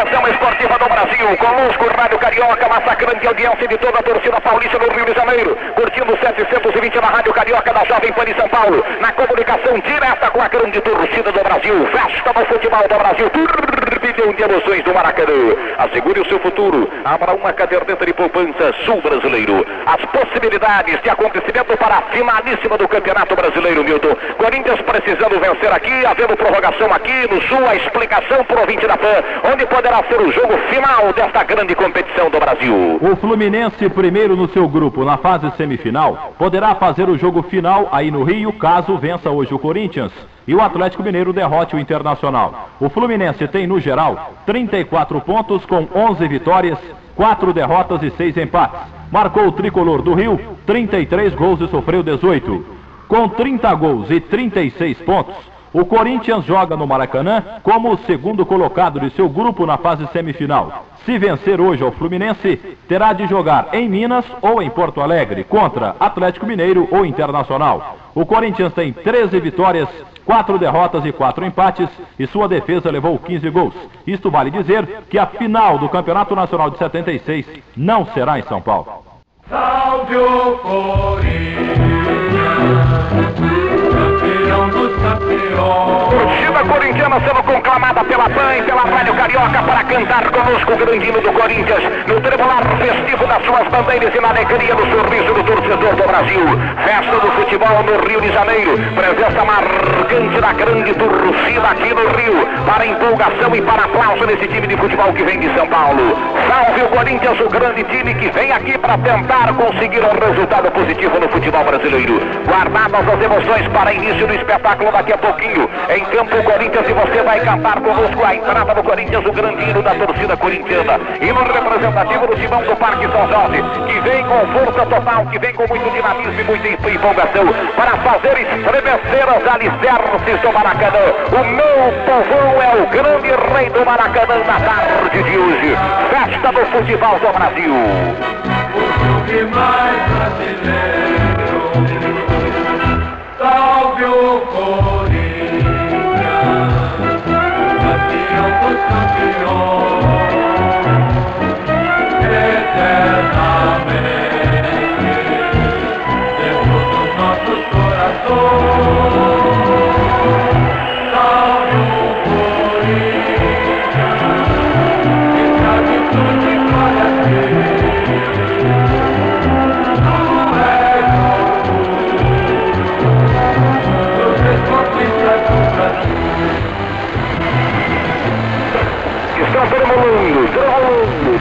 comunicação esportiva do Brasil. Conosco, Rádio Carioca, massacrante audiência de toda a torcida paulista no Rio de Janeiro. Curtindo 720 na Rádio Carioca da Jovem Pan de São Paulo. Na comunicação direta com a grande torcida do Brasil. Festa do futebol do Brasil. Turbilhão de emoções do Maracanã. Assegure o seu futuro. Abra uma caderneta de poupança sul brasileiro. As possibilidades de acontecimento para a finalíssima do Campeonato Brasileiro, Milton. Corinthians precisando vencer aqui, havendo prorrogação aqui no sul. A explicação para o ouvinte da PAN, onde poderá ser o jogo final desta grande competição do Brasil. O Fluminense, primeiro no seu grupo, na fase semifinal, poderá fazer o jogo final aí no Rio, caso vença hoje o Corinthians e o Atlético Mineiro derrote o Internacional. O Fluminense tem, no geral, 34 pontos com 11 vitórias, 4 derrotas e 6 empates. Marcou o tricolor do Rio, 33 gols e sofreu 18. Com 30 gols e 36 pontos, o Corinthians joga no Maracanã como o segundo colocado de seu grupo na fase semifinal. Se vencer hoje ao Fluminense, terá de jogar em Minas ou em Porto Alegre contra Atlético Mineiro ou Internacional. O Corinthians tem 13 vitórias, 4 derrotas e 4 empates e sua defesa levou 15 gols. Isto vale dizer que a final do Campeonato Nacional de 76 não será em São Paulo. Salve o Corinthians, campeão campeões. Torcida corintiana sendo conclamada pela PAN e pela Rádio Carioca para cantar conosco o grandino do Corinthians no tribular festivo das suas bandeiras e na alegria do sorriso do torcedor do Brasil. Festa do futebol no Rio de Janeiro. Presença marcante da grande torcida aqui no Rio para empolgação e para aplauso nesse time de futebol que vem de São Paulo. Salve o Corinthians, o grande time que vem aqui para tentar conseguir um resultado positivo no futebol brasileiro. Guardadas as emoções para início do espetáculo daqui a pouquinho. Em campo Corinthians e você vai cantar conosco a entrada do Corinthians, o grande hino da torcida corintiana. E no representativo do timão do Parque São Jorge, que vem com força total, que vem com muito dinamismo e muita empolgação para fazer estremecer as alicerces do Maracanã. O meu povão é o grande rei do Maracanã na tarde de hoje. Festa do futebol do Brasil. O mais brasileiro.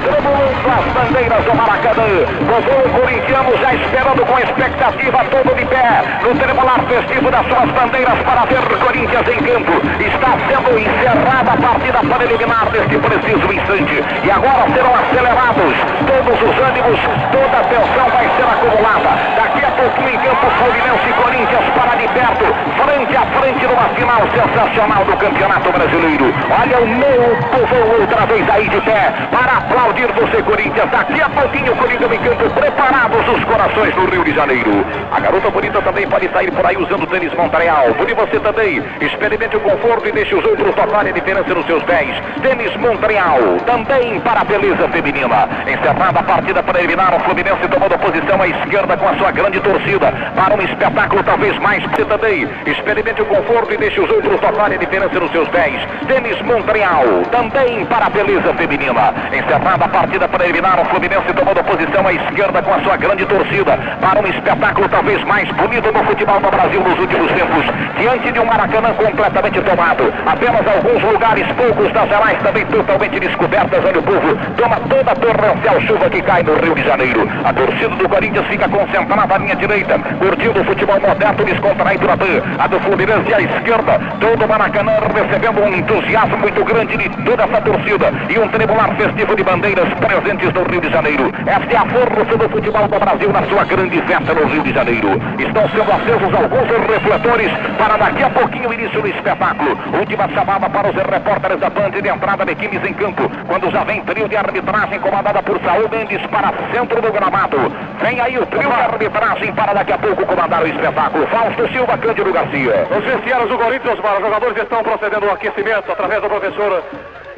Tremulando, tremulando as bandeiras do Maracanã. O corintiano já esperando com expectativa todo de pé no tremular festivo das suas bandeiras para ver Corinthians em campo. Está sendo encerrada a partida para eliminar neste preciso instante. E agora serão acelerados todos os ânimos, toda a tensão vai ser acumulada. Daqui a pouquinho em campo Fluminense Corinthians para de perto, frente a frente numa final sensacional do Campeonato Brasileiro. Olha o meu povo outra vez aí de pé para aplaudir você, Corinthians. Daqui a pouquinho, Corinthians em campo, preparados os corações no Rio de Janeiro. A garota bonita também pode sair por aí usando tênis Montreal. Por você também, experimente o conforto e deixe os outros tocarem a diferença nos seus pés. Tênis Montreal, também para a beleza feminina. Encerrada a partida para eliminar o Fluminense, tomando posição à esquerda com a sua grande torcida. Para um espetáculo talvez mais você também. Experimente o conforto e deixe os outros tocarem a diferença nos seus pés. Tênis Montreal, também para a beleza feminina. Encerrada a partida para eliminar o Fluminense, tomando posição à esquerda com a sua grande torcida. Para um espetáculo talvez mais bonito do futebol do Brasil nos últimos tempos. Diante de um Maracanã completamente tomado. Apenas alguns lugares, poucos das gerais também totalmente descobertas. Olha o povo, toma toda a torrencial chuva que cai no Rio de Janeiro. A torcida do Corinthians fica concentrada à linha direita, curtindo o futebol moderno descontraído na PAN. A do Fluminense à esquerda, todo o Maracanã recebendo um entusiasmo muito grande de toda essa torcida e um tribular festivo de bandeiras presentes no Rio de Janeiro. Esta é a força do futebol do Brasil na sua grande festa no Rio de Janeiro. Estão sendo acesos alguns refletores para daqui a pouquinho o início do espetáculo. Última chamada para os repórteres da Band de entrada de equipes em campo, quando já vem trio de arbitragem comandada por Saúl Mendes para centro do gramado. Vem aí o trio de arbitragem para daqui a pouco comandar o espetáculo. Fausto Silva, Cândido Garcia. Os vestiários do Corinthians, os jogadores estão procedendo ao aquecimento através do professor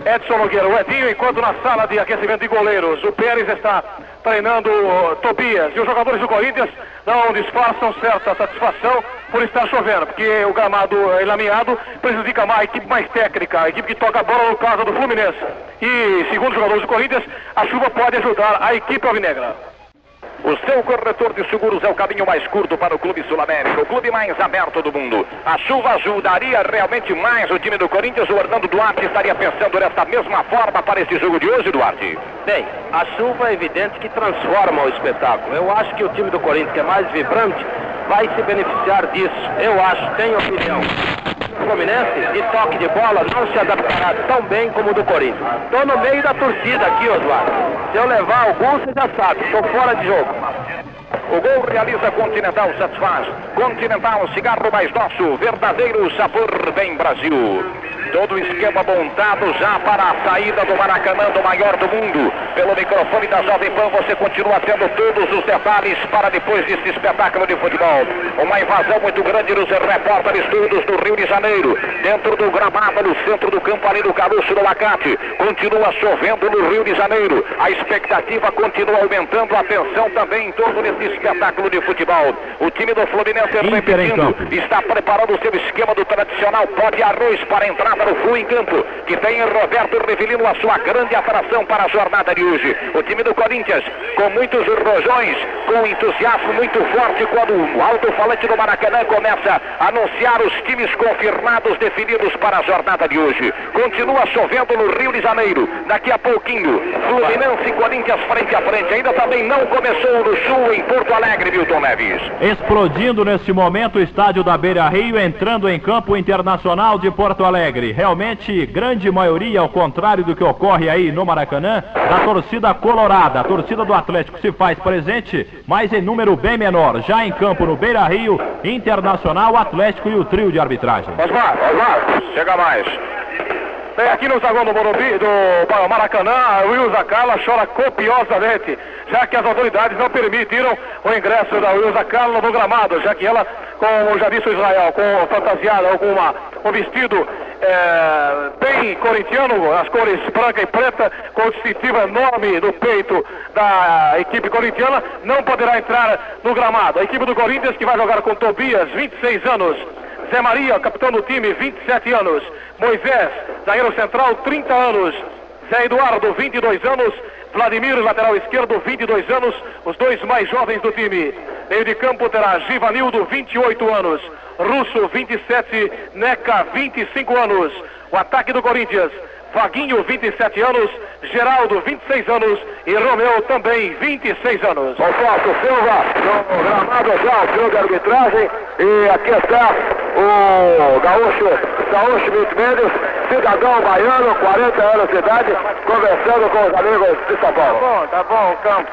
Edson Nogueira, o Edinho, enquanto na sala de aquecimento de goleiros, o Pérez está treinando uh, Tobias. E os jogadores do Corinthians não disfarçam certa satisfação por estar chovendo, porque o gramado é lameado prejudica mais a equipe mais técnica, a equipe que toca a bola no caso do Fluminense. E, segundo os jogadores do Corinthians, a chuva pode ajudar a equipe alvinegra. O seu corretor de seguros é o caminho mais curto para o Clube Sul-América, o clube mais aberto do mundo. A chuva ajudaria realmente mais o time do Corinthians. O Hernando Duarte estaria pensando dessa mesma forma para esse jogo de hoje, Duarte? Bem, a chuva é evidente que transforma o espetáculo. Eu acho que o time do Corinthians, que é mais vibrante, vai se beneficiar disso. Eu acho, tenho opinião. O Fluminense, de toque de bola, não se adaptará tão bem como o do Corinthians. Estou no meio da torcida aqui, Oswaldo. Se eu levar algum, você já sabe, estou fora de jogo. Thank you. O gol realiza Continental satisfaz. Continental, cigarro mais nosso, verdadeiro sabor bem Brasil. Todo o esquema montado já para a saída do Maracanã, do maior do mundo. Pelo microfone da Jovem Pan, você continua tendo todos os detalhes para depois desse espetáculo de futebol. Uma invasão muito grande nos repórteres todos do Rio de Janeiro. Dentro do gramado, no centro do campo, ali no Caruço do Lacate. Continua chovendo no Rio de Janeiro. A expectativa continua aumentando. A tensão também em torno desse espetáculo de futebol. O time do Fluminense repetindo, está preparando o seu esquema do tradicional pó de arroz para entrar para o Flu em campo, que tem Roberto Revelino a sua grande atração para a jornada de hoje. O time do Corinthians, com muitos rojões, com entusiasmo muito forte, quando o alto-falante do Maracanã começa a anunciar os times confirmados, definidos para a jornada de hoje. Continua chovendo no Rio de Janeiro. Daqui a pouquinho, Fluminense e Corinthians frente a frente. Ainda também não começou no Sul, em Porto Alegre, Milton Neves. Explodindo nesse momento o estádio da Beira Rio, entrando em campo internacional de Porto Alegre. Realmente, grande maioria, ao contrário do que ocorre aí no Maracanã, da torcida colorada. A torcida do Atlético se faz presente, mas em número bem menor. Já em campo no Beira Rio, Internacional, Atlético e o trio de arbitragem. Osmar, Osmar, chega mais. Aqui no zaguão do Morumbi, do Maracanã, a Wilza Carla chora copiosamente, já que as autoridades não permitiram o ingresso da Wilza Carla no gramado, já que ela, como já disse o Israel, com fantasiada ou com uma, um vestido é, bem corintiano, as cores branca e preta, com o distintivo enorme no peito da equipe corintiana, não poderá entrar no gramado. A equipe do Corinthians que vai jogar com Tobias, 26 anos, Zé Maria, capitão do time, 27 anos. Moisés, zagueiro central, 30 anos. Zé Eduardo, 22 anos. Vladimir, lateral esquerdo, 22 anos. Os dois mais jovens do time. Meio de campo terá Givanildo, 28 anos. Russo, 27. Neca, 25 anos. O ataque do Corinthians. Vaguinho, 27 anos, Geraldo, 26 anos e Romeu também, 26 anos. Alfonso Silva, no gramado já, o de arbitragem. E aqui está o gaúcho, gaúcho Milton Mendes, cidadão baiano, 40 anos de idade, conversando com os amigos de São Paulo. Tá bom, tá bom, Campo.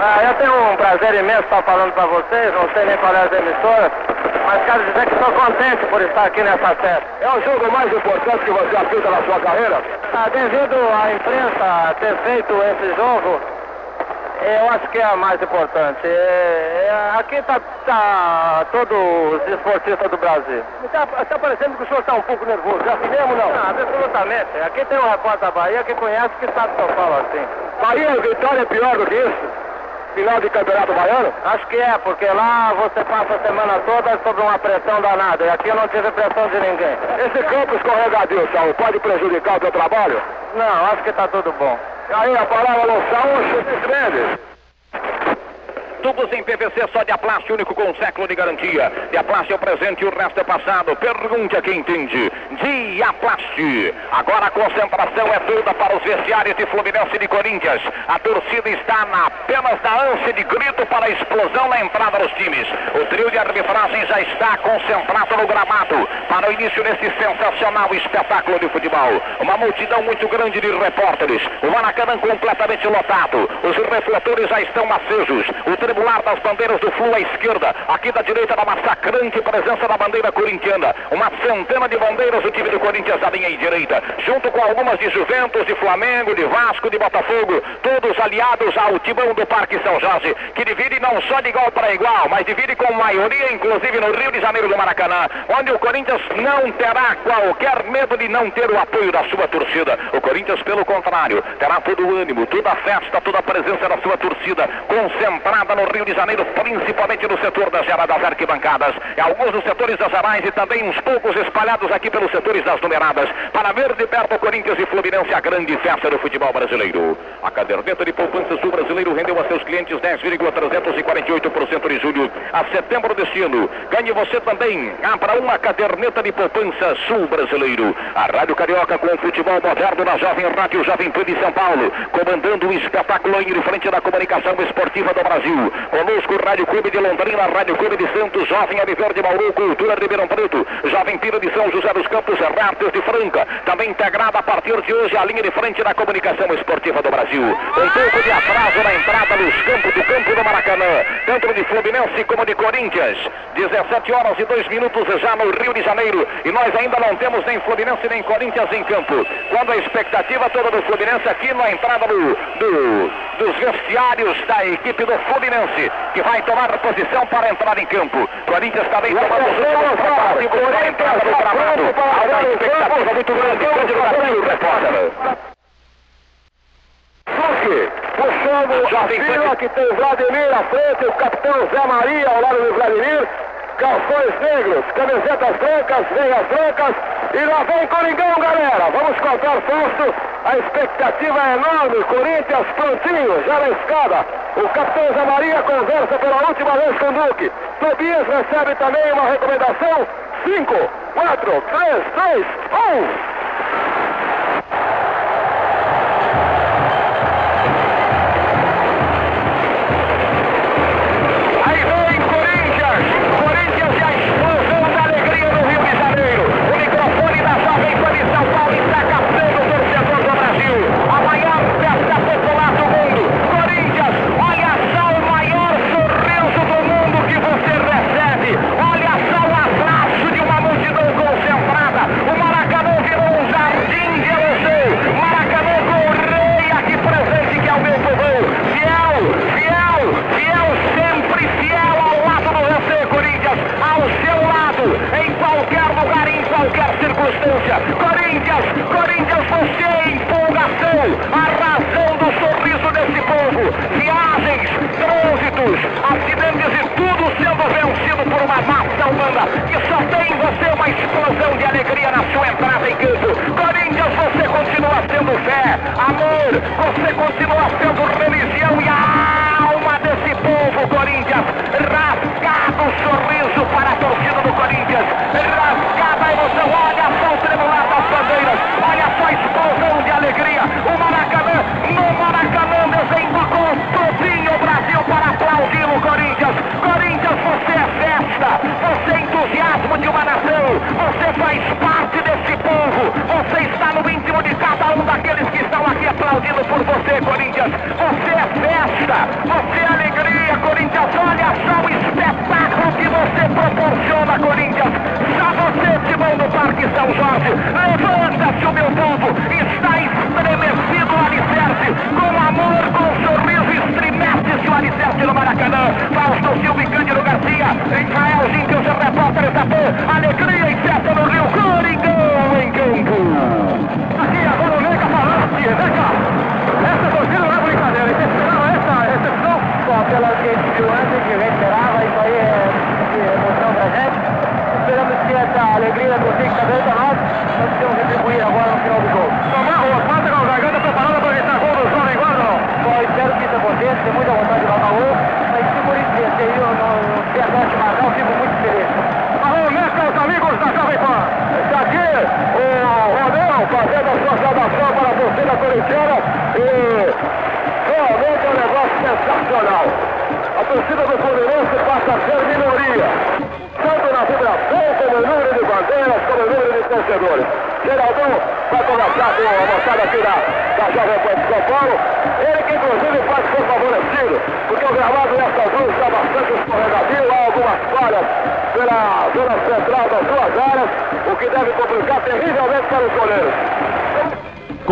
Ah, eu tenho um prazer imenso estar falando para vocês, não sei nem qual é as emissoras, mas quero dizer que estou contente por estar aqui nessa festa. É o jogo mais importante que você apita na sua carreira? Ah, devido à imprensa ter feito esse jogo, eu acho que é a mais importante. É, é, aqui está tá todos os esportistas do Brasil. Está tá parecendo que o senhor está um pouco nervoso, é assim mesmo não? Ah, absolutamente. Aqui tem um repórter da Bahia que conhece que sabe São Paulo assim. Bahia, vitória é pior do que isso? Final de campeonato baiano? Acho que é, porque lá você passa a semana toda sob uma pressão danada. E aqui eu não tive pressão de ninguém. Esse campo escorregadio, Saul, pode prejudicar o teu trabalho? Não, acho que está tudo bom. Aí a palavra no Saul, Chutes Mendes. Tubos em PVC só de Aplaste, único com um século de garantia. De Aplaste é o presente e o resto é passado. Pergunte a quem entende. De Aplaste. Agora a concentração é toda para os vestiários de Fluminense e de Corinthians. A torcida está na, apenas na ânsia de grito para a explosão na entrada dos times. O trio de arbitragem já está concentrado no gramado para o início desse sensacional espetáculo de futebol. Uma multidão muito grande de repórteres. O Maracanã completamente lotado. Os refletores já estão acesos. O tribular das bandeiras do Flu à esquerda. Aqui da direita da massacrante presença da bandeira corintiana. Uma centena de bandeiras o time do Corinthians à linha direita. Junto com algumas de Juventus, de Flamengo, de Vasco, de Botafogo. Todos aliados ao timão do Parque São Jorge. Que divide não só de igual para igual, mas divide com maioria, inclusive no Rio de Janeiro do Maracanã. Onde o Corinthians não terá qualquer medo de não ter o apoio da sua torcida. O Corinthians, pelo contrário, terá todo o ânimo, toda a festa, toda a presença da sua torcida concentrada no Rio de Janeiro, principalmente no setor das, das arquibancadas. Alguns dos setores das arais e também uns poucos espalhados aqui pelos setores das numeradas. Para ver de perto Corinthians e Fluminense, a grande festa do futebol brasileiro. A caderneta de poupanças do brasileiro rendeu a seus clientes 10,348% de julho a setembro deste ano. Ganhe você também. Abra uma caderneta de poupança sul brasileiro. A Rádio Carioca com o futebol moderno na Jovem Rádio Jovem Pan de São Paulo. Comandando o espetáculo em frente da comunicação esportiva do Brasil. Conosco, Rádio Clube de Londrina, Rádio Clube de Santos, Jovem Aviver de Bauru, Cultura de Ribeirão Preto, Jovem Pira de São José dos Campos, Rádios de Franca. Também integrada a partir de hoje a linha de frente da comunicação esportiva do Brasil. Um pouco de atraso na entrada nos campos do campo do Maracanã. Tanto de Fluminense como de Corinthians. 17 horas e 2 minutos já no Rio de Janeiro. E nós ainda não temos nem Fluminense nem Corinthians em campo. Quando a expectativa toda do Fluminense aqui na entrada do, do, dos vestiários da equipe do Fluminense, que vai tomar posição para entrar em campo. Corinthians também tomando os preparativos para a entrada do gramado. Há uma expectativa muito grande. Cândido o repórter. Suque, puxando a fila que tem Vladimir à frente, o capitão Zé Maria ao lado do Vladimir, calções negros, camisetas brancas, veias brancas, e lá vem Coringão, galera. Vamos contar Fausto, a expectativa é enorme, Corinthians prontinho, já na escada. O capitão Zé Maria conversa pela última vez com o Duque. Tobias recebe também uma recomendação. 5, 4, 3, 2, 1. Trânsitos, acidentes e tudo sendo vencido por uma massa humana que só tem em você uma explosão de alegria na sua entrada em campo. Corinthians, você continua sendo fé, amor, você continua sendo religião e a alma desse povo, Corinthians.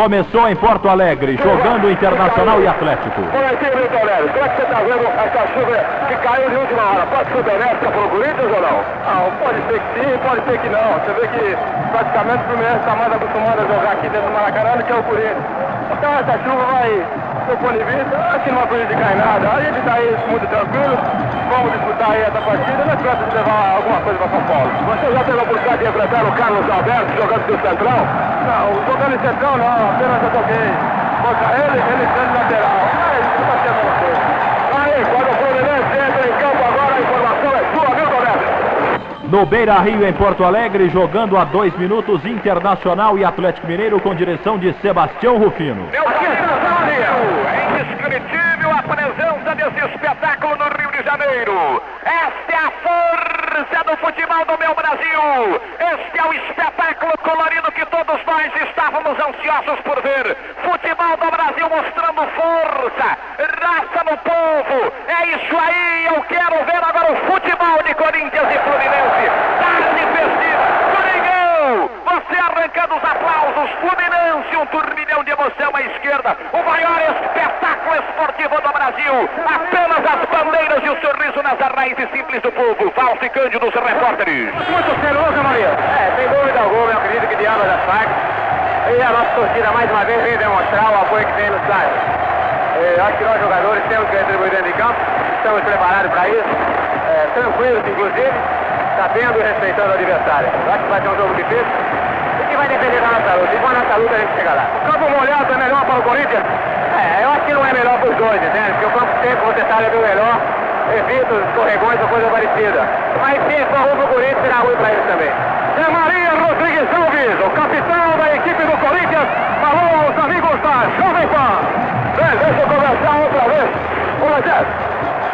Começou em Porto Alegre, jogando Internacional e Atlético. Molequinho Milton Neves, como é que você está vendo essa chuva que caiu de última hora? Pode ser benéfica para o Corinthians ou não? Ah, pode ser que sim, pode ser que não. Você vê que praticamente o Fluminense está mais acostumado a jogar aqui dentro do Maracanã do que o Corinthians. Então essa chuva vai, do ponto de vista, acho que não vai prejudicar em nada. A gente está aí muito tranquilo, vamos disputar aí essa partida, esperança de levar alguma coisa para São Paulo. Você já teve a oportunidade de enfrentar o Carlos Alberto jogando do Central? Não, jogando em central não, apenas eu joguei contra ele, ele sendo lateral. Mas não está sendo uma coisa. Aí, quando o Fluminense entra em campo agora, a informação é sua, viu, Roberto? No Beira Rio, em Porto Alegre, jogando a dois minutos Internacional e Atlético Mineiro com direção de Sebastião Rufino. Meu é indescritível a presença desse espetáculo no Rio de Janeiro. Esta é a força do futebol do meu Brasil. Este é o espetáculo colorido todos nós estávamos ansiosos por ver. Futebol do Brasil mostrando força, raça no povo. É isso aí, eu quero ver agora o futebol de Corinthians e Fluminense. Tarde festiva, Coringão! Você arrancando os aplausos, Fluminense, um turbilhão de emoção à esquerda. O maior espetáculo esportivo do Brasil. Apenas as bandeiras e o sorriso nas raízes simples do povo. Falso e Cândido, os repórteres. Muito celoso, Maria? É, sem dúvida E a nossa torcida mais uma vez vem demonstrar o apoio que tem no estádio. É, acho que nós jogadores temos que retribuir dentro de campo, estamos preparados para isso, é, tranquilos inclusive, sabendo e respeitando o adversário. Eu acho que vai ser um jogo difícil e que vai depender da nossa luta. E com a nossa luta a gente chega lá. Campo molhado é melhor para o Corinthians? É, eu acho que não é melhor para os dois, entende? Porque o campo seco, você sabe, é bem melhor, evita os escorregões ou coisa parecida. Mas se for ruim para o Corinthians, será ruim para eles também. É Maria Rodrigues Alves, o capitão da equipe do Corinthians, falou aos amigos da Jovem Pan. Bem, deixa eu conversar outra vez. Ô Moisés,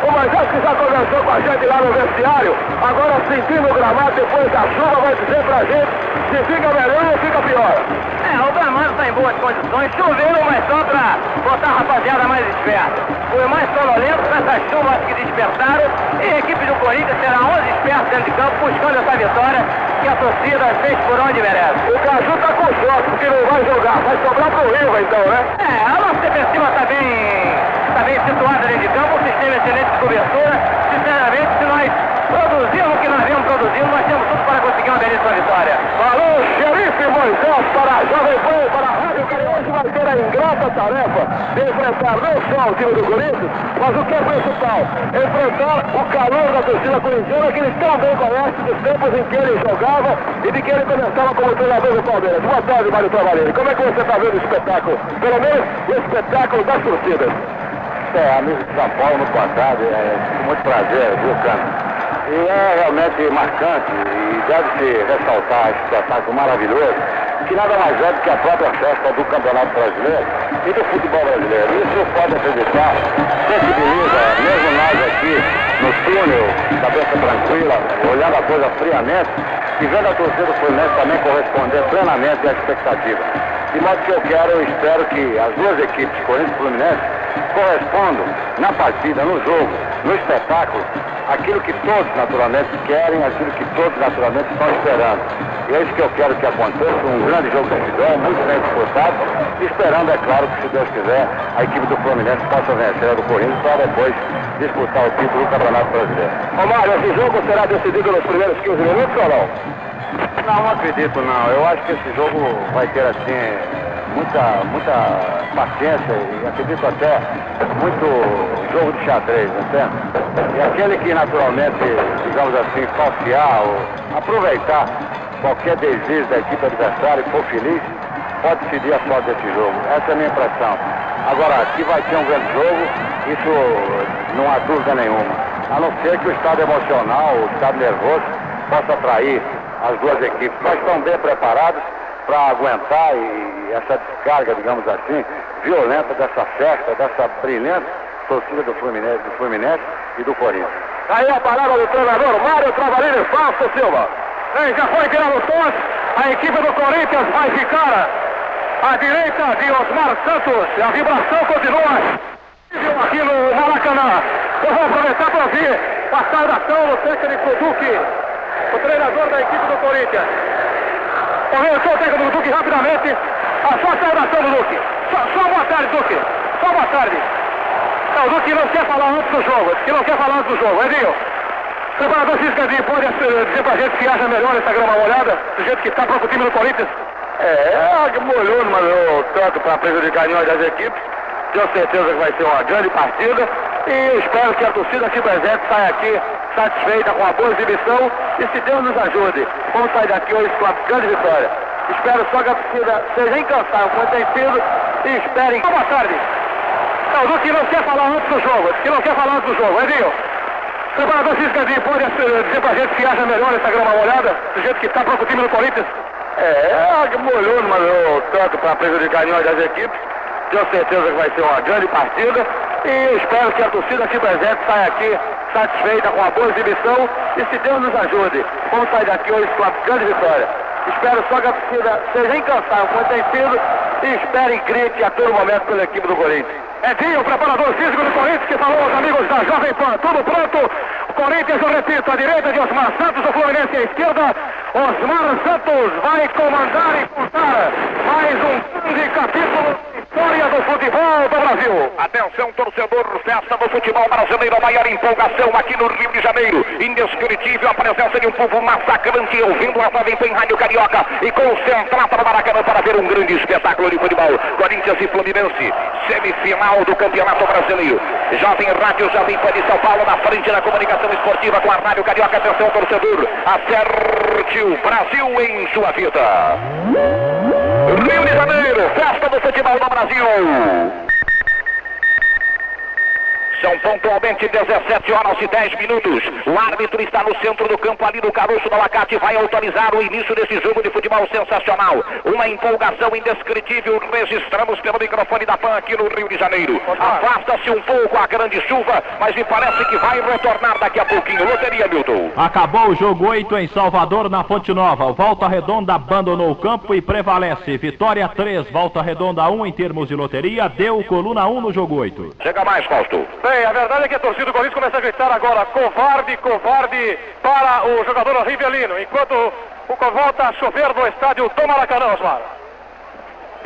o Moisés que já conversou com a gente lá no vestiário, agora sentindo o gramado depois da chuva, vai dizer pra gente se fica melhor ou fica pior. É, o gramado está em boas condições, choveu, mas só para botar a rapaziada mais esperta. Foi mais sonolento com essas chuvas que despertaram e a equipe do Corinthians será 11 espertos dentro de campo buscando essa vitória que a torcida fez por onde merece. O Caju tá com sorte porque não vai jogar, vai sobrar pro Riva então, né? É, a nossa defensiva está bem, tá bem situada dentro de campo, um sistema excelente de cobertura. Sinceramente, se nós produzirmos o que nós vemos produzindo, nós temos tudo para conseguir uma belíssima vitória. Falou, xerife Moisés para a Jovem Pan, para a Rádio Carioca, vai ter a ingrata tarefa de enfrentar não só o time do Corinthians, mas o que é principal, enfrentar o calor da torcida corintiana que ele tão bem conhece dos tempos em que ele jogava e de que ele começava como treinador do Palmeiras. Boa tarde, Mário Travalini. Como é que você está vendo o espetáculo? Pelo menos o espetáculo das torcidas. É, amigo de São Paulo no passado, é muito prazer, viu, Cano? E é realmente marcante e deve-se ressaltar esse espetáculo maravilhoso, que nada mais é do que a própria festa do Campeonato Brasileiro e do futebol brasileiro. Isso pode acreditar, sensibiliza, mesmo nós aqui no túnel, cabeça tranquila, olhando a coisa friamente, e vendo a torcida do Fluminense também corresponder plenamente à expectativa. De modo que eu quero, eu espero que as duas equipes, Corinthians e Fluminense, correspondam na partida, no jogo, no espetáculo, aquilo que todos naturalmente querem, aquilo que todos naturalmente estão esperando. E é isso que eu quero que aconteça, um grande jogo de futebol, muito bem disputado, esperando, é claro, que se Deus quiser, a equipe do Fluminense possa vencer a do Corinthians para depois disputar o título do Campeonato Brasileiro. Ô Mário, esse jogo será decidido nos primeiros 15 minutos ou não? Não, não acredito não. Eu acho que esse jogo vai ter assim muita, muita paciência e acredito até muito jogo de xadrez, entende? E aquele que naturalmente, digamos assim, falsear ou aproveitar qualquer desejo da equipe adversária e for feliz, pode decidir a sorte desse jogo. Essa é a minha impressão. Agora, que vai ter um grande jogo, isso não há dúvida nenhuma. A não ser que o estado emocional, o estado nervoso, possa atrair as duas equipes. Nós estamos bem preparados para aguentar e essa descarga, digamos assim, violenta dessa festa, dessa brilhante torcida do Fluminense, do Fluminense e do Corinthians. Aí a palavra do treinador Mário Travalini Fausto Silva. Ei, já foi tirado o tosse, a equipe do Corinthians vai ficar à direita de Osmar Santos. A vibração continua aqui no Maracanã. Eu vou aproveitar para ouvir a saudação do técnico Duque, o treinador da equipe do Corinthians. Ouviu o técnico do Duque rapidamente. A sua saudação do Duque. Só, só boa tarde, Duque. Só boa tarde. Não, o Duque não quer falar antes do jogo. Que não quer falar antes do jogo. Edinho, preparador físico Edinho, pode dizer pra gente que acha melhor essa grama molhada? Do jeito que está para o time do Corinthians? É, é molhou, mas eu tanto para prejudicar nenhuma das equipes. Tenho certeza que vai ser uma grande partida e espero que a torcida aqui presente saia aqui satisfeita com a boa exibição e se Deus nos ajude, vamos sair daqui hoje com uma grande vitória. Espero só que a torcida seja incansável como tem sido e esperem. Boa tarde. Não, o Duque não quer falar antes do jogo. Que não quer falar antes do jogo. Edinho, preparador físico Edinho, pode dizer pra gente que acha melhor essa grama molhada? Do jeito que está para o time do Corinthians? É, é molhou, mas eu tanto para prejudicar nenhuma das equipes. Tenho certeza que vai ser uma grande partida e espero que a torcida aqui presente saia aqui satisfeita com a boa exibição e se Deus nos ajude, vamos sair daqui hoje com uma grande vitória. Espero só que a torcida seja incansável como tem sido e esperem grite a todo momento pela equipe do Corinthians. Edinho, preparador físico do Corinthians, que falou aos amigos da Jovem Pan. Tudo pronto. Corinthians, eu repito, à direita de Osmar Santos, o Fluminense à esquerda. Osmar Santos vai comandar e contar mais um grande capítulo história do futebol do Brasil. Atenção, torcedor, festa do futebol brasileiro, a maior empolgação aqui no Rio de Janeiro. Indescritível a presença de um povo massacrante, ouvindo a Jovem Pan Rádio Carioca e concentrado no Maracanã para ver um grande espetáculo de futebol. Corinthians e Fluminense, semifinal do Campeonato Brasileiro. Jovem Rádio Jovem Pan de São Paulo na frente da comunicação esportiva com a Rádio Carioca. Atenção, torcedor, acerte o Brasil em sua vida. Rio de Janeiro, festa do futebol do Brasil. São pontualmente 17 horas e 10 minutos. O árbitro está no centro do campo, ali no caroço do Alacate, vai autorizar o início desse jogo de futebol sensacional. Uma empolgação indescritível. Registramos pelo microfone da PAN aqui no Rio de Janeiro. Afasta-se um pouco a grande chuva, mas me parece que vai retornar daqui a pouquinho. Loteria, Milton. Acabou o jogo 8 em Salvador, na Fonte Nova. Volta Redonda abandonou o campo e prevalece. Vitória 3, Volta Redonda 1 em termos de loteria. Deu coluna 1 no jogo 8. Chega mais, Fausto. Bem, a verdade é que a torcida do Corinthians começa a gritar agora, covarde, covarde, para o jogador Rivelino, enquanto o volta a chover no estádio do Maracanã, Osmar.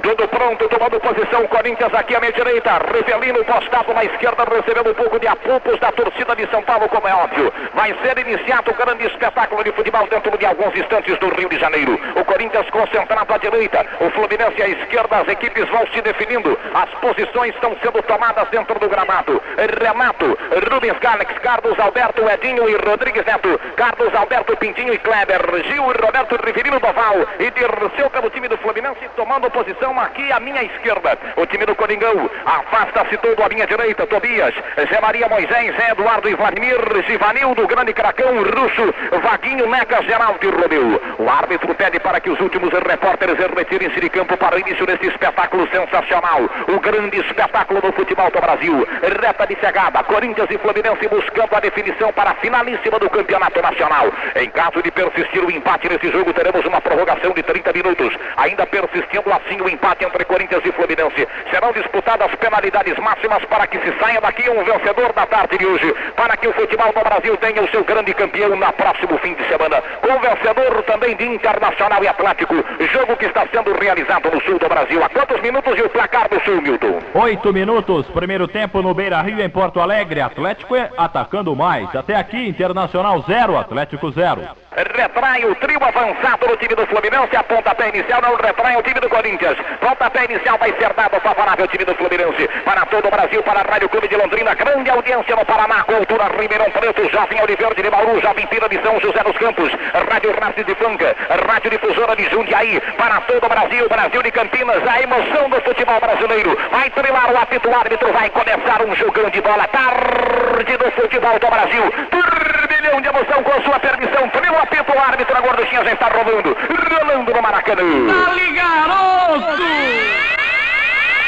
Tudo pronto, tomando posição, Corinthians aqui à minha direita, Rivelino postado na esquerda, recebendo um pouco de apupos da torcida de São Paulo, como é óbvio. Vai ser iniciado o grande espetáculo de futebol dentro de alguns instantes do Rio de Janeiro. O Corinthians concentrado à direita, o Fluminense à esquerda, as equipes vão se definindo, as posições estão sendo tomadas dentro do gramado. Renato, Rubens Galex, Carlos Alberto, Edinho e Rodrigues Neto, Carlos Alberto, Pintinho e Kleber, Gil e Roberto Riverino Doval e Dirceu pelo time do Fluminense tomando posição aqui à minha esquerda. O time do Coringão afasta-se todo à minha direita. Tobias, Zé Maria Moisés, Zé Eduardo e Vladimir, Givanildo, grande cracão, Russo, Vaguinho, Neca, Geraldo e Romeu. O árbitro pede para que os últimos repórteres retirem-se de campo para o início desse espetáculo sensacional. O grande espetáculo do futebol do Brasil. Reta de chegada, Corinthians e Fluminense buscando a definição para a finalíssima do Campeonato Nacional. Em caso de persistir o empate nesse jogo, teremos uma prorrogação de 30 minutos. Ainda persistindo assim o empate entre Corinthians e Fluminense. Serão disputadas penalidades máximas para que se saia daqui um vencedor da tarde de hoje, para que o futebol do Brasil tenha o seu grande campeão na próximo fim de semana. Com vencedor também de Internacional e Atlético, jogo que está sendo realizado no sul do Brasil. Há quantos minutos e o placar do sul, Milton? Oito minutos, primeiro tempo no Beira Rio, em Porto Alegre. Atlético é atacando mais. Até aqui, Internacional 0, Atlético 0. Retrai o trio avançado no time do Fluminense. A pontapé inicial não retrai o time do Corinthians. Pontapé inicial vai ser dado favorável ao time do Fluminense. Para todo o Brasil, para a Rádio Clube de Londrina. Grande audiência no Paraná. Cultura Ribeirão Preto. Jovem Oliveira de Bauru. Jovem Pira de São José dos Campos. Rádio Rádio de Franca. Rádio Difusora de Jundiaí. Para todo o Brasil. Brasil de Campinas. A emoção do futebol brasileiro. Vai trilar o apito. Árbitro vai começar um jogão de bola. Tarde do futebol do Brasil. Turbilhão de emoção com sua permissão. O apito. O árbitro. A gorduchinha já está rolando. Rolando no Maracanã. Ali, garoto!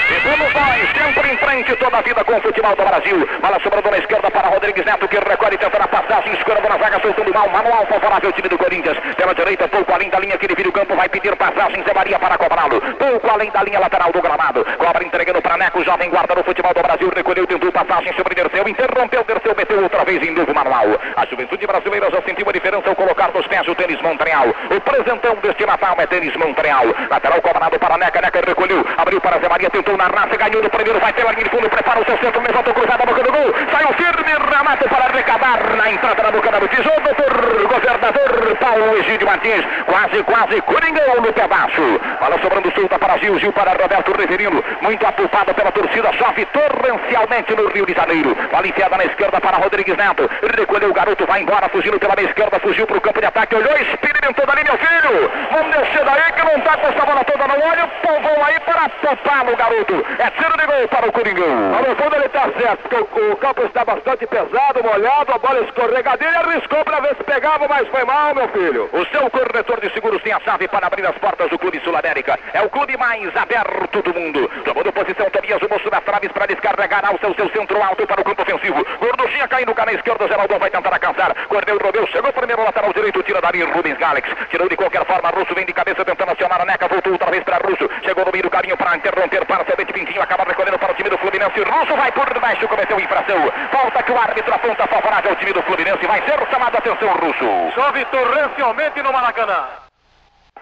Dos dois, sempre em frente toda a vida com o futebol do Brasil. Bola sobrando na esquerda para Rodrigues Neto, que recolhe tentando a passagem, escorando na zaga, soltando mal, manual favorável ao time do Corinthians. Pela direita, pouco além da linha que divide o campo, vai pedir passagem Zé Maria para cobrá-lo. Pouco além da linha lateral do gramado. Cobra entregando para Neco, jovem guarda no futebol do Brasil, recolheu, tentou passagem sobre Derceu, interrompeu, Derceu, meteu outra vez em novo manual. A juventude brasileira já sentiu a diferença ao colocar nos pés o tênis Montreal. O presentão deste Natal é tênis Montreal. Lateral cobrado para Neca, Neca recolheu, abriu para Zé Maria, tentou na raça, ganhou no primeiro, vai pela linha de fundo, prepara o seu centro, levantou cruzado a boca do gol, saiu firme, remate para arrecadar na entrada da boca da tesouro, doutor governador Paulo Egídio Martins, quase, quase, Coringão no pedaço. Bola sobrando solta para Gil, Gil para Roberto Reverino, muito apupado pela torcida, chove torrencialmente no Rio de Janeiro. Bola enfiada na esquerda para Rodrigues Neto, recolheu o garoto, vai embora, fugindo pela esquerda, fugiu para o campo de ataque, olhou, experimentou dali, meu filho, vamos descer daí que não tá com essa bola toda no olho, povão aí para topar no garoto. É tiro de gol para o Coringão. No fundo ele está certo, porque o, o, campo está bastante pesado, molhado, a bola escorregadeira, arriscou para ver se pegava, mas foi mal, meu filho. O seu corretor de seguros tem a chave para abrir as portas do Clube Sul América. É o clube mais aberto do mundo. Tomando posição, Tobias, o moço das traves para descarregar ao seu, seu centro alto para o campo ofensivo. Gorduchinha caindo cá na esquerda, Geraldão vai tentar alcançar. Corneu Rodeu, chegou primeiro lateral direito, tira dali Rubens Galex. Tirou de qualquer forma, Russo vem de cabeça tentando acionar a neca, voltou outra vez para Russo. Chegou no meio do caminho para interromper parcialmente Pintinho, acaba recolhendo para o time do Fluminense. Russo vai por baixo, cometeu infração. Falta que o árbitro aponta favorável ao time do Fluminense. Vai ser chamado atenção, Russo. Chove torrencialmente no Maracanã.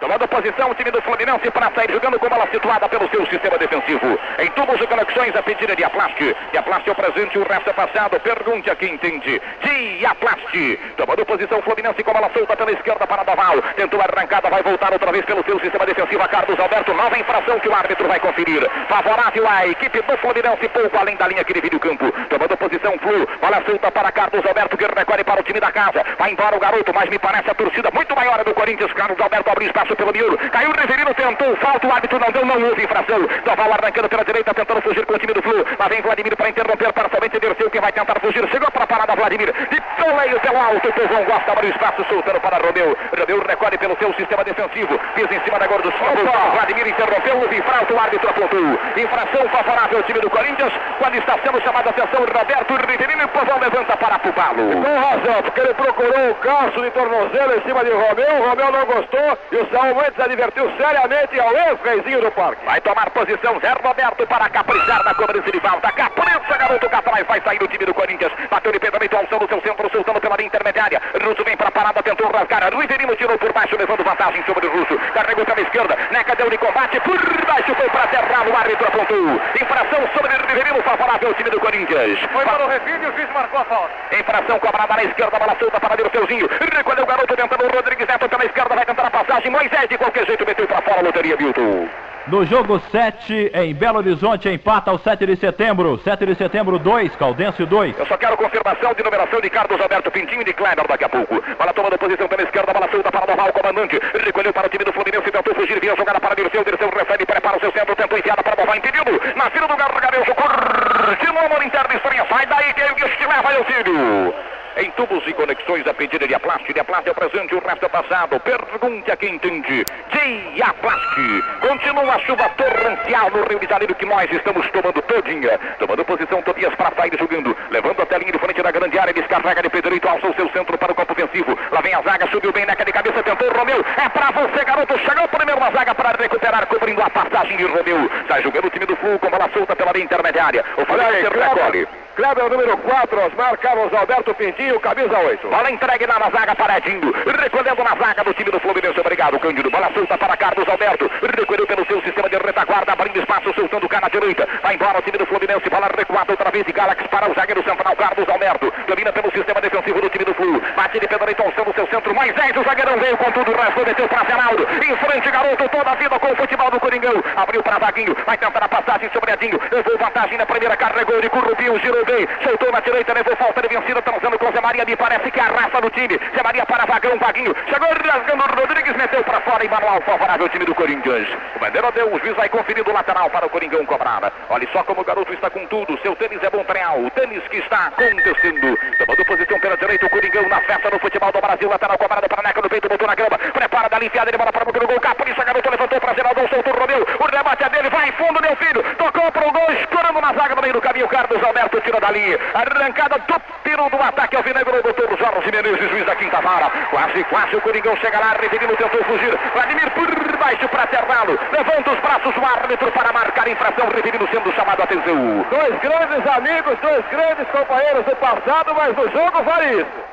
Tomando posição o time do Fluminense para sair jogando com bola situada pelo seu sistema defensivo. Em tubos e conexões, a pedida de Aplast. Diaplast é o presente, o resto é passado. Pergunte a quem entende. Diaplast. Tomando posição Fluminense com bola solta pela esquerda para Daval. Tentou a arrancada, vai voltar outra vez pelo seu sistema defensivo. A Carlos Alberto, nova infração que o árbitro vai conferir. Favorável à equipe do Fluminense, pouco além da linha que divide o campo. Tomando posição Flu. Bola solta para Carlos Alberto, que recolhe para o time da casa. Vai embora o garoto, mas me parece a torcida muito maior do Corinthians. Carlos Alberto abre espaço pelo miolo. Caiu o Riverino, tentou falta, o árbitro não deu, não houve infração. Daval arrancando pela direita, tentando fugir com o time do Flu. Lá vem Vladimir para interromper, parcialmente Derceu, que vai tentar fugir. Chegou para a parada Vladimir. De toleio pelo alto, o povão gosta, abre o espaço, soltando para Romeu. Romeu recolhe pelo seu sistema defensivo. Pisa em cima da gorduchinha. Vladimir interrompeu, houve infração, o árbitro apontou. Infração favorável ao time do Corinthians. Quando está sendo chamada a atenção, Roberto Riverino e o povão levanta para pupá-lo. Com razão, porque ele procurou o calço de tornozelo em cima de Romeu. O Romeu não gostou e o Mendes advertiu seriamente ao ex-reizinho do parque. Vai tomar posição Zé Roberto para caprichar na cobrança de falta. Capricha, garoto, cá atrás vai sair o time do Corinthians. Bateu de pensamento alção no seu centro, soltando pela linha intermediária. Russo vem para a parada, tentou rasgar. Riverino tirou por baixo, levando vantagem sobre o Russo. Carregou pela esquerda. Neca deu de combate. Por baixo foi para terra. O árbitro apontou. Infração sobre o Riverino, favorável ao time do Corinthians. Foi para o refil e o juiz marcou a falta. Infração cobrada na esquerda, bola solta para Dirceuzinho. Recolheu o garoto tentando o Rodrigues Neto pela esquerda, vai tentar a passagem. Moisés de qualquer jeito meteu para fora a loteria, Milton. No jogo 7, em Belo Horizonte, empata o 7 de setembro. 7 de setembro 2, Caldense 2. Eu só quero confirmação de numeração de Carlos Alberto Pintinho e de Kleber daqui a pouco. Bola tomando posição pela esquerda, bola solta para Noval, comandante. Recolheu para o time do Fluminense, tentou fugir, via jogada para Dirceu. Dirceu recebe, prepara o seu centro, tentou enfiada para Noval, impedido. Na fila do gargarejo, continua no interno, estranha, sai daí, que é o que leva, é o filho em tubos e conexões a pedida de Aplast. De Aplast é o presente, o resto é passado. Pergunte a quem entende. Diaplast. Continua a chuva torrencial no Rio de Janeiro que nós estamos tomando todinha. Tomando posição Tobias para sair jogando. Levando até a linha de frente da grande área. Descarrega de pé direito, alça o seu centro para o campo ofensivo. Lá vem a zaga, subiu bem neca de cabeça, tentou Romeu. É para você, garoto. Chegou primeiro na zaga para recuperar, cobrindo a passagem de Romeu. Sai jogando o time do Flu com bola solta pela linha intermediária. O Fluminense recolhe. Kleber, número 4, Osmar Carlos Alberto Pintinho, camisa 8. Bola entregue na zaga para Edinho. Recolhendo na zaga do time do Fluminense. Obrigado, Cândido. Bola solta para Carlos Alberto. Recolheu pelo seu sistema de retaguarda, abrindo espaço, soltando o cá na direita. Vai embora o time do Fluminense. Bola recuada outra vez de Galax para o zagueiro central, Carlos Alberto. Domina pelo sistema defensivo do time do Flu. Bate de pé direito, alçando o seu centro. Moisés, o zagueirão veio com tudo. Resto meteu para Geraldo. Em frente, garoto, toda a vida com o futebol do Coringão. Abriu para Vaguinho. Vai tentar a passagem sobre Edinho. Levou vantagem na primeira, carregou de Currupinho, girou bem. Soltou na direita, levou falta de vencida, transando com Zé Maria, me parece que a raça do time. Zé Maria para Vagão, Vaguinho, chegou rasgando Rodrigues, meteu para fora e manual favorável ao time do Corinthians. O bandeira deu, o juiz vai conferindo o lateral para o Coringão cobrada. Olha só como o garoto está com tudo, seu tênis é bom real, o tênis que está acontecendo. Tomando posição pela direita, o Coringão na festa no futebol do Brasil. Lateral cobrada para Neca no peito, botou na grama. Prepara da enfiada, ele bola para o gol. Capricha, garoto levantou para Geraldão, soltou o Romeu. O rebate é dele, vai fundo, meu filho. Tocou para o gol, escorando na zaga no meio do caminho. Carlos Alberto tira dali. Arrancada do tiro do ataque ao Vinegro, doutor Jorge Menezes, juiz da quinta vara. Quase, quase o Coringão chega lá. Rivelino tentou fugir. Vladimir por baixo para Tervalo. Levanta os braços o árbitro para marcar infração. Rivelino sendo chamado a atenção. Dois grandes amigos, dois grandes companheiros do passado, mas no jogo vale isso.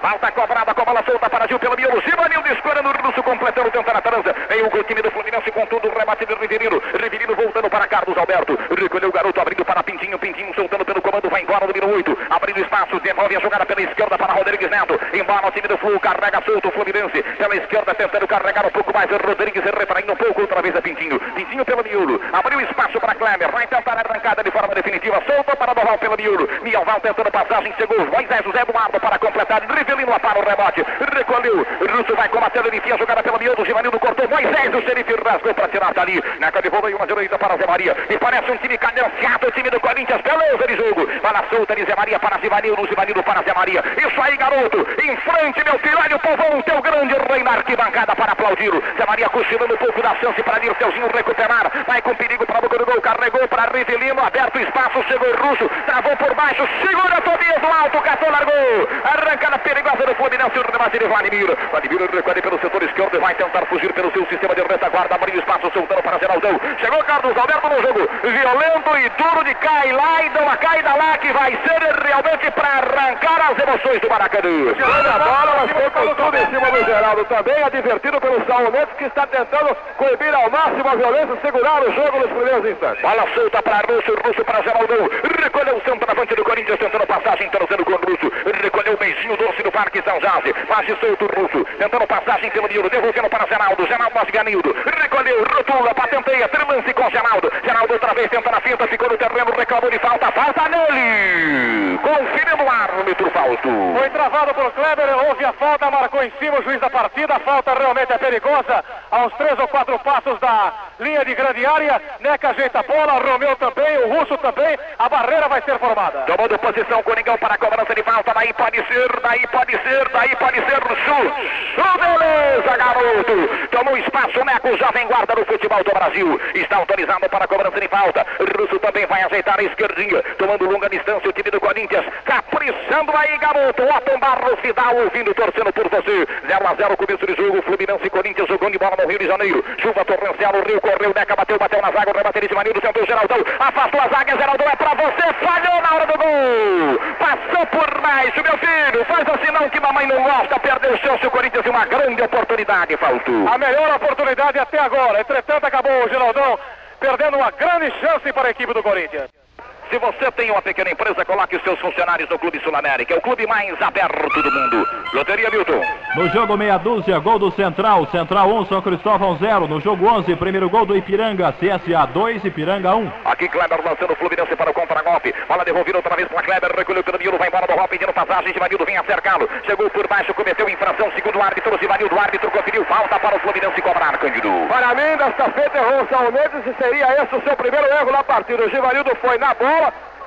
Falta cobrada com a bola solta para Gil pelo miolo. Givanildo escorando o russo, completando, tentando a trança. Vem o time do Fluminense com tudo. Rebate de Riverino. Riverino voltando para Carlos Alberto. Recolheu o garoto, abrindo para Pintinho. Pintinho soltando pelo comando. Vai embora, número 8. Abrindo espaço. Devolve a jogada pela esquerda para Rodrigues Neto. Embora o time do Flu. Carrega solto o Fluminense. Pela esquerda tentando carregar um pouco mais. Rodrigues retraindo um pouco. Outra vez a Pintinho. Pintinho pelo miolo. Abriu espaço para Kleber. Vai tentar a arrancada de forma definitiva. Solta para Doval pelo miolo. Mialval tentando passagem. Chegou Moisés José Eduardo para completar. Rivelino lá para o rebote. Recolheu. Russo vai combatendo. Ele enfia jogada pelo miolo. Givanildo cortou. Moisés, o xerife rasgou para tirar dali. Na de uma direita para Zé Maria. E parece um time cadenciado. O time do Corinthians. Beleza de jogo. Para solta de Zé Maria para Givanildo. Givanildo para Zé Maria. Isso aí, garoto. Em frente, meu filho. Olha o. Teu grande rei na arquibancada para aplaudir. Zé Maria cochilando um pouco da chance para Dirceuzinho recuperar. Vai com perigo para a boca do gol. Carregou para Rivelino. Aberto espaço. Chegou o Russo. Travou por baixo. Segura Tobias do alto. Catou, largou. Arrancada perigosa do Fluminense. O rebate de Vladimir. Vladimir recolhe pelo setor esquerdo. Vai tentar fugir pelo seu sistema de retaguarda. Abriu espaço. Soltando para Geraldão. Chegou Carlos Alberto no jogo. Violento e duro de cai lá e dá uma caída lá que vai ser realmente para arrancar as emoções do Maracanã. Tirando a bola, mas foi com tudo em cima do Geraldo. Também advertido pelo Saulo Mendes que está tentando coibir ao máximo a violência, segurar o jogo nos primeiros instantes. Bola solta para Russo, Russo para Geraldão. Recolheu o centroavante do Corinthians, tentando passagem, trazendo com o Russo. Recolheu o beijinho doce Parque São Jorge. Passe solto o Russo, tentando passagem pelo Nildo, devolvendo para Geraldo. Geraldo Osganildo. Recolheu, rotula, patenteia, trilance com Geraldo. Geraldo outra vez tenta na finta, ficou no terreno, reclamou de falta, falta nele. Conferindo o árbitro Fausto. Foi travado por Kleber, houve a falta, marcou em cima o juiz da partida. A falta realmente é perigosa. Aos três ou quatro passos da linha de grande área. Neca ajeita a bola, Romeu também, o Russo também. A barreira vai ser formada. Tomando posição, Coringão para a cobrança de falta. Daí pode ser, daí pode ser, daí pode ser. Su, su beleza, garoto. Tomou espaço, Neco, jovem guarda do futebol do Brasil. Está autorizado para a cobrança de falta. Russo também vai ajeitar a esquerdinha. Tomando longa distância o time do Corinthians. Caprichando aí, garoto. Otton Barros Vidal ouvindo, torcendo por você. 0 a 0 começo de jogo. Fluminense e Corinthians jogando de bola no Rio de Janeiro. Chuva torrencial, o Rio correu, Neca bateu, bateu na zaga, o rebate de Manildo, tentou o Geraldão. Afastou a zaga, Geraldão é pra você. Falhou na hora do gol. Passou por baixo, meu filho. Faz assim não que mamãe não gosta. Perdeu chance o Corinthians e uma grande oportunidade, faltou. A melhor oportunidade até agora. Entretanto, acabou o Geraldão perdendo uma grande chance para a equipe do Corinthians. Se você tem uma pequena empresa, coloque os seus funcionários no Clube Sul América. É o clube mais aberto do mundo. Loteria Milton. No jogo meia dúzia, gol do Central. Central 1, São Cristóvão 0. No jogo 11, primeiro gol do Ipiranga. CSA 2, Ipiranga 1. Aqui Kleber lançando o Fluminense para o contra-golpe. Bola devolvida outra vez para Kleber. Recolheu pelo Nilo, vai embora do Hop, pedindo passagem. Givanildo vem acercá-lo. Chegou por baixo, cometeu infração. Segundo o árbitro, Givanildo, o árbitro conferiu falta para o Fluminense cobrar, Cândido. Para mim, desta feita errou o Saulo Mendes e seria esse o seu primeiro erro na partida. O Givanildo foi na bola,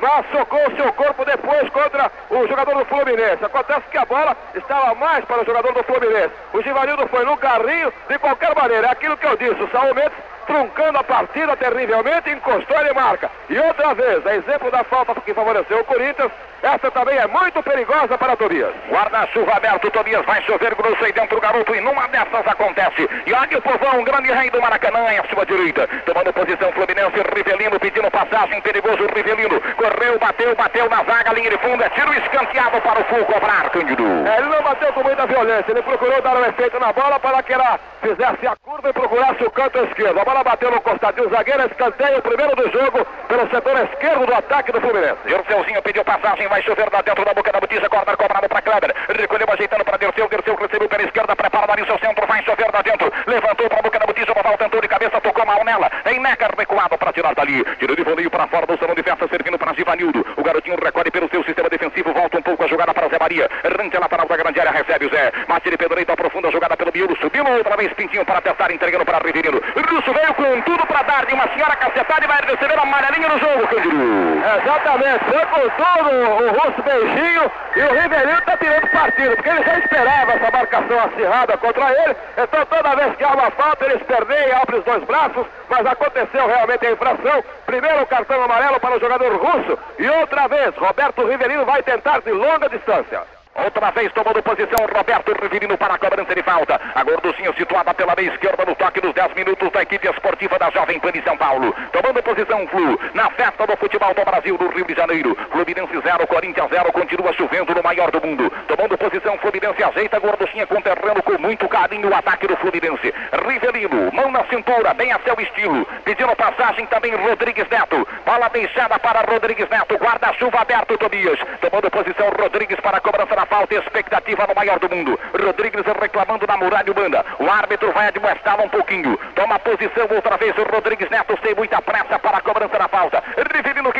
mas socou o seu corpo depois contra o jogador do Fluminense. Acontece que a bola estava mais para o jogador do Fluminense. O Givanildo foi no carrinho, de qualquer maneira, é aquilo que eu disse, o Saulo Mendes truncando a partida terrivelmente, encostou e marca. E outra vez, a exemplo da falta que favoreceu o Corinthians, essa também é muito perigosa para Tobias. Guarda-chuva aberto, Tobias vai chover grosso aí dentro do garoto e numa dessas acontece. E olha o povão, grande rei do Maracanã à sua direita. Tomando posição Fluminense, Rivelino pedindo passagem, perigoso Rivelino. Correu, bateu, bateu na zaga, linha de fundo, é tiro escanteado para o Full cobrar, Cândido. É, ele não bateu com muita violência, ele procurou dar um efeito na bola para que ela fizesse a curva e procurasse o canto esquerdo. A bola bateu no costadinho zagueiro, escanteio, primeiro do jogo, pelo setor esquerdo do ataque do Fluminense. Dirceuzinho pediu passagem, vai chover lá dentro da boca da botija, corner cobrado para Kleber. Recolheu, ajeitando para Dirceu, Dirceu recebeu pela esquerda, prepara o seu centro, vai chover lá dentro. Levantou para a boca da botija, Boval tentou de cabeça, tocou mal nela. Em Necker recuado para tirar dali. Tirou de voleio para fora do salão de festa, servindo para Givanildo. O garotinho recolhe pelo seu sistema defensivo, volta um pouco a jogada para Zé Maria. Rante a lateral da grande área, recebe o Zé. Mate de Pedreito, aprofunda a jogada pelo miolo, subiu outra vez Pintinho para testar, entregando para Riverino. Russo vem veio com tudo para dar de uma senhora cacetada e vai receber a amarelinha no jogo, Candiru. Exatamente, foi com tudo o Russo Beijinho e o Rivelino tá tirando partido, porque ele já esperava essa marcação acirrada contra ele, então toda vez que há uma falta ele esperneia, abre os dois braços, mas aconteceu realmente a infração, primeiro o cartão amarelo para o jogador russo e outra vez Roberto Rivelino vai tentar de longa distância. Outra vez tomando posição Roberto Riverino para a cobrança de falta. A gorducinha situada pela meia esquerda no toque dos 10 minutos da equipe esportiva da Jovem Pan de São Paulo. Tomando posição Flu na festa do futebol do Brasil do Rio de Janeiro. Fluminense 0, Corinthians 0, continua chovendo no maior do mundo. Tomando posição Fluminense ajeita gorducinha com terreno com muito carinho o ataque do Fluminense. Rivelino, mão na cintura, bem a seu estilo. Pedindo passagem também Rodrigues Neto. Bola deixada para Rodrigues Neto. Guarda-chuva aberto Tobias. Tomando posição Rodrigues para a cobrança da falta, expectativa no maior do mundo. Rodrigues reclamando da muralha banda. O árbitro vai admoestá-lo um pouquinho. Toma posição outra vez o Rodrigues Neto sem muita pressa para a cobrança da falta.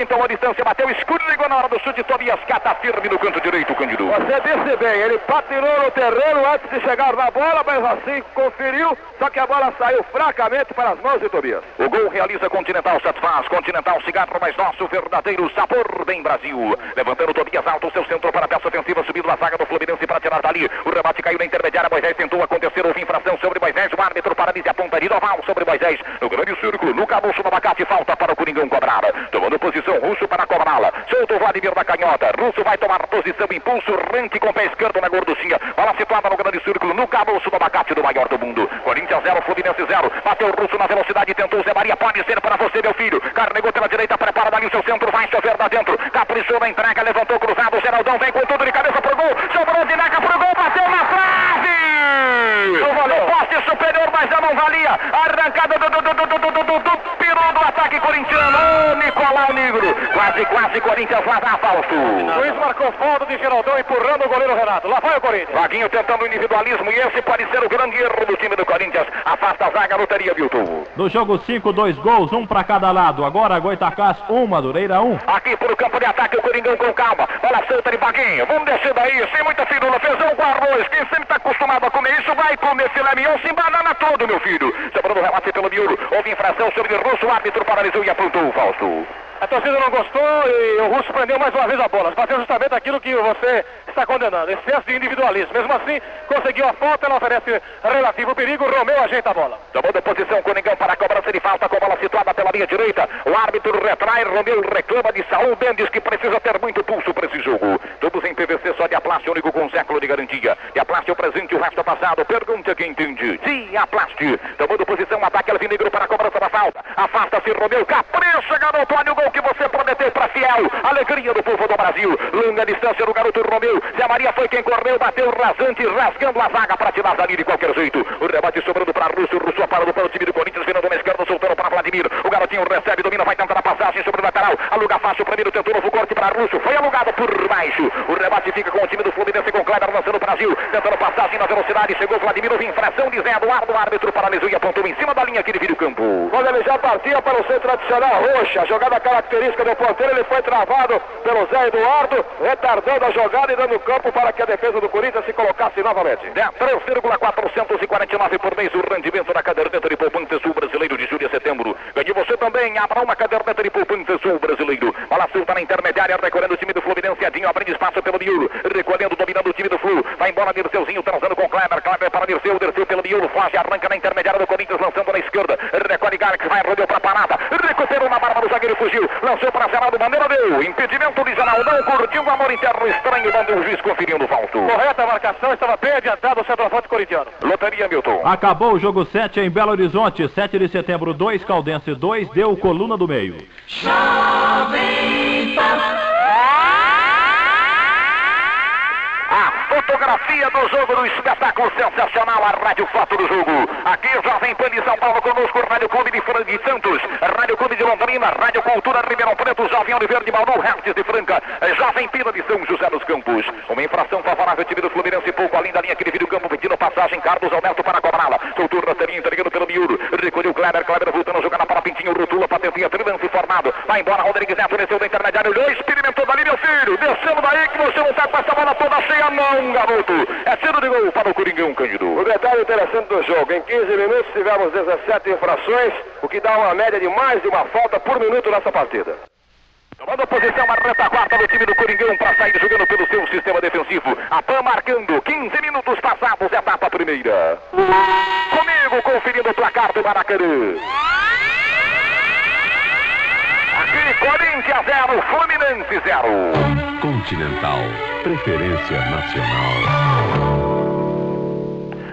Tomou a distância, bateu, escorregou na hora do chute. Tobias cata firme no canto direito, Cândido. Você disse bem, ele patinou no terreno antes de chegar na bola, mas assim conferiu, só que a bola saiu fracamente para as mãos de Tobias. O gol realiza Continental Satisfaz. Continental cigarro mais nosso verdadeiro sabor bem Brasil. Levantando Tobias alto, seu centro para a peça ofensiva, subindo a zaga do Fluminense para tirar dali. O rebate caiu na intermediária. Moisés tentou acontecer. Houve infração sobre Moisés. O árbitro paralisa a ponta de Noval sobre Moisés. No grande círculo, no cabuço do abacate. Falta para o Coringão cobrar. Tomando posição, Russo para cobrá-la. Solta o Vladimir da canhota. Russo vai tomar posição, impulso, rente com o pé esquerdo na gorducinha. Bola situada no grande círculo, no cabuço do abacate do maior do mundo. Corinthians 0, Fluminense 0. Bateu o Russo na velocidade. Tentou Zé Maria. Pode ser para você, meu filho. Carregou pela direita. Prepara dali o seu centro. Vai chover lá dentro. Caprichou na entrega. Levantou cruzado. Geraldão vem com tudo de cabeça pro gol. Sobrou de pro gol, bateu na trave! Não valeu. Poste superior, mas já não valia. Arrancada do, do, do, do, do, do, do, do peru do ataque corintiano. Nicolau Negro. Quase, quase Corinthians lá dá Fausto. O juiz marcou falta de Geraldão empurrando o goleiro Renato. Lá vai o Corinthians. Vaguinho tentando o individualismo e esse pode ser o grande erro do time do Corinthians. Afasta a zaga, loteria, Milton. No jogo 5, dois gols, um para cada lado. Agora Goitacás 1, um, Madureira 1. Um. Aqui pro campo de ataque o Coringão com calma. Bola solta de Vaguinho. Vamos descer daí, sem muita firula. Feijão com arroz. Quem sempre está acostumado a comer isso vai comer filé mignon sem banana todo, meu filho. Sobrando o remate pelo miolo. Houve infração sobre o Russo. O árbitro paralisou e apontou o Fausto. A torcida não gostou e o Russo prendeu mais uma vez a bola. Bateu justamente aquilo que você está condenando, excesso de individualismo. Mesmo assim, conseguiu a falta, ela oferece relativo perigo. Romeu ajeita a bola. Tomando posição, Coningão para a cobrança de falta, com a bola situada pela linha direita. O árbitro retrai, Romeu reclama de Saúl Mendes, que precisa ter muito pulso para esse jogo. Todos em PVC, só de Aplaste, único com um século de garantia. De Aplaste o presente, o resto é passado. Pergunta quem entende. De Aplaste. Tomando posição, ataque Alvinegro para a cobrança da falta. Afasta-se Romeu, capricha, garoto, olha o gol que você prometeu para Fiel. Alegria do povo do Brasil. Longa distância do garoto Romeu. Zé Maria foi quem correu, bateu rasante, rasgando a zaga para tirar dali de qualquer jeito. O rebate sobrando para Russo. Russo parado para o time do Corinthians, na esquerda, soltando para Vladimir. O garotinho recebe, domina, vai tentar a passagem sobre o lateral. Aluga fácil, primeiro tentou novo corte para Russo. Foi alugado por baixo. O rebate fica com o time do Fluminense com Kleber lançando o Brasil. Tentando passagem na velocidade. Chegou Vladimir, infração de Zé Eduardo. O árbitro paralisou e apontou em cima da linha que divide o campo. Quando ele já partia para o seu tradicional roxa, jogada característica do ponteiro, ele foi travado pelo Zé Eduardo, retardando a jogada e dando campo para que a defesa do Corinthians se colocasse novamente. 3,449 por mês o rendimento da caderneta de poupança sul brasileiro de julho a setembro. Ganhe você também, abra uma caderneta de poupança sul brasileiro. Bola solta na intermediária, recolhendo o time do Fluminense, Edinho abrindo espaço pelo miolo, recolhendo, dominando o time do Flu. Vai embora Dirceuzinho, transando com Kleber, Kleber para Dirceu, Dirceu pelo miolo, foge, arranca na intermediária do Corinthians, lançando na esquerda. Recolhe Garx, vai, rodeou para a parada, recuperou na barba do zagueiro, fugiu, lançou para Geraldo, Bandeira deu, impedimento de Geraldo, não curtiu o amor interno estranho, mandou o juiz conferindo o falso. Correta a marcação, estava bem adiantado o centroavante corintiano. Loteria, Milton. Acabou o jogo 7 em Belo Horizonte, 7 de setembro 2, Caldense 2, deu coluna do meio. Jovem Pan. Fotografia do jogo do espetáculo sensacional, a rádio foto do jogo. Aqui, Jovem Pan de São Paulo conosco, Rádio Clube de Franca de Santos, Rádio Clube de Londrina, Rádio Cultura Ribeirão Preto, Jovem Oliveira de Bauru, Hertz de Franca, Jovem Pina de São José dos Campos. Uma infração favorável time do Fluminense, pouco além da linha que divide o campo, pedindo passagem, Carlos Alberto para cobrá-la. Soltou Rasterinho, entregando pelo miuro, recolheu Kleber, Kleber voltando a jogar para Pintinho, rotula, patentinha, transformado. Vai embora, Rodrigues Neto, desceu da intermediária, olhou, experimentou dali, meu filho, descendo daí que você não tá com essa bola toda cheia, não, garoto. É tiro de gol para o Coringão, Cândido. O detalhe interessante do jogo, em 15 minutos tivemos 17 infrações, o que dá uma média de mais de uma falta por minuto nessa partida. Tomando posição a retaguarda do time do Coringão para sair jogando pelo seu sistema defensivo. A PAN marcando 15 minutos passados, etapa primeira. Comigo conferindo o placar do Maracanã. Aqui Corinthians 0, Fluminense 0. Continental. Preferência nacional.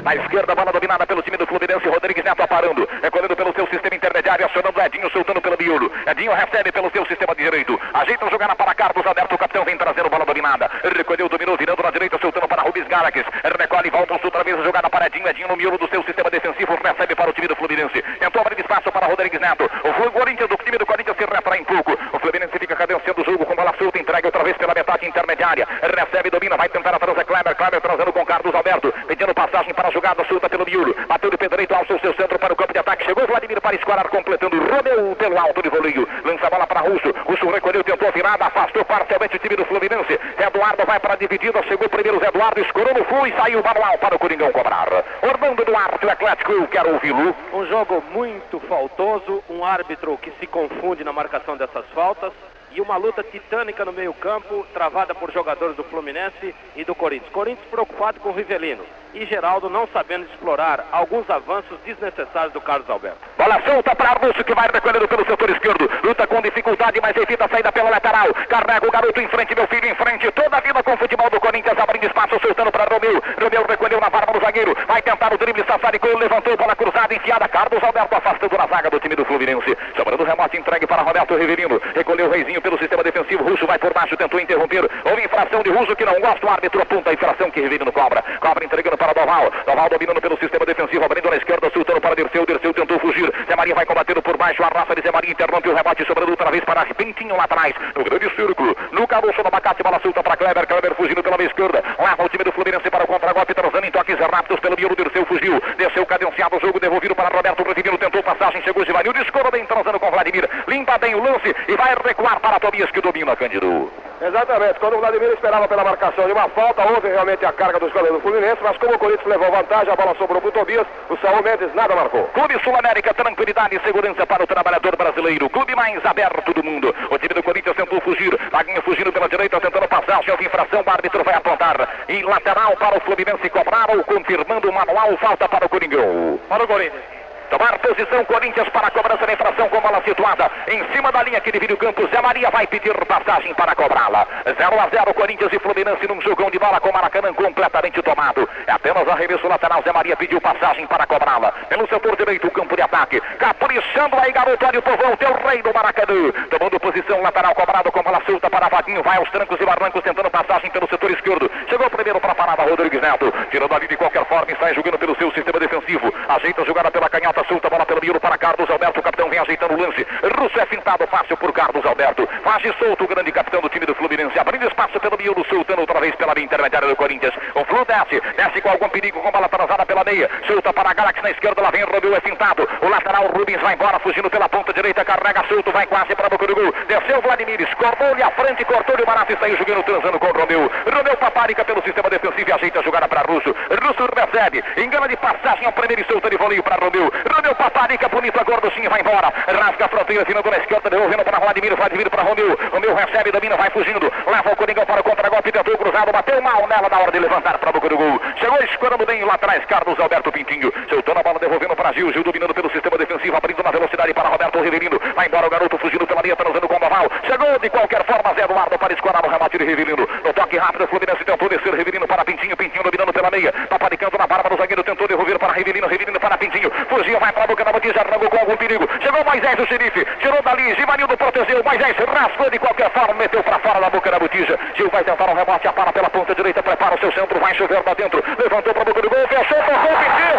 Na esquerda, bola dominada pelo time do Fluminense. Rodrigues Neto aparando. Recolhendo pelo seu sistema intermediário. Acionando Edinho, soltando pelo miolo. Edinho recebe pelo seu sistema direito. Ajeita a jogada para Carlos Alberto. O capitão vem trazendo bola dominada. Recolheu, dominou, virando na direita, soltando para Rubens Galax. Recolhe, volta outra vez a jogada para Edinho. Edinho no miolo do seu sistema defensivo. Recebe para o time do Fluminense. Tentou abrir espaço para Rodrigues Neto. O Corinthians, do time do Corinthians se retrai em pouco. O Fluminense fica cadenciando o jogo com bola solta. Entrega outra vez pela metade intermediária. Recebe, domina, vai tentar atrás é Kleber. Kleber trazendo com Carlos Alberto. Pedindo passagem para jogada solta pelo miolo. Bateu de pé direito, alça o seu centro para o campo de ataque. Chegou Vladimir para escorar, completando. Romeu pelo alto de voleio. Lança a bola para Russo. Russo recolheu, tentou virada, afastou parcialmente o time do Fluminense. Eduardo vai para a dividida. Chegou primeiro Eduardo, escorou no full e saiu manual para o Coringão cobrar. Orlando Duarte, o Atlético, eu quero ouvi-lo. Um jogo muito faltoso, um árbitro que se confunde na marcação dessas faltas e uma luta titânica no meio-campo, travada por jogadores do Fluminense e do Corinthians. Corinthians preocupado com o Rivelino e Geraldo não sabendo explorar alguns avanços desnecessários do Carlos Alberto. Bola solta para Arbusto que vai recolhendo pelo setor esquerdo. Luta com dificuldade, mas evita a saída pela lateral. Carrega o garoto em frente, meu filho em frente. Toda a vida com o futebol do Corinthians, abrindo espaço, soltando para Romeu. Romeu recolheu na barba do zagueiro. Vai tentar o drible, Sassaricou, levantou bola cruzada, enfiada. Carlos Alberto afastando na zaga do time do Fluminense. Sobrando o remote entregue para Roberto Riverino. Recolheu o Reizinho pelo sistema defensivo. Russo vai por baixo, tentou interromper. Houve infração de Russo que não gosta. O árbitro aponta a infração que Riverino cobra. Cobra entregando para Doval. Doval dominando pelo sistema defensivo, abrindo na esquerda, soltando para Dirceu. Dirceu tentou fugir. Zé Maria vai combatendo por baixo. A raça de Zé Maria interrompe o rebote, sobrando outra vez para Pintinho lá atrás. No grande círculo. No caroço do abacate, bola solta para Kleber. Kleber fugindo pela meia esquerda. Leva o time do Fluminense para o contra-golpe, trazendo em toques rápidos pelo miolo. Dirceu fugiu. Desceu cadenciado o jogo, devolvido para Roberto Riverino. Tentou passagem, chegou Givanildo. Escorou bem, transando com Vladimir. Limpa bem o lance e vai recuar para Tobias que domina, Cândido. Exatamente, quando o Vladimir esperava pela marcação de uma falta, houve realmente a carga dos goleiros do Fluminense, mas como o Corinthians levou vantagem, a bola sobrou para o Tobias, o Saúl Mendes nada marcou. Clube Sul-América, tranquilidade e segurança para o trabalhador brasileiro. Clube mais aberto do mundo. O time do Corinthians tentou fugir. Vaguinho fugindo pela direita, tentando passar. Houve infração, o árbitro vai apontar. E lateral para o Fluminense cobrar ou confirmando o manual, falta para o Coringão. Para o Corinthians. Tomar posição Corinthians para a cobrança da infração com bola situada em cima da linha que divide o campo. Zé Maria vai pedir passagem para cobrá-la. 0 a 0 Corinthians e Fluminense num jogão de bola com Maracanã completamente tomado. É apenas arremesso lateral. Zé Maria pediu passagem para cobrá-la. Pelo setor direito, o campo de ataque. Caprichando aí, garoto. Olha o povão, teu rei do Maracanã. Tomando posição lateral cobrado com bola solta para Vaguinho. Vai aos trancos e barrancos tentando passagem pelo setor esquerdo. Chegou primeiro para a parada Rodrigues Neto. Tirando ali de qualquer forma e sai jogando pelo seu sistema defensivo. Ajeita a jogada pela canhota solta, bola pelo miolo para Carlos Alberto, o capitão vem ajeitando o lance. Russo é fintado fácil por Carlos Alberto. Faz de solto o grande capitão do time do Fluminense, abrindo espaço pelo miolo, soltando outra vez pela linha intermediária do Corinthians. O Flu desce, desce com algum perigo, com bola atrasada pela meia. Solta para a Galaxy na esquerda, lá vem Romeu, é fintado. O lateral Rubens vai embora, fugindo pela ponta direita, carrega solto, vai quase para a boca do gol. Desceu Vladimir, escornou-lhe à frente, cortou-lhe o Marato e saiu jogando, transando com o Romeu. Romeu paparica pelo sistema defensivo e ajeita a jogada para Russo. Russo recebe, engana de passagem ao primeiro e solta de voleio para Romeu. Romeu paparica, bonito agora do sim, vai embora. Rasga a fronteira, finando na esquerda, devolvendo para Vladimir, Vladimir para Romeu. Romeu recebe, domina, vai fugindo. Leva o Coringão para o contra-golpe, tentou cruzado, bateu mal nela na hora de levantar para a boca do gol. Chegou escorando bem lá atrás, Carlos Alberto Pintinho. Soltou a bola, devolvendo para Gil. Gil dominando pelo sistema defensivo, abrindo na velocidade para Roberto Rivelino. Vai embora o garoto fugindo pela linha, transando com o Baval. Chegou de qualquer forma, Zé Eduardo para escorar o remate de Rivelino. No toque rápido, o Fluminense tentou descer Rivelino para Pintinho. Pintinho dominando pela meia. Paparicando na barba do zagueiro, tentou devolver para Rivelino. Rivelino para Pintinho. Fugiu, vai para a boca da botija, arrancou com algum perigo. Chegou Moisés, o xerife. Tirou dali, Givanildo protegeu. Moisés rasgou de qualquer forma, meteu para fora da boca da botija. Gil vai tentar um rebote, apara pela ponta direita, prepara o seu centro, vai chover lá dentro. Levantou para a boca do gol, fechou, tocou, Pintinho.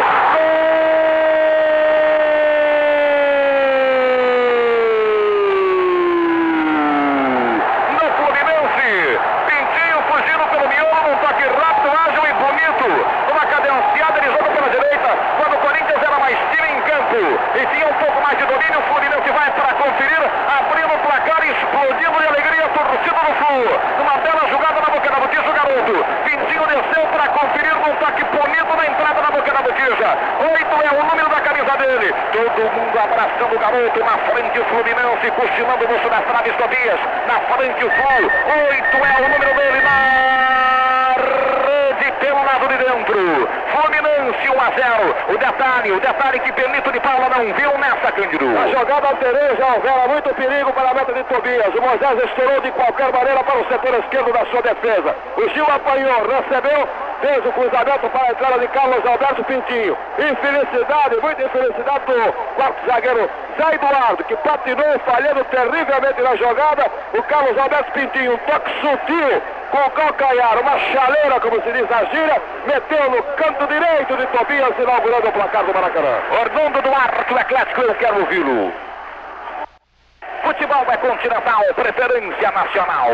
No Fluminense, Pintinho fugindo pelo miolo, num toque rápido, ágil e bonito. Uma cadenciada, ele joga pela direita, quando o Corinthians era mais time em campo e tinha um pouco mais de domínio, o Fluminense vai para conferir, abrindo o placar, explodindo de alegria, a torcida do Flu. Numa bela jogada na boca da botija, o garoto. Pintinho desceu para garoto na frente, o Fluminense cochilando no sul das traves Tobias. Na frente, o Flu. Oito é o número dele na rede pelo lado de dentro. Fluminense 1 a 0. O detalhe, o detalhe que Benito de Paula não viu nessa, Cândido. A jogada anterior já houvera muito perigo para a meta de Tobias. O Moisés estourou de qualquer maneira para o setor esquerdo da sua defesa. O Gil apanhou, recebeu, fez o cruzamento para a entrada de Carlos Alberto Pintinho. Infelicidade, muita infelicidade do quarto zagueiro Zé Eduardo, que patinou, falhando terrivelmente na jogada. O Carlos Alberto Pintinho, um toque sutil com o calcanhar, uma chaleira, como se diz na gíria, meteu no canto direito de Tobias, inaugurando o placar do Maracanã. Orlando Duarte, o Atlético, eu quero ouvi-lo. Futebol é continental, preferência nacional.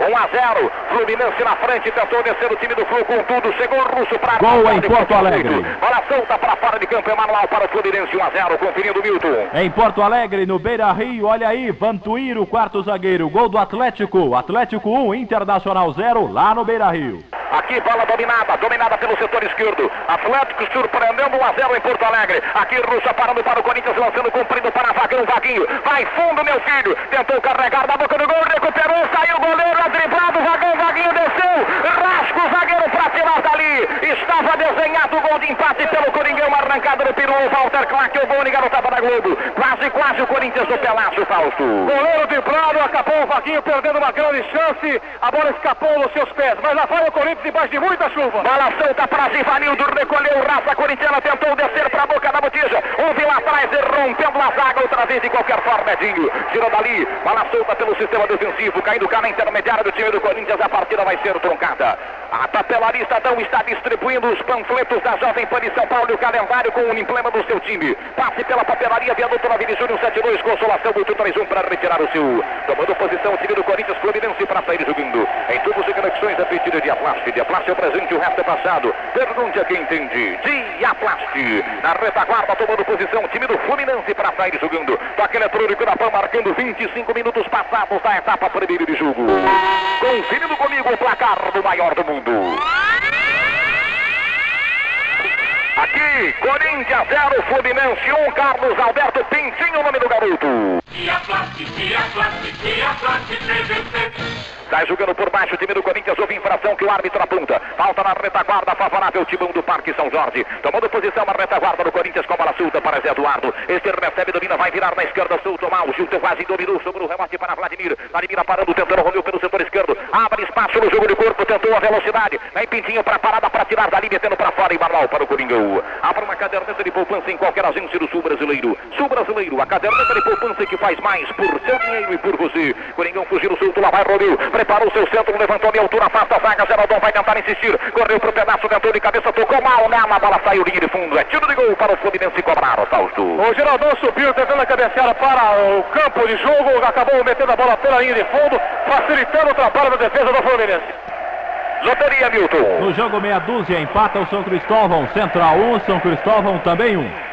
1 a 0. Fluminense na frente, tentou descer o time do Flu com tudo. Chegou o Russo para Gol em Porto Alegre. Bola solta para fora de campo, Emanuel para o Fluminense 1 a 0, conferindo Milton. Em Porto Alegre, no Beira Rio, olha aí, Vantuíro, quarto zagueiro, gol do Atlético. Atlético 1, Internacional 0, lá no Beira Rio. Aqui bola dominada, dominada pelo setor esquerdo. Atlético surpreendendo 1 a 0 em Porto Alegre. Aqui Russa parando para o Corinthians, lançando comprido para Vagão Vaguinho. Vai fundo, meu filho. Tentou carregar da boca do gol, recuperou, saiu o goleiro, driblado, Vagão Vaguinho desceu. Rasca o zagueiro para tirar dali. Estava desenhado o gol de empate pelo Coringão, arrancado no peru. Walter Clark, o Boni, garotava da Globo. Quase, quase o Corinthians do Pelácio, Fausto. Goleiro driblado, acabou o Vaguinho perdendo uma grande chance. A bola escapou nos seus pés, mas lá vai o Corinthians debaixo de muita chuva. Bola solta para Zivanildo, recolheu raça corintiana, tentou descer para a boca da botija. Houve lá atrás, rompendo a zaga, outra vez de qualquer forma, Edinho. Tirou dali, bola solta pelo sistema defensivo, caindo cá na intermediária do time do Corinthians, a partida vai ser truncada. A papelaria Estadão está distribuindo os panfletos da Jovem Pan de São Paulo e o calendário com o emblema do seu time. Passe pela papelaria Viaduto Navini Júnior 72, consolação 831 para retirar o seu. Tomando posição o time do Corinthians Fluminense para sair jogando. Em tubos e conexões a pedido de Aplaste. De Aplaste é o presente, o resto é passado. Pergunte a quem entende. Diaplaste. Na retaguarda tomando posição o time do Fluminense para sair jogando. Toque eletrônico da PAN marcando 25 minutos passados da etapa primeira de jogo. Conferindo comigo o placar do maior do mundo. Aqui, Corinthians 0, Fluminense 1, Carlos Alberto Pintinho, o nome do garoto. Sai jogando por baixo o time do Corinthians, houve infração que o árbitro aponta. Falta na retaguarda favorável, timão do Parque São Jorge. Tomando posição a retaguarda do Corinthians com a bola solta para Zé Eduardo. Este recebe, domina, vai virar na esquerda, solto mal. Gilton quase dominou sobre o remate para Vladimir. Vladimir parando, tentando Romeu pelo setor esquerdo. Abre espaço no jogo de corpo, tentou a velocidade. Vem Pintinho para parada para tirar dali, metendo para fora e Manuel para o Coringão. Abre uma caderneta de poupança em qualquer agência do Sul Brasileiro. Sul Brasileiro, a caderneta de poupança que faz mais por seu dinheiro e por você. Coringão fugiu solto, lá vai Romeu. Preparou seu centro, levantou de altura, afasta a zaga. Geraldão vai tentar insistir. Correu pro pedaço, tentou de cabeça, tocou mal nela. A bola saiu linha de fundo. É tiro de gol para o Fluminense cobrar, Fausto. O Geraldão subiu tentando a cabeceada para o campo de jogo, acabou metendo a bola pela linha de fundo, facilitando o trabalho da defesa do Fluminense. Loteria, Milton. No jogo meia dúzia, empata o São Cristóvão. Central 1, São Cristóvão também 1.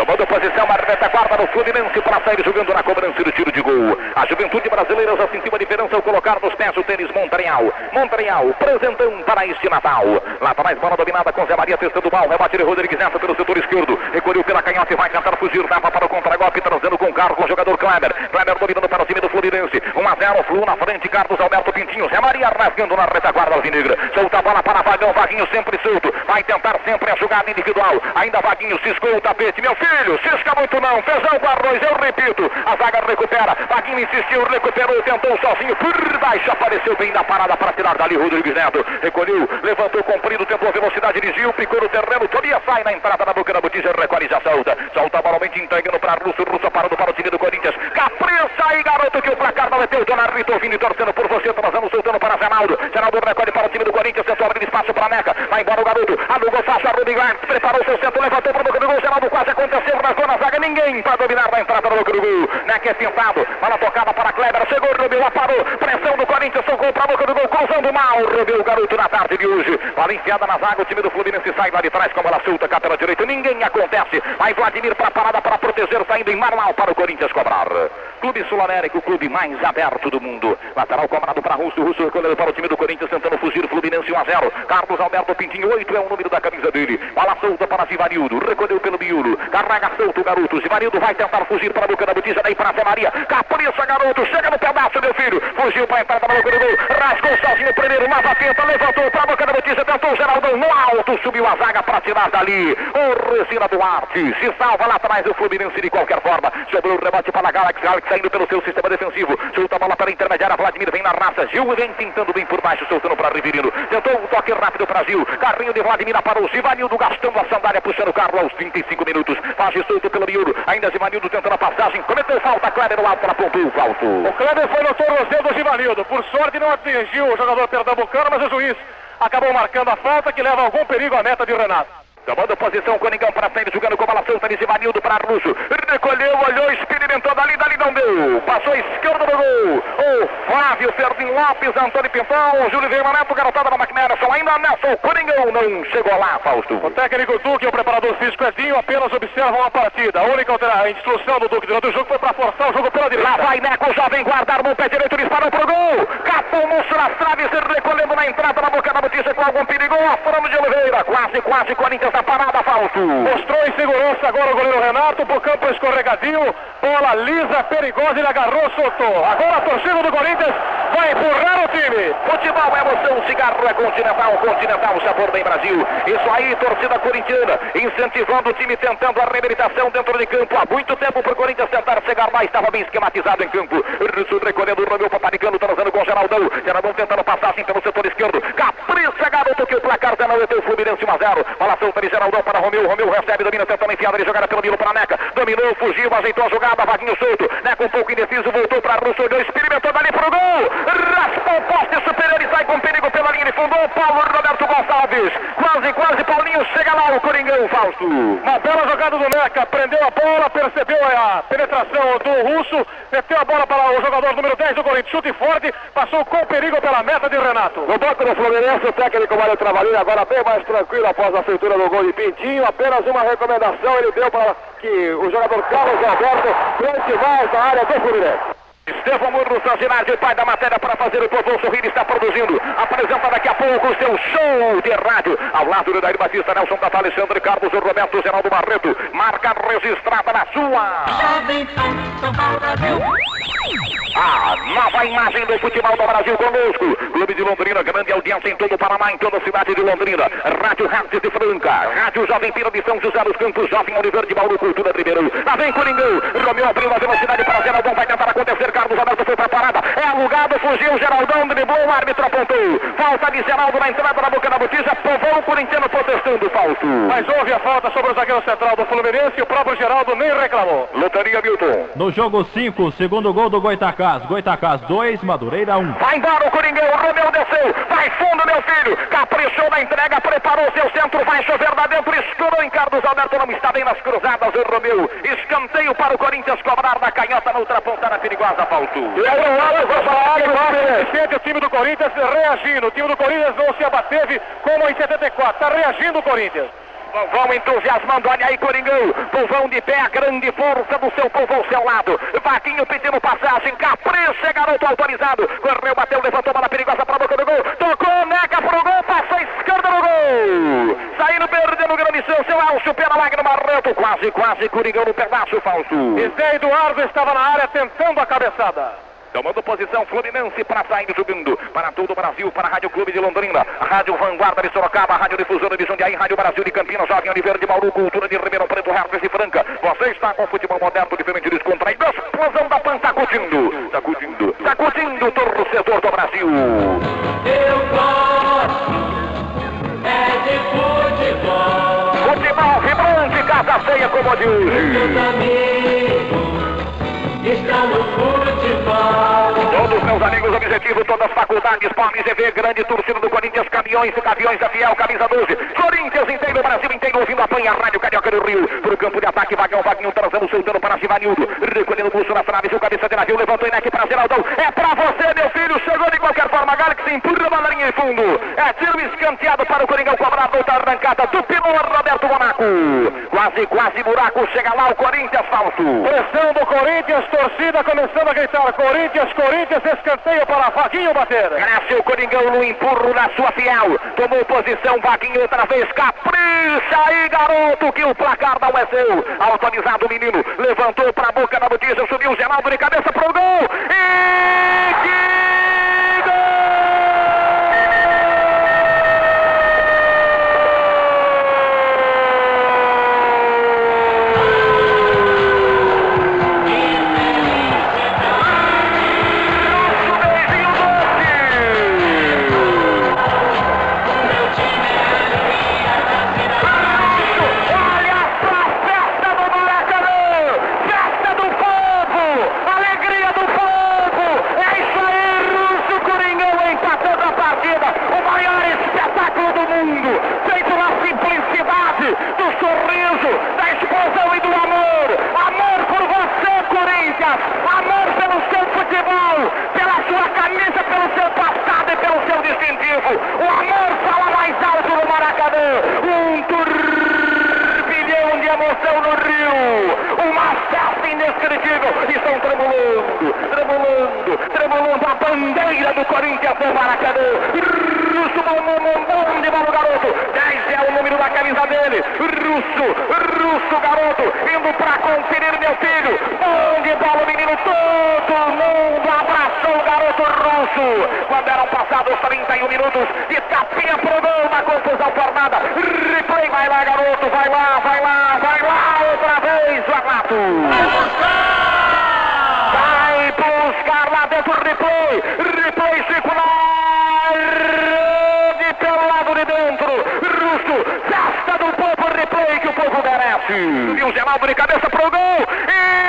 Tomando posição a retaguarda no Fluminense para sair jogando na cobrança do tiro de gol. A juventude brasileira já sentiu a diferença ao colocar nos pés o tênis Montreal. Montreal, presentão para este Natal. Lá atrás, bola dominada com Zé Maria, testando mal. Rebate de Rodrigues nessa pelo setor esquerdo. Recolheu pela canhota e vai tentar fugir. Dava para o contragolpe, trazendo com carro com o jogador Kleber. Kleber dominando para o time do Fluminense. 1 a 0, Flu na frente, Carlos Alberto Pintinho. Zé Maria rasgando na retaguarda alvinegra. Solta a bola para Vagão, Vaguinho sempre solto. Vai tentar sempre a jogada individual. Ainda Vaguinho ciscou o tapete. Meu filho, cisca muito não. Feijão com arroz, eu repito. A zaga recupera. Vaguinho insistiu, recuperou, tentou sozinho. Por baixo apareceu bem na parada para tirar dali Rodrigues Neto. Recolheu, levantou comprido, tentou velocidade, dirigiu, picou no terreno. Tobias sai na entrada da boca da botija, recolhe já solta. Solta balamente entregando para Russo, Russo parando para o time do Corinthians. Capriça aí, garoto, que o placar não é teu. Dona Rita ouvindo e torcendo por você, trazendo, soltando para Zenaldo. Zenaldo recolhe para o time do Corinthians, tentou abrir espaço para Meca. Vai embora o garoto, alugou fácil a Rudigar, preparou seu centro, levantou para o boca do gol. Zenaldo quase aconteceu, rasgou na zaga, ninguém para dominar na entrada do gol. Meca é tentado, bola tocada para Kleber, chegou, Rubio, parou, pressão do Corinthians, socorro para a boca do gol, cruzando mal, Rubio, o garoto na tarde de hoje. Bola enfiada na zaga, o time do Fluminense sai lá de trás com a bola solta, cá pela direita, ninguém acontece. Vai Vladimir para a parada para proteger, saindo em Marmal para o Corinthians cobrar. Clube Sul América, o clube mais aberto do mundo. Lateral cobrado para Russo, Russo recolhendo para o time do Corinthians, tentando fugir, Fluminense 1 a 0. Carlos Alberto Pintinho, 8 é o número da camisa dele. Bola solta para Zivanildo, recolheu pelo miolo, carrega solto o garoto. Zivanildo vai tentar fugir para a boca da botija, daí para a Zé Maria. Capricha, garoto, chega no pedaço, meu filho. Fugiu para a entrada na boca do gol, rasgou sozinho primeiro, lava tenta, levantou para a boca da botija, tentou o Geraldão no alto, subiu a zaga para tirar dali. O Resina Duarte se salva lá atrás do Fluminense de qualquer forma. Sobrou o rebote para a Galaxy, Galaxy saindo pelo seu sistema defensivo. Chuta a bola para a intermediária, Vladimir vem na raça. Gil vem tentando bem por baixo, soltando para Riverino. Tentou um toque rápido para Gil. Carrinho de Vladimir para o Zivanildo, gastando a sandália, puxando o carro aos 35 minutos. Faz solto pelo miúdo. Ainda Zivanildo tentando a passagem. Cometeu falta, Kleber no alto, apontou o falso. O Kleber foi no tornozelo do Givanildo. Por sorte não atingiu o jogador pernambucano, mas o juiz acabou marcando a falta que leva algum perigo à meta de Renato. Tomando posição, Coningão para frente, jogando com bola solta, Zivanildo para Russo. Recolheu, olhou, experimentou dali, dali não deu. Passou a esquerda do gol. O Flávio Serdim Lopes, Antônio Pintão, Júlio Veima Neto, garotada da McNerson. Ainda nessa, o Coningão não chegou lá, Fausto. O técnico Duque e o preparador físico Edinho apenas observam a partida. A única a instrução do Duque durante o jogo foi para forçar o jogo pela direita. Lá vai Neco, jovem guardar no pé direito, disparou pro gol. Capou o nas traves, recolhendo na entrada na boca da notícia com algum perigo. Afrano de Oliveira, quase, quase, Corinthians na parada, Fausto. Mostrou insegurança agora o goleiro Renato pro campo escorregadio. Bola lisa, perigosa, ele agarrou, soltou. Agora a torcida do Corinthians vai empurrar o time. Futebol é emoção, cigarro é continental, continental, sabor bem Brasil. Isso aí, torcida corintiana, incentivando o time, tentando a reabilitação dentro de campo. Há muito tempo para o Corinthians tentar chegar lá, estava bem esquematizado em campo. Russo recolhendo o Romeu Paparicano, transando com o Geraldão. Geraldão tentando passagem pelo setor esquerdo. Capricha, garoto, que o placar já não é teu Fluminense 1 a 0. Bola de Geraldão para Romeu. Romeu recebe, domina, tentando enfiada de jogada pelo Milo para Neca. Dominou, fugiu, ajeitou a jogada, Vaguinho solto. Neca um pouco indeciso, voltou para Russo, olhou, experimentou dali pro gol. Raspou o poste superior e sai com perigo pela linha de fundo. Paulo Roberto Gonçalves. Quase, quase, Paulinho. Chega lá o Coringão, Fausto. Uma bela jogada do Neca, prendeu a bola, percebeu a penetração do Russo, meteu a bola para o jogador número 10 do Corinthians, chute forte, passou com perigo pela meta de Renato. No banco do Fluminense, o técnico Mário Travalini agora bem mais tranquilo após a feitura do gol de Pintinho. Apenas uma recomendação ele deu para que o jogador Carlos Alberto plante mais na área do Fluminense. Estevão Murro Sanginardi, pai da matéria para fazer o povo sorrir, está produzindo. Apresenta daqui a pouco o seu show de rádio. Ao lado do Dair Batista, Nelson Tata, Alexandre Carlos, Roberto Geraldo Barreto. Marca registrada na sua. A nova imagem do futebol do Brasil conosco. Clube de Londrina, grande audiência em todo o Paraná, em toda a cidade de Londrina. Rádio Rádio de Franca, Rádio Jovem Pira de São José dos Campos, Jovem Oliveira de Bauru, Cultura Ribeirão. Lá vem Coringão, Romeu abriu a velocidade para Geraldão, vai tentar acontecer, Carlos Alberto foi para a parada. É alugado, fugiu, Geraldão driblou, o árbitro apontou. Falta de Geraldo na entrada da boca da botija, povou o corintiano protestando, falso. Mas houve a falta sobre o zagueiro central do Fluminense e o próprio Geraldo nem reclamou. Lotaria Milton. No jogo 5, segundo gol do Goitacás. Goitacás 2, Madureira 1. Vai embora o Coringão, o Romeu desceu, vai fundo, meu filho, caprichou na entrega, preparou seu centro, vai chover lá dentro, escurou em Carlos Alberto, não está bem nas cruzadas, o Romeu, escanteio para o Corinthians cobrar da canhota na outra pontada perigosa, Falto. E aí o Wallace vai falar o sente o time do Corinthians reagindo. O time do Corinthians não se abateve como em 74. Está reagindo o Corinthians. Vão entusiasmando, olha aí Coringão, povão de pé, a grande força do seu povo ao seu lado, Vaquinho pedindo passagem, capricha, garoto autorizado, correu, bateu, levantou, bola perigosa para a boca do gol, tocou, Neca pro gol, passou a esquerda no gol, saindo, perdendo grande chance, o Alcio pela lágrima, Reto, quase, quase, Coringão no pedaço, falso. E Zé Eduardo estava na área tentando a cabeçada. Tomando posição, Fluminense para sair jogando para todo o Brasil, para a Rádio Clube de Londrina, a Rádio Vanguarda de Sorocaba, a Rádio Difusora de Jundiaí, Rádio Brasil de Campinas, Jovem Oliveira de Bauru, Cultura de Ribeirão Preto, Herpes e Franca. Você está com o futebol moderno, diferente descontraído, explosão da PAN sacudindo, sacudindo, sacudindo o torcedor do Brasil. Eu gosto é de futebol. Futebol vibrante, casa feia como a de hoje. Estão no futebol. Todos meus amigos, objetivo, todas as faculdades, Palme GV, grande torcida do Corinthians, caminhões e caminhões da Fiel, camisa 12. Corinthians inteiro, Brasil inteiro, ouvindo a panha, Rádio Carioca do Rio. Pro campo de ataque, Vagão, Vaguinho, trazendo, soltando para Givanildo. Recolhendo o pulso nas traves, o cabeça de navio, levantou o Inek para Geraldão. É pra você, meu filho, chegou de qualquer forma, Galaxy empurra a linha de fundo. fundo. É tiro escanteado para o Coringão cobrar outra arrancada do piloto Roberto Monaco. Quase, quase buraco. Chega lá o Corinthians, falso. Pressão do Corinthians, torcida começando a gritar. Corinthians, Corinthians, escanteio para Vaguinho bater. O Coringão no empurro na sua fiel. Tomou posição, Vaguinho outra vez. Capricha aí, garoto, que o placar não é seu. Autorizado o menino. Levantou para a boca da notícia, subiu Geraldo de cabeça pro gol. E que Estão tremulando, tremulando, tremulando a bandeira do Corinthians no Maracanã. Russo, bom, bom, bom, de bola, o garoto. 10 é o número da camisa dele. Russo, russo, garoto. Indo pra conferir meu filho. Bom de bola, menino. Todo mundo abraçou o garoto russo. Quando eram passados 31 minutos de tapinha pro gol na confusão formada. Replay, vai lá, garoto. Vai lá, vai lá, vai lá. Outra vez, o Arnato. Lá dentro o replay. Replay circular. Rede pelo lado de dentro. Russo. Festa do povo. Replay que o povo merece. Subiu o Geraldo de cabeça pro gol. E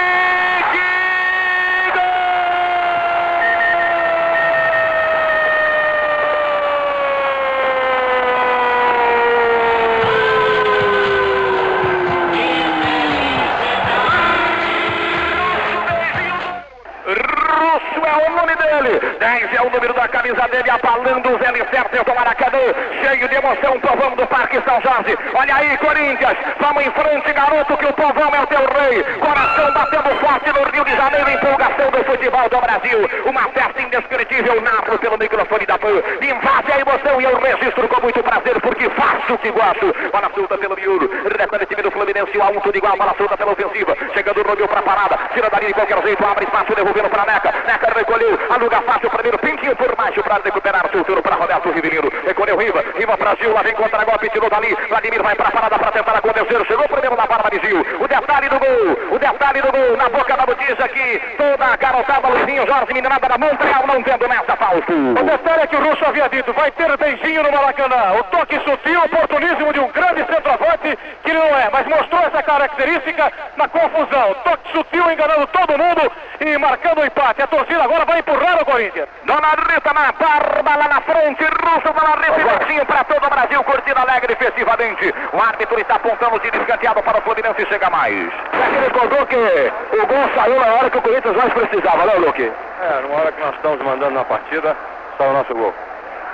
é o nome dele. 10 é o número da camisa dele, abalando os alicerces do Maracanã. Cheio de emoção, povão do Parque São Jorge. Olha aí, Corinthians. Vamos em frente, garoto, que o povão é o teu rei. Coração batendo forte no Rio de Janeiro. Empolgação do futebol do Brasil. Uma festa indescritível. Narro pelo microfone da PAN. Invade a emoção e eu registro com muito prazer, porque faço o que gosto. Bola solta pelo miúdo. Recolhe o time do Fluminense. O a um tudo igual. Bola solta pela ofensiva. Chegando o Romeu pra parada. Tira dali de qualquer jeito. Abre espaço, devolvendo pra Neca. Neca recolheu. Aluga fácil o primeiro. Pintinho por baixo para recuperar. Solteiro para Roberto Rivelino. Recolheu Riva. Riva pra Gil. Lá vem contra golpe. Tirou dali. Vladimir vai pra parada para tentar acontecer. Chegou primeiro na barba de Gil. O detalhe do gol. O detalhe do gol. Na boca da notícia aqui. Toda a garotada. Luizinho Jorge. Meninada da Montreal. Não vendo nessa falso. O detalhe é que o Russo havia dito, vai ter beijinho no Maracanã. O toque sutil, oportunismo de um grande centroavante, que não é, mas mostrou essa característica na confusão. Toque sutil, enganando todo mundo e marcando o empate. A torcida agora vai empurrar o Corinthians. Dona Rita na barba lá na frente, Russo, Dona Rita Betinho para todo o Brasil, curtindo alegre festivamente. O árbitro está apontando o tiro escanteado para o Fluminense chega mais. Ele contou que o gol saiu na hora que o Corinthians mais precisava, né, Luque? É, numa hora que nós estamos mandando na partida, está o nosso gol.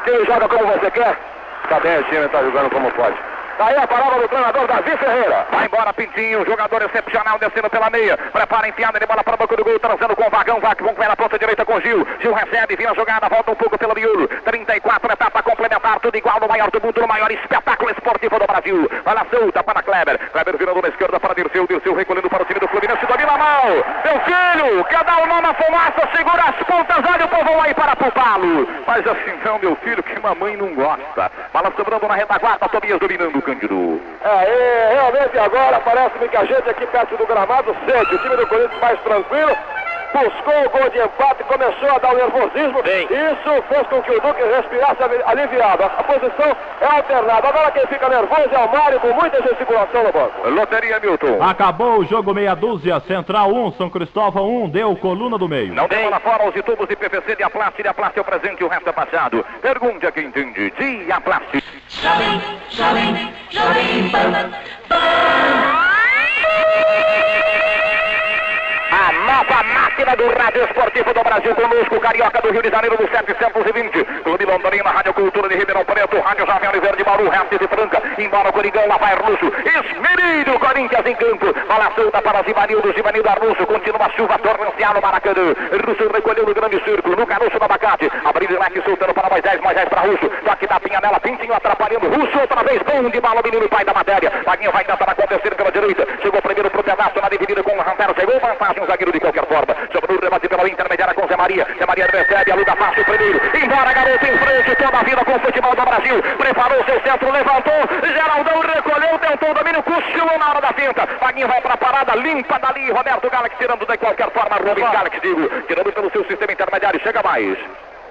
Quem joga como você quer? Está bem, o time está jogando como pode. Daí a palavra do treinador Davi Ferreira. Vai embora Pintinho, jogador excepcional descendo pela meia. Prepara enfiada de bola para a boca do gol, trazendo com o Vagão. Vagão vai na ponta direita com Gil. Gil recebe, vira a jogada, volta um pouco pelo miúdo. 34, etapa complementar, tudo igual no maior do mundo, no maior espetáculo esportivo do Brasil. Bola solta para Kleber. Kleber virando na esquerda para Dirceu. Dirceu recolhendo para o time do Fluminense. Domina mal. Meu filho, quer dar o nó na fumaça? Segura as pontas, olha o povo aí para poupá-lo. Mas assim meu filho, que mamãe não gosta. Bola sobrando na retaguarda, Tobias dominando o Cândido. É, realmente agora parece-me que a gente aqui perto do gramado sente o time do Corinthians mais tranquilo. Buscou o gol de empate, começou a dar um nervosismo. Isso fez com que o Duque respirasse ali- aliviado. A posição é alternada. Agora quem fica nervoso é o Mário com muita gesticulação no banco. Loteria Milton. Acabou o jogo meia dúzia, Central 1, São Cristóvão 1, deu coluna do meio. Não tem lá fora os tubos de PVC de Aplast, de Aplast é o presente, o resto é passado. Pergunte a quem entende. De Aplast. Jovem, jovem, jovem pan, pan. A Copa, a máquina do rádio esportivo do Brasil conosco, Carioca do Rio de Janeiro do 720. Clube Londrina, Rádio Cultura de Ribeirão Preto, Rádio Jovem Oliveira de Bauru, Rente de Franca, embora o Coringão, lá vai Russo, Esmeraldo, Corinthians em campo, bola solta para Zivanildo, Zivanildo Arrusso, continua a chuva torrencial no Maracanã, Russo recolheu no grande círculo, no caroço do abacate, abrindo leque, soltando para Moisés, Moisés para Russo, toque da Pinhanela, Pintinho atrapalhando, Russo outra vez, bom de bala, menino pai da matéria, Vaguinho vai tentar acontecer pela direita, chegou primeiro pro pedaço na dividida com o Rantero, chegou o zagueiro de qualquer forma, sobre o rebate pela intermediária com Zé Maria, Zé Maria recebe, aluga fácil primeiro, embora garoto em frente, toda a vida com o futebol do Brasil, preparou seu centro, levantou, Geraldão recolheu, tentou o domínio, cochilou na hora da finta, Vaguinho vai para a parada, limpa dali, Roberto Galax tirando de qualquer forma, Rubens Galax, digo, tirando pelo seu sistema intermediário, chega mais.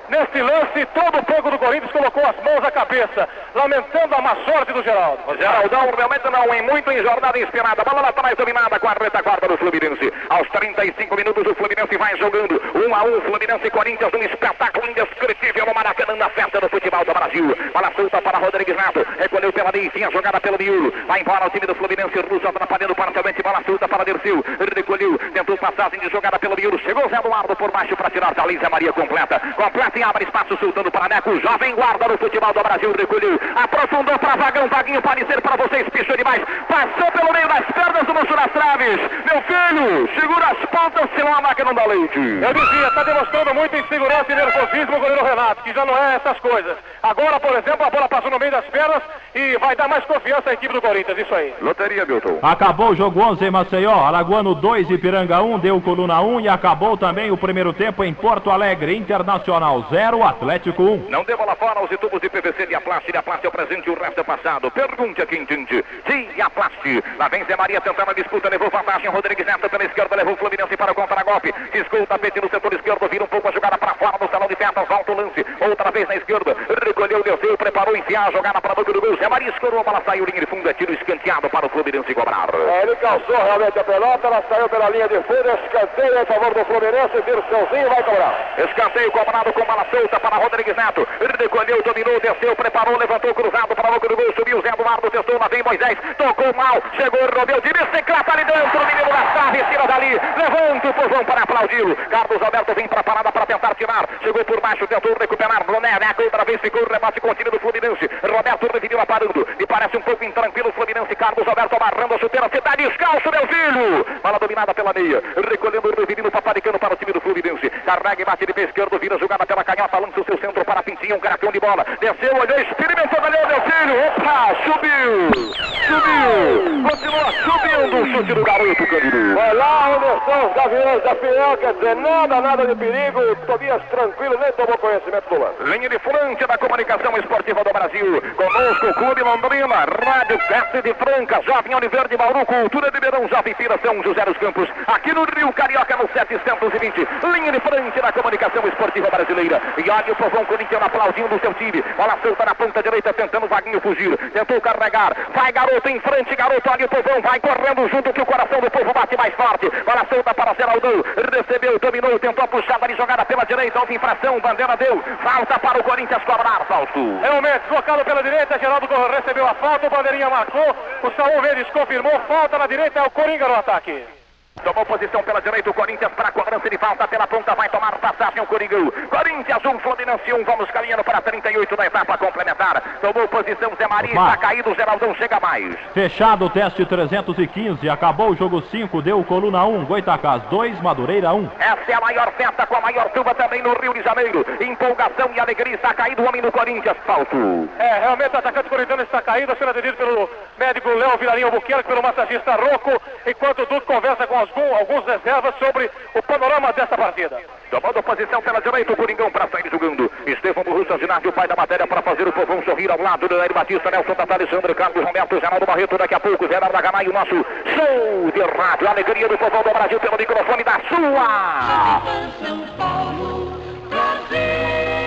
Neste lance, todo o fogo do Corinthians colocou as mãos à cabeça, lamentando a má sorte do Geraldo. Geraldão realmente não, em muito em jornada inspirada. Bola lá atrás dominada com a retaguarda do Fluminense. Aos 35 minutos o Fluminense vai jogando. 1 a 1 Fluminense e Corinthians, um espetáculo indescritível no Maracanã na festa do futebol do Brasil. Bola solta para Rodrigues Neto. Recolheu pela meia, jogada pelo miolo. Vai embora o time do Fluminense, Russo atrapalhando parcialmente. Bola solta para Dercil. Recolheu, tentou passagem de jogada pelo miolo. Chegou Zé Eduardo por baixo para tirar da Lisa Maria completa. Completa e abre espaço soltando para Neco. Jovem guarda no futebol do Brasil. Recolheu, aprofundou para Vagão. Vaguinho pode ser para vocês, pichou demais. Passou pelo meio das pernas do moço das traves. Meu filho, segura as pontas, senão a máquina não dá leite. Eu dizia, está demonstrando muita insegurança e nervosismo o goleiro Renato, que já não é essas coisas. Agora, por exemplo, a bola passou no meio das pernas e vai dar mais confiança à equipe do Corinthians, isso aí. Loteria, Milton. Acabou o jogo 11 em Maceió, Alagoano 2, Ipiranga 1, deu coluna 1 e acabou também o primeiro tempo em Porto Alegre, Internacional 0, Atlético 1. Não deva lá fora os tubos de PVC de Aplast. De Aplast é o presente e o resto é passado. Pergunte a quem entende. De Aplast. Lá vem Zé Maria tentando a disputa. Levou vantagem. Rodrigues Neto pela esquerda. Levou o Fluminense para o contra-golpe. Riscou o tapete no setor esquerdo. Vira um pouco a jogada para fora do salão de festas. Volta o lance. Outra vez na esquerda. Recolheu, desceu, preparou, enfiar a jogada para o do gol. Zé Maria escorou. A bola saiu. Linha de fundo. É tiro escanteado para o Fluminense cobrar. É, ele calçou realmente a pelota, ela saiu pela linha de fundo, escanteio em favor do Fluminense, Dirceuzinho vai cobrar. Escanteio cobrado com bola solta para Rodrigues Neto. Recolheu, dominou, desceu, preparou, levantou, cruzado para o gol. Subiu Zé Eduardo, testou, lá vem Moisés. Tocou mal, chegou, rodeu de bicicleta ali dentro. O menino traves, tira dali. Levanta o povão para aplaudir. Carlos Alberto vem para a parada para tentar tirar. Chegou por baixo, tentou recuperar. Boné, Neco, outra vez ficou o rebate com o time do Fluminense. Roberto dividiu parando. E parece um pouco intranquilo o Fluminense. Carlos Alberto amarrando a chuteira. Você está descalço, meu filho. Bola dominada pela meia. Recolhendo o menino paparicando para o time do Fluminense. Carrega e bate de pé esquerdo. Vira jogada pela canhota. Lança o seu centro para Pintinho. Um caracão de bola. Desceu, olhou, experimentou, valeu, filho. Opa, subiu. Subiu. Continua subindo o chute do garoto, Candido. Vai lá estão os gaviões da quer dizer, nada, nada de perigo. Tobias tranquilo, nem tomou conhecimento do lance. Linha de frente da comunicação esportiva do Brasil. Conosco, Clube Londrina, Rádio Festa de Franca, Jovem Oliveira de Bauru, Cultura de Beirão, Jovem Fira, São José dos Campos. Aqui no Rio Carioca, no 720. Linha de frente da comunicação esportiva brasileira. E olha o povão corintiano aplaudindo o seu time. Bola solta na ponta direita, tentando o Vaguinho fugir. Tentou carregar. Vai, garoto, em frente, garoto. Olha o povão, vai correndo junto que o coração do povo bate mais forte. Bola solta para Geraldão. Recebeu, dominou, tentou a puxada ali, jogada pela direita. Houve infração, bandeira deu. Falta para o Corinthians cobrar, Fausto. Realmente, deslocado pela direita, Geraldo recebeu a falta, o bandeirinha marcou, o Saúl Mendes confirmou, falta na direita, é o Coringa no ataque. Tomou posição pela direita o Corinthians para a cobrança de falta pela ponta. Vai tomar passagem o Coringão. Corinthians 1, Fluminense 1. Vamos caminhando para 38 da etapa complementar. Tomou posição Zé Maria. Opa. Está caído. Geraldão chega mais. Fechado o teste 315, acabou o jogo 5, deu coluna 1, Goitacás 2, Madureira 1. Essa é a maior festa com a maior turma também no Rio de Janeiro. Empolgação e alegria. Está caído o homem do Corinthians. Falto. É, realmente o atacante corintiano está caído, sendo atendido pelo médico Léo Vilarinho Albuquerque, pelo massagista Rocco, enquanto o Duque conversa com alguns, alguns reservas sobre o panorama desta partida. Tomando posição pela direita, o Coringão para sair jogando. Estevão Burruça, Ginásio, o pai da matéria, para fazer o povão sorrir ao lado do Jair Batista, Nelson Tata, Alexandre, Carlos Roberto, Geraldo Barreto, daqui a pouco, Geraldo Dagamai, o nosso show de rádio. Alegria do povão do Brasil pelo microfone da sua. São Paulo, Brasil.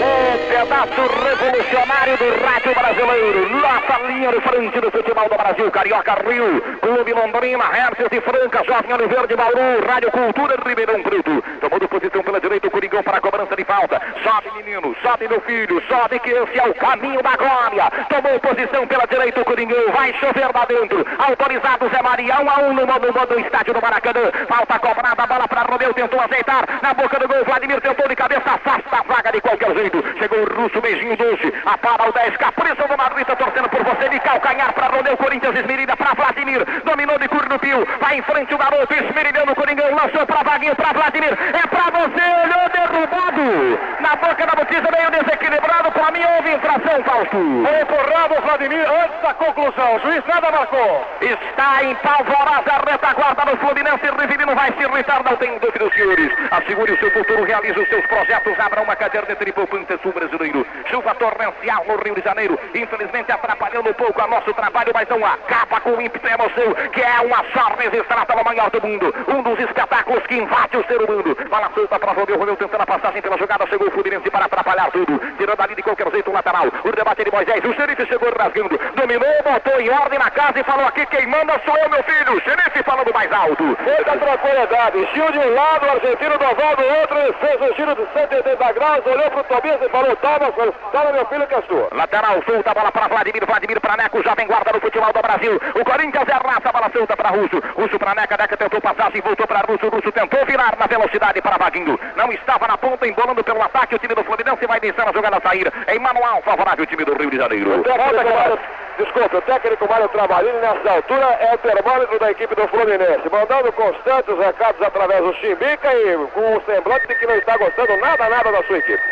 O pedaço revolucionário do rádio brasileiro. Nossa linha de frente do futebol do Brasil, Carioca Rio, Clube Londrina, Herces de Franca, Jovem Oliveira de Bauru, Rádio Cultura Ribeirão Preto. Tomando posição pela direita, o Coringão para a cobrança de falta. Sobe, menino, sobe, meu filho, sobe que esse é o caminho da glória. Tomou posição pela direita, o Coringão vai chover lá dentro. Autorizado Zé Maria, 1 um a 1 um no modo do estádio do Maracanã. Falta cobrada, bola para Romeu, tentou aceitar. Na boca do gol, Vladimir tentou de cabeça, afasta a vaga de qualquer jeito. Chegou o russo, beijinho doce. A para o 10, Capricho do Madrid, tá torcendo por você. De calcanhar para Romeu, Corinthians, Esmerida para Vladimir. Dominou de curto pio. Vai em frente o garoto, Esmerilhando o Coringão. Lançou para Vaguinho, para Vladimir. É para você, olhou derrubado. Na boca da botija, meio desequilibrado. Para mim, houve infração, Fausto. Foi empurrado o Vladimir antes da conclusão. O juiz nada marcou. Está em palvorosa a retaguarda do Fluminense. Rivelino vai se irritar, não tem dúvida, senhores. Assegure o seu futuro, realize os seus projetos. Abra uma caderneta de poupança sul brasileiro. Chuva torrencial no Rio de Janeiro. Infelizmente atrapalhando um pouco o nosso trabalho, mas não acaba com o ímpeto emoção, que é uma só registrada no maior do mundo. Um dos espetáculos que invade o ser humano. Bola solta para Romeu, Romeu tentando a passagem pela jogada. Chegou o Fluminense para atrapalhar tudo. Tirando ali de qualquer jeito o lateral. O debate de Moisés. O xerife chegou rasgando. Dominou, botou em ordem na casa e falou aqui: quem manda sou eu, meu filho. O xerife falando mais alto. Muita tranquilidade. Gil de um lado, o argentino do oval do outro. Fez o giro de 180 graus, olhou pro Tobias e falou: toma, toma meu filho que é sua. Lateral, solta a bola para Vladimir. Vladimir para Neco, jovem guarda no futebol do Brasil. O Corinthians é raça, a bola solta para Russo. Russo para Neca, Neca tentou passagem, voltou para Russo. Russo tentou virar na velocidade para Vaguinho. Não estava na ponta, embolando pelo ataque. O time do Fluminense vai deixar a jogada sair. Em manual favorável o time do Rio de Janeiro. O técnico Mário, desculpa, o técnico Mário Trabalhini nessa altura é o termômetro da equipe do Fluminense, mandando constantes recados através do Chimbica e com o semblante de que não está gostando nada, nada da sua equipe.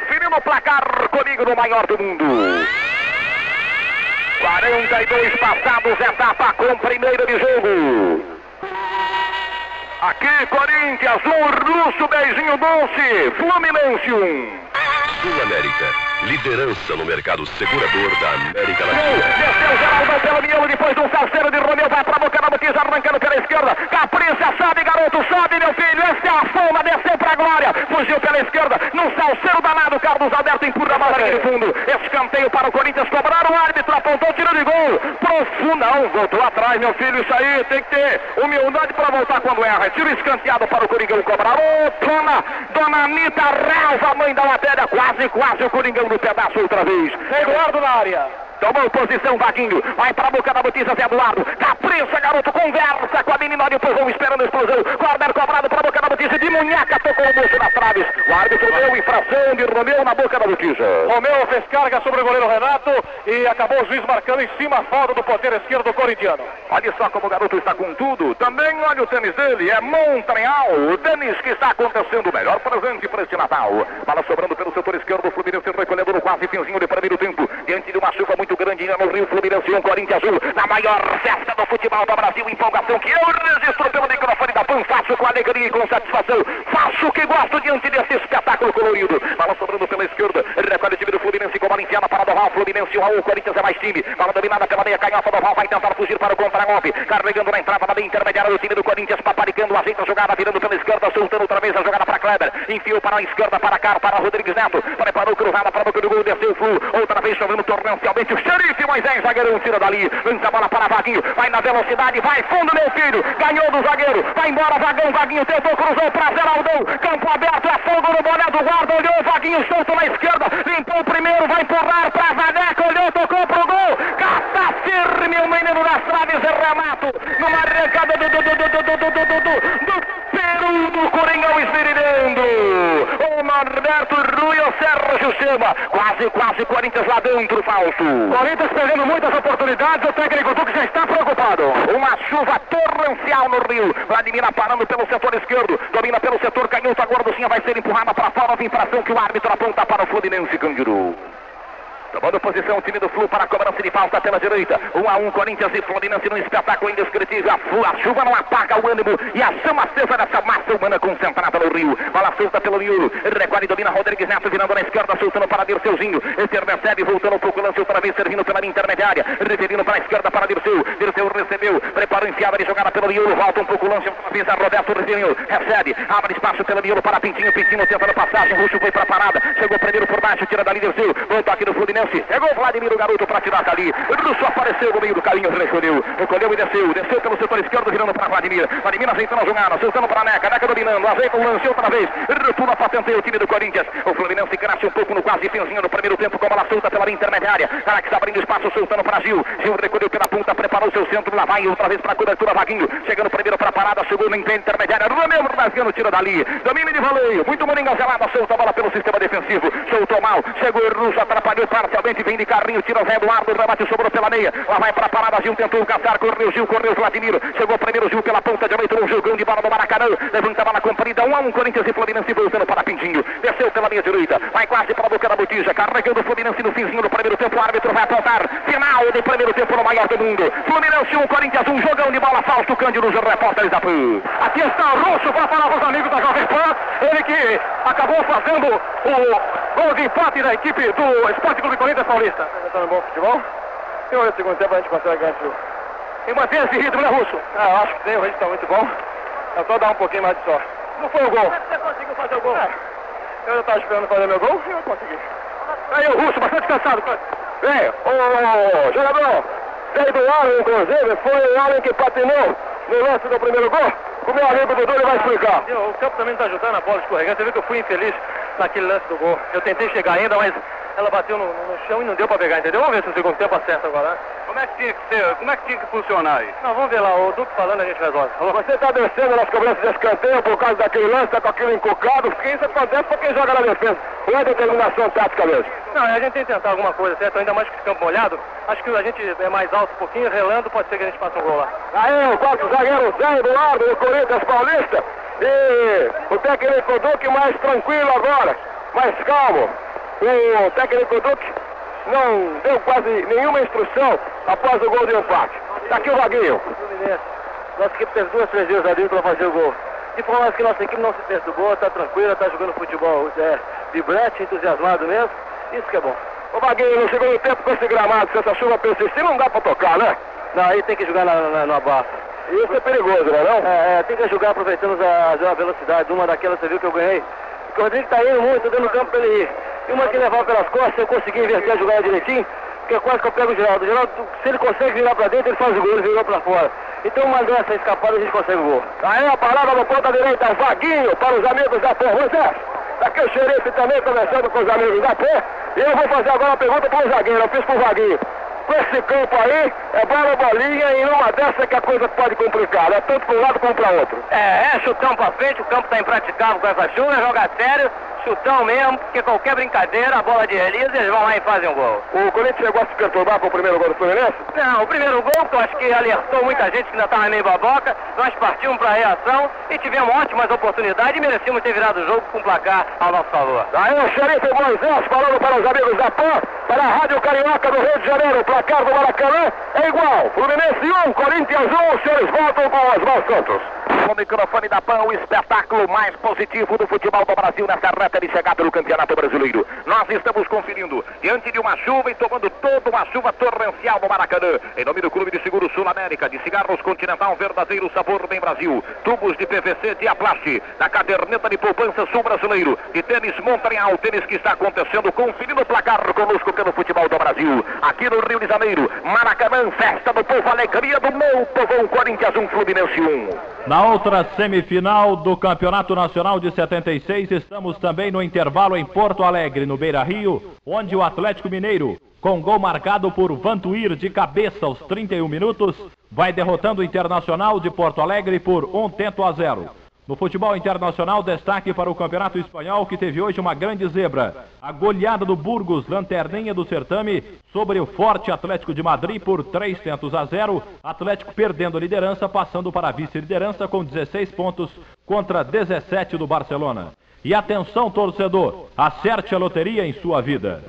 Conferindo o placar comigo no maior do mundo. 42 passados, etapa com primeiro de jogo. Aqui, Corinthians, um russo, beijinho doce, Fluminense 1. Sul América, liderança no mercado segurador da América Latina. Desceu Geraldo pelo miolo, depois um salseiro de Romeu, vai pra da botija, arrancando pela esquerda. Capricha, sobe, garoto, sobe, meu filho. Essa é a fama, desceu pra glória. Fugiu pela esquerda, num salseiro danado. Carlos Alberto empurra a bola de fundo. Escanteio para o Corinthians cobrar. O árbitro apontou, tiro de gol. Profundo, não, voltou atrás, meu filho. Isso aí tem que ter humildade pra voltar quando erra. Tiro escanteado para o Coringão cobrar. Ô, dona, dona Anitta Relva, mãe da matéria. Quase, quase o Coringão no pedaço outra vez. Eduardo na área. Tomou posição, Vaguinho. Vai para a boca da botija, Zé Eduardo. Capricha, garoto. Conversa com a menina de empurrão, esperando a explosão. Corner cobrado para a boca da botija. De munheca, tocou o bolso nas traves. O árbitro deu infração de Romeu na boca da botija. Romeu fez carga sobre o goleiro Renato e acabou o juiz marcando em cima a falta do ponteiro esquerdo do corintiano. Olha só como o garoto está com tudo. Também olha o tênis dele. É Montreal. O tênis que está acontecendo. O melhor presente para este Natal. Bola sobrando pelo setor esquerdo. O Fluminense recolhendo no quase finzinho de primeiro tempo. Diante de uma chuva muito grande no Rio Fluminense 1, Corinthians 1. Na maior festa do futebol do Brasil. Empolgação que eu registro pelo microfone da PAN. Faço com alegria e com satisfação. Faço o que gosto diante desse espetáculo colorido. Bola sobrando pela esquerda. Recolhe o time do Fluminense com bola enfiada para Doval. Fluminense 1 a 1. O Corinthians é mais time. Bola dominada pela meia canhota. Doval vai tentar fugir para o contra-golpe. Carregando na entrada da meia intermediária do time do Corinthians. Paparicando, ajeita a jogada, virando pela esquerda. Soltando outra vez a jogada para Kleber. Enfiou para a esquerda, para cá, para Rodrigues Neto. Preparou cruzada para a boca do gol. Desceu o Flu. Outra vez chovendo torrencialmente. O xerife Moisés, zagueirão, tira dali. Lança a bola para Vaguinho. Vai na velocidade. Vai fundo, meu filho. Ganhou do zagueiro. Vai embora, Vagão. Vaguinho tentou, cruzou para Zeraldão. Campo aberto. É fogo no boné do guarda. Olhou. Vaguinho solto na esquerda. Limpou o primeiro. Vai empurrar para Vaneca. Olhou, tocou pro gol. Cata firme o menino das traves. É Renato. Numa arrancada do, do, do, do, do, do, do, do, do, do Peru do Coringão esmirilhando. O Norberto Rui, o Sérgio Chama. Quase, quase Corinthians lá dentro, falso. Corinthians perdendo muitas oportunidades. O técnico Duque já está preocupado. Uma chuva torrencial no Rio. Vladimir parando pelo setor esquerdo. Domina pelo setor canhoto. A gorducinha vai ser empurrada para fora. Infração que o árbitro aponta para o Fluminense Candiru. Tomando posição o time do Flu para a cobrança de falta pela direita. 1 a 1 Corinthians e Fluminense num espetáculo indescritível. A, flu, a chuva não apaga o ânimo e a chama acesa dessa massa humana concentrada no Rio. Bola solta pelo miolo. Recolhe, domina Rodrigues Neto, virando na esquerda, soltando para Dirceuzinho. Esse recebe, voltando um pouco, lance outra vez, servindo pela intermediária. Referindo para a esquerda para Dirceu. Dirceu recebeu, prepara o enfiada de jogada pelo miolo. Volta um pouco, lance outra vez a Roberto Rivinho. Recebe, abre espaço pelo miolo para Pintinho. Pintinho tentando passagem. Ruxo foi para a parada. Chegou primeiro por baixo, tira dali Dirceu. Volta aqui no Fluminense. Chegou Vladimir, o garoto, para tirar dali. Russo apareceu no meio do caminho, recolheu. Recolheu e desceu. Desceu pelo setor esquerdo, virando para Vladimir. Vladimir ajeitando a jogada, soltando para Neca. Neca dominando, ajeita o lance outra vez. Retula, patenteia o time do Corinthians. O Fluminense cresce um pouco no quase finzinho do primeiro tempo, com a bola solta pela intermediária. Alex abrindo espaço, soltando para Gil. Gil recolheu pela ponta, preparou seu centro, lá vai outra vez para a cobertura, Vaguinho. Chegando primeiro para a parada, chegou na intermediária. Romeu rasgando, tira dali. Domínio de voleio, muito moringa gelada, solta a bola pelo sistema defensivo. Soltou mal, chegou Russo, atrapalhou parcialmente, vem de carrinho, tira o Zé Eduardo, o remate sobrou pela meia. Lá vai para a parada, Gil tentou caçar, correu Gil, correu Vladimir. Chegou primeiro Gil pela ponta direita, um jogão de bola no Maracanã. Levanta a bola comprida, 1 um a 1 um, Corinthians e Fluminense voltando para Pintinho. Desceu pela linha direita, vai quase para a boca da botija, carregando o Fluminense no finzinho do primeiro tempo. O árbitro vai apontar. Final de primeiro tempo no maior do mundo. Fluminense 1, um, Corinthians 1, um, jogão de bola, Fausto Cândido, os repórteres da PAN. Aqui está o Russo para falar os amigos da Jovem Pan. Ele que acabou fazendo o gol de empate da equipe do Esporte Clube Corinthians Paulista. Tá no bom futebol? E hoje, no segundo tempo, a gente consegue ganhar esse jogo. E mantém esse ritmo, né, Russo? Ah, eu acho que tem, o ritmo está muito bom. É só dar um pouquinho mais de sorte. Não foi o gol. Como é que você conseguiu fazer o gol? É. Eu já estava esperando fazer meu gol e eu consegui. Aí o Russo, bastante cansado. Bem, o jogador veio do Allen, inclusive, foi o Allen que patinou no lance do primeiro gol. O meu amigo Dudu ele vai explicar. O campo também está ajudando a bola escorregando. Você viu que eu fui infeliz naquele lance do gol. Eu tentei chegar ainda, mas ela bateu no, no chão e não deu para pegar, entendeu? Vamos ver se no segundo tempo acerta agora. Como é que tinha que ser? Como é que tinha que funcionar aí? Não, vamos ver lá. O Duque falando a gente resolve. Você está descendo nas cobranças de escanteio por causa daquele lance, está com aquilo encucado. Porque isso acontece para quem joga na defesa. Não é determinação tática mesmo. Não, a gente tem que tentar alguma coisa, certo? Ainda mais com esse campo molhado. Acho que a gente é mais alto um pouquinho, relando, pode ser que a gente faça um gol lá. Aí o quarto zagueiro Zé Eduardo, do Corinthians Paulista. E o técnico Duque mais tranquilo agora, mais calmo. O técnico Duque não deu quase nenhuma instrução após o gol de empate. Está aqui o Vaguinho. Nossa equipe teve duas, três vezes ali para fazer o gol. De forma que nossa equipe não se perturbou, está tranquila, está jogando futebol é, vibrante, entusiasmado mesmo. Isso que é bom. Ô Vaguinho, no segundo tempo com esse gramado, se essa chuva persistir, não dá para tocar, né? Não, aí tem que jogar na, na, abaixo. Isso é perigoso, não é não? É, é tem que jogar aproveitando a, a velocidade. Uma daquelas você viu que eu ganhei. Porque o Rodrigo está indo muito, dando campo para ele ir. E uma que levar pelas costas, eu conseguir inverter a jogada direitinho, que é quase que eu pego o Geraldo. O Geraldo, se ele consegue virar para dentro, ele faz o gol, ele virou para fora. Então, mandando essa escapada, a gente consegue o gol. Aí a parada no ponta direita, Vaguinho, para os amigos da Pé. José, aqui o xerife também conversando com os amigos da Pé. E eu vou fazer agora uma pergunta para o zagueiro, eu fiz para o Vaguinho. Com esse campo aí, é bola bolinha e numa dessa que a coisa pode complicar, é tanto para um lado como para outro. É, é chutão para frente, o campo está impraticável com essa chuva, joga sério, chutão mesmo, porque qualquer brincadeira, a bola de release, eles vão lá e fazem um gol. O Corinthians chegou a se perturbar com o primeiro gol do Fluminense? Não, o primeiro gol, que eu acho que alertou muita gente que ainda estava meio baboca, nós partimos para a reação e tivemos ótimas oportunidades e merecíamos ter virado o jogo com placar ao nosso favor. Aí o xerife Moisés falando para os amigos da PAN, para a Rádio Carioca do Rio de Janeiro, o placar do Maracanã é igual, Fluminense 1, Corinthians 1, os senhores voltam com os Oswaldo Santos. No microfone da PAN, o espetáculo mais positivo do futebol do Brasil nessa reta de chegar pelo Campeonato Brasileiro. Nós estamos conferindo diante de uma chuva e tomando toda uma chuva torrencial no Maracanã. Em nome do Clube de Seguro Sul América, de cigarros Continental, verdadeiro sabor bem Brasil. Tubos de PVC de Aplast, da caderneta de poupança Sul Brasileiro, de tênis Montreal, tênis que está acontecendo, conferindo o placar conosco pelo futebol do Brasil. Aqui no Rio de Janeiro, Maracanã, festa do povo, alegria do meu povão, Corinthians 1, Fluminense 1. Na outra semifinal do Campeonato Nacional de 76, estamos também no intervalo em Porto Alegre, no Beira Rio, onde o Atlético Mineiro, com gol marcado por Vantuir de cabeça aos 31 minutos, vai derrotando o Internacional de Porto Alegre por um tento a zero. No futebol internacional, destaque para o Campeonato Espanhol, que teve hoje uma grande zebra. A goleada do Burgos, lanterninha do certame, sobre o forte Atlético de Madrid por 3 tentos a 0. Atlético perdendo a liderança, passando para a vice-liderança com 16 pontos contra 17 do Barcelona. E atenção, torcedor, acerte a loteria em sua vida.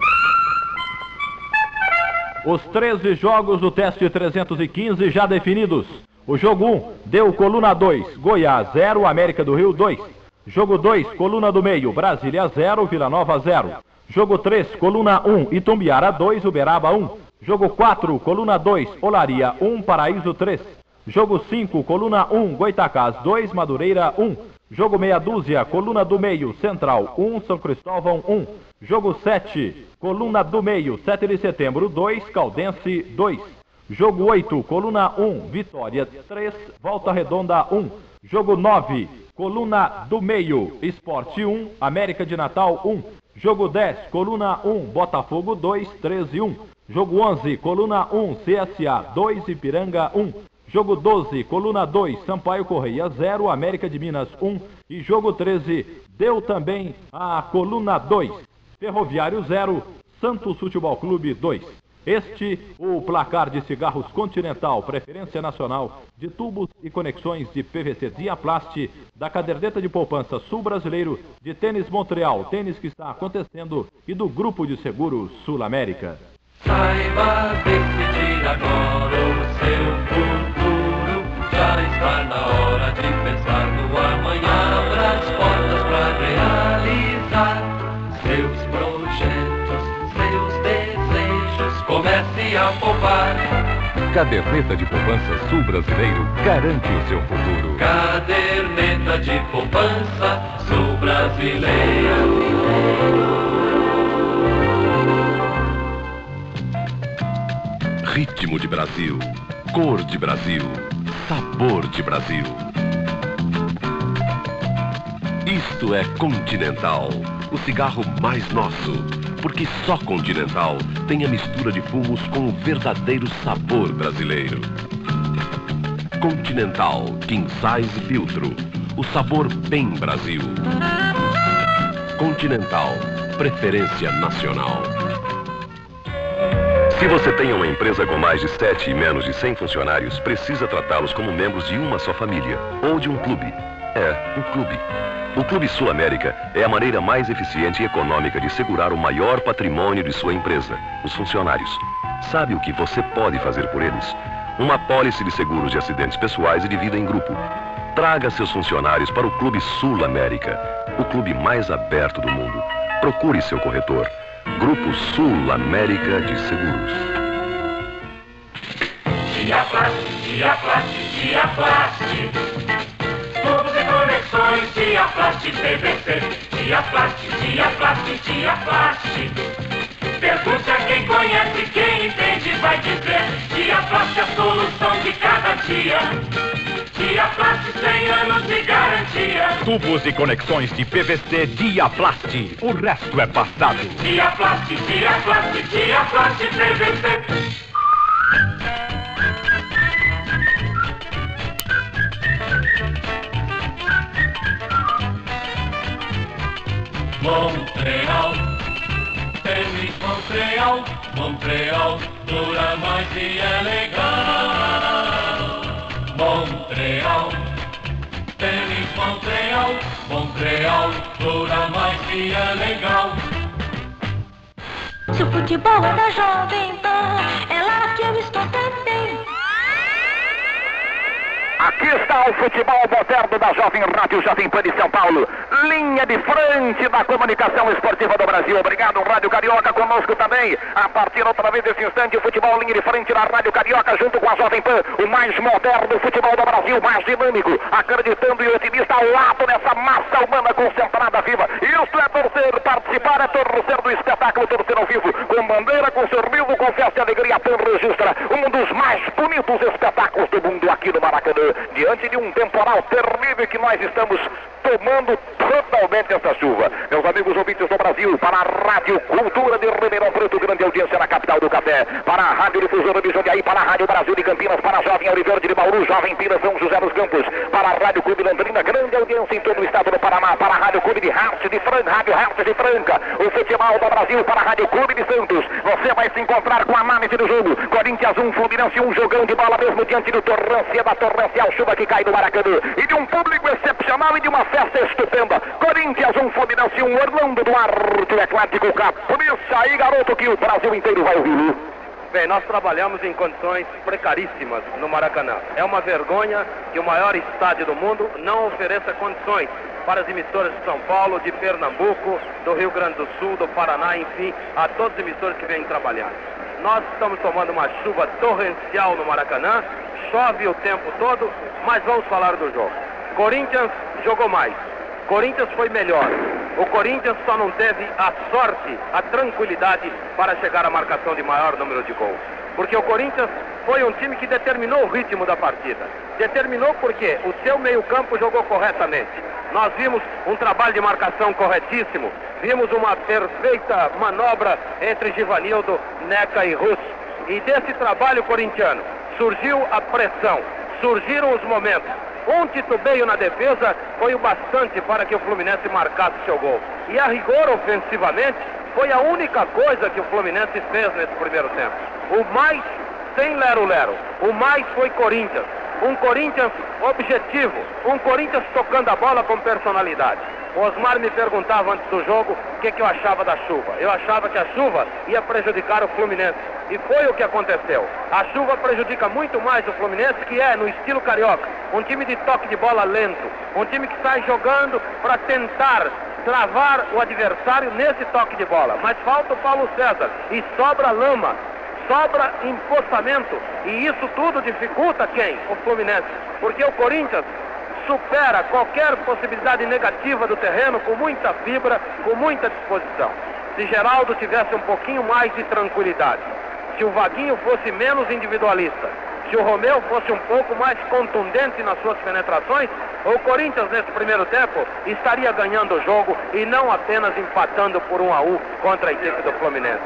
Os 13 jogos do teste 315 já definidos. O jogo 1 deu coluna 2, Goiás 0, América do Rio 2. Jogo 2, coluna do meio, Brasília 0, Vila Nova 0. Jogo 3, coluna 1, Itumbiara 2, Uberaba 1. Jogo 4, coluna 2, Olaria 1, Paraíso 3. Jogo 5, coluna 1, Goitacás 2, Madureira 1. Jogo meia dúzia, coluna do meio, Central 1, São Cristóvão 1. Jogo 7, coluna do meio, 7 de setembro 2, Caldense 2. Jogo 8, coluna 1, Vitória 3, Volta Redonda 1. Jogo 9, coluna do meio, Esporte 1, América de Natal 1. Jogo 10, coluna 1, Botafogo 2, 13 1. Jogo 11, coluna 1, CSA 2, Ipiranga 1. Jogo 12, coluna 2, Sampaio Correia 0, América de Minas 1. E jogo 13, deu também a coluna 2, Ferroviário 0, Santos Futebol Clube 2. Este, o placar de cigarros Continental, preferência nacional de tubos e conexões de PVC Diaplast, da caderneta de poupança Sul Brasileiro, de tênis Montreal, tênis que está acontecendo, e do Grupo de Seguros Sul América. Saiba decidir agora o seu futuro. Está na hora de pensar no amanhã. Abra as portas para realizar seus projetos, seus desejos. Comece a poupar. Caderneta de poupança Sul Brasileiro garante o seu futuro. Caderneta de poupança, sou brasileiro. Ritmo de Brasil, cor de Brasil, sabor de Brasil. Isto é Continental, o cigarro mais nosso, porque só Continental tem a mistura de fumos com o verdadeiro sabor brasileiro. Continental, King Size Filtro, o sabor bem Brasil. Continental, preferência nacional. Se você tem uma empresa com mais de 7 e menos de 100 funcionários, precisa tratá-los como membros de uma só família ou de um clube. É, um clube. O Clube Sul América é a maneira mais eficiente e econômica de segurar o maior patrimônio de sua empresa, os funcionários. Sabe o que você pode fazer por eles? Uma pólice de seguros de acidentes pessoais e de vida em grupo. Traga seus funcionários para o Clube Sul América, o clube mais aberto do mundo. Procure seu corretor. Grupo Sul América de Seguros. Diaplast, Diaplast, Diaplast. Tubos e conexões, Diaplast PVC. Diaplast, Diaplast, Diaplast. Pergunte a quem conhece, quem entende vai dizer. Diaplast é a solução de cada dia. Diaplast 100 anos de garantia. Tubos e conexões de PVC Diaplast. O resto é passado. Diaplast, Diaplast, Diaplast PVC. Montreal, tênis Montreal, Montreal, dura mais e é legal. Montreal, tênis Montreal, Montreal, dura mais e é legal. Se o futebol é da Jovem Pan, é lá que eu estou também. Aqui está o futebol moderno da Jovem Rádio Jovem Pan de São Paulo. Linha de frente da comunicação esportiva do Brasil. Obrigado, Rádio Carioca, conosco também. A partir outra vez desse instante, o futebol linha de frente da Rádio Carioca, junto com a Jovem Pan. O mais moderno futebol do Brasil, mais dinâmico, acreditando e otimista ao lado dessa massa humana concentrada viva. Isso é torcer, participar é torcer do espetáculo, torcer ao vivo. Com bandeira, com sorriso, com festa e alegria, PAN registra um dos mais bonitos espetáculos do mundo aqui no Maracanã. Diante de um temporal terrível que nós estamos tomando totalmente essa chuva. Meus amigos ouvintes do Brasil, para a Rádio Cultura de Ribeirão Preto, grande audiência na capital do café. Para a Rádio Difusora de Jundiaí, para a Rádio Brasil de Campinas, para a Jovem Oliveira de Bauru, Jovem Pira São José dos Campos, para a Rádio Clube Londrina, grande audiência em todo o estado do Paraná, para a Rádio Clube de Hartz de Franca, Rádio de Franca, o futebol do Brasil para a Rádio Clube de Santos. Você vai se encontrar com a análise do jogo. Corinthians 1, Fluminense 1, jogão de bola mesmo diante do Torrância, da torrencial chuva que cai no Maracanã. E de um público excepcional e de uma festa estupenda. Corinthians 1, Fluminense 1, Orlando Duarte, Atlético Capricha aí, garoto, que o Brasil inteiro vai ouvir. Bem, nós trabalhamos em condições precaríssimas no Maracanã. É uma vergonha que o maior estádio do mundo não ofereça condições para as emissoras de São Paulo, de Pernambuco, do Rio Grande do Sul, do Paraná, enfim, a todos os emissores que vêm trabalhar. Nós estamos tomando uma chuva torrencial no Maracanã, chove o tempo todo, mas vamos falar do jogo. Corinthians jogou mais, Corinthians foi melhor. O Corinthians só não teve a sorte, a tranquilidade para chegar à marcação de maior número de gols. Porque o Corinthians foi um time que determinou o ritmo da partida. Determinou porque o seu meio-campo jogou corretamente. Nós vimos um trabalho de marcação corretíssimo. Vimos uma perfeita manobra entre Givanildo, Neca e Russo. E desse trabalho corintiano surgiu a pressão, surgiram os momentos. Um titubeio na defesa foi o bastante para que o Fluminense marcasse seu gol. E a rigor ofensivamente foi a única coisa que o Fluminense fez nesse primeiro tempo. O mais sem lero-lero. O mais foi Corinthians. Um Corinthians objetivo. Um Corinthians tocando a bola com personalidade. O Osmar me perguntava antes do jogo o que, que eu achava da chuva. Eu achava que a chuva ia prejudicar o Fluminense. E foi o que aconteceu. A chuva prejudica muito mais o Fluminense, que é, no estilo carioca, um time de toque de bola lento. Um time que sai jogando para tentar travar o adversário nesse toque de bola. Mas falta o Paulo César e sobra lama, sobra empostamento. E isso tudo dificulta quem? O Fluminense. Porque o Corinthians supera qualquer possibilidade negativa do terreno com muita fibra, com muita disposição. Se Geraldo tivesse um pouquinho mais de tranquilidade, se o Vaguinho fosse menos individualista, se o Romeu fosse um pouco mais contundente nas suas penetrações, o Corinthians nesse primeiro tempo estaria ganhando o jogo e não apenas empatando por um a um contra a equipe do Fluminense.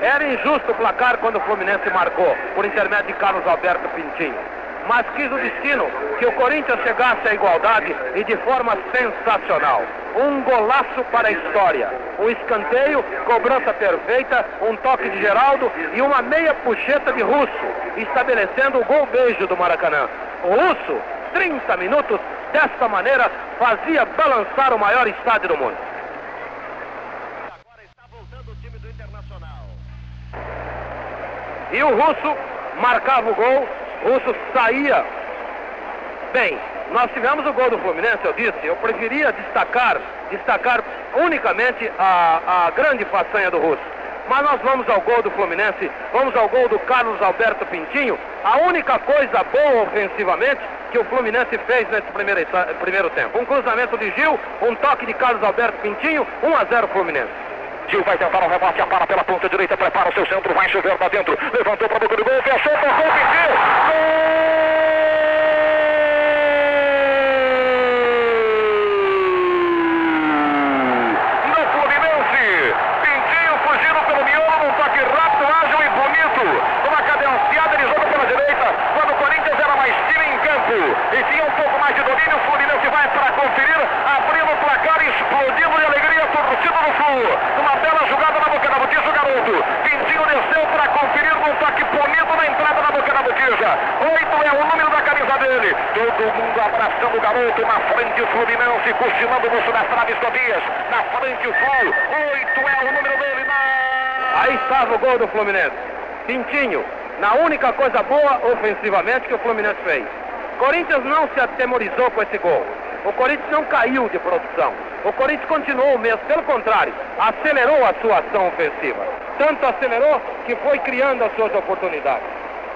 Era injusto o placar quando o Fluminense marcou, por intermédio de Carlos Alberto Pintinho mas quis o destino que o Corinthians chegasse à igualdade e de forma sensacional. Um golaço para a história. Um escanteio, cobrança perfeita, um toque de Geraldo e uma meia puxeta de Russo, estabelecendo o gol beijo do Maracanã. O Russo, 30 minutos, desta maneira, fazia balançar o maior estádio do mundo. Agora está voltando o time do Internacional. E o Russo marcava o gol Russo saía. Bem, nós tivemos o gol do Fluminense, eu disse, eu preferia destacar, destacar unicamente a, a grande façanha do Russo. Mas nós vamos ao gol do Fluminense, vamos ao gol do Carlos Alberto Pintinho. A única coisa boa ofensivamente que o Fluminense fez nesse primeiro, primeiro tempo. Um cruzamento de Gil, um toque de Carlos Alberto Pintinho, 1 a 0 Fluminense. Gil vai tentar um rebote, para pela ponta direita, prepara o seu centro, vai chover para dentro, levantou para a boca do gol, fechou, tocou, pediu, gol! E tinha um pouco mais de domínio, o Fluminense vai para conferir, abrindo o placar, explodindo de alegria, torcida do Flu, uma bela jogada na boca da botija, o garoto. Pintinho desceu para conferir um toque bonito na entrada da boca da botija. Oito é o número da camisa dele. Todo mundo abraçando o garoto. Na frente o Fluminense, cochilando o moço das traves Tobias. Na frente o Flu. Oito é o número dele. Na... Aí estava o gol do Fluminense. Pintinho, na única coisa boa ofensivamente que o Fluminense fez. Corinthians não se atemorizou com esse gol. O Corinthians não caiu de produção. O Corinthians continuou o mesmo, pelo contrário, acelerou a sua ação ofensiva. Tanto acelerou que foi criando as suas oportunidades.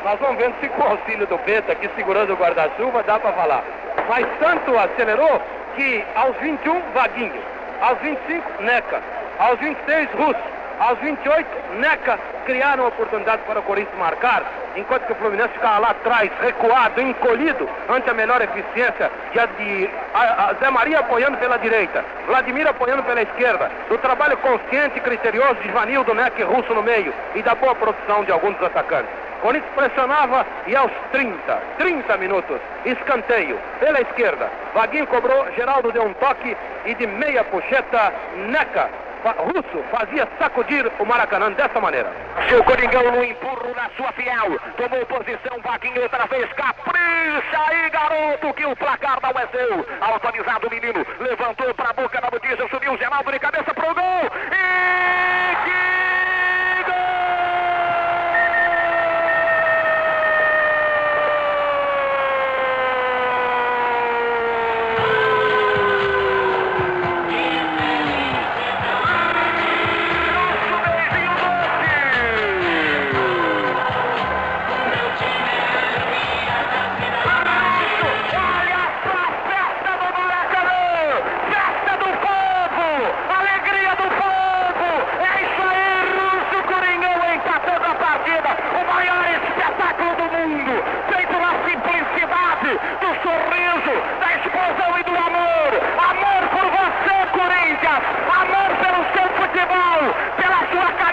Nós vamos vendo se com o auxílio do Beta, aqui segurando o guarda-chuva, dá para falar. Mas tanto acelerou que aos 21, Vaguinho. Aos 25, Neca. Aos 26, Russo. Aos 28, Neca criaram oportunidade para o Corinthians marcar, enquanto que o Fluminense ficava lá atrás, recuado, encolhido, ante a melhor eficiência de, de a, a Zé Maria apoiando pela direita, Vladimir apoiando pela esquerda, do trabalho consciente e criterioso de Vanildo, Neca e Russo no meio, e da boa produção de alguns dos atacantes. Corinthians pressionava e aos 30, 30 minutos, escanteio pela esquerda. Vaguinho cobrou, Geraldo deu um toque e de meia puxeta, Neca Russo fazia sacudir o Maracanã dessa maneira. Seu Coringão no empurro na sua fiel. Tomou posição, Vaguinho outra vez. Capricha aí, garoto, que o placar não é seu. Autorizado o menino. Levantou para a boca da botija, subiu Geraldo de cabeça pro gol. E que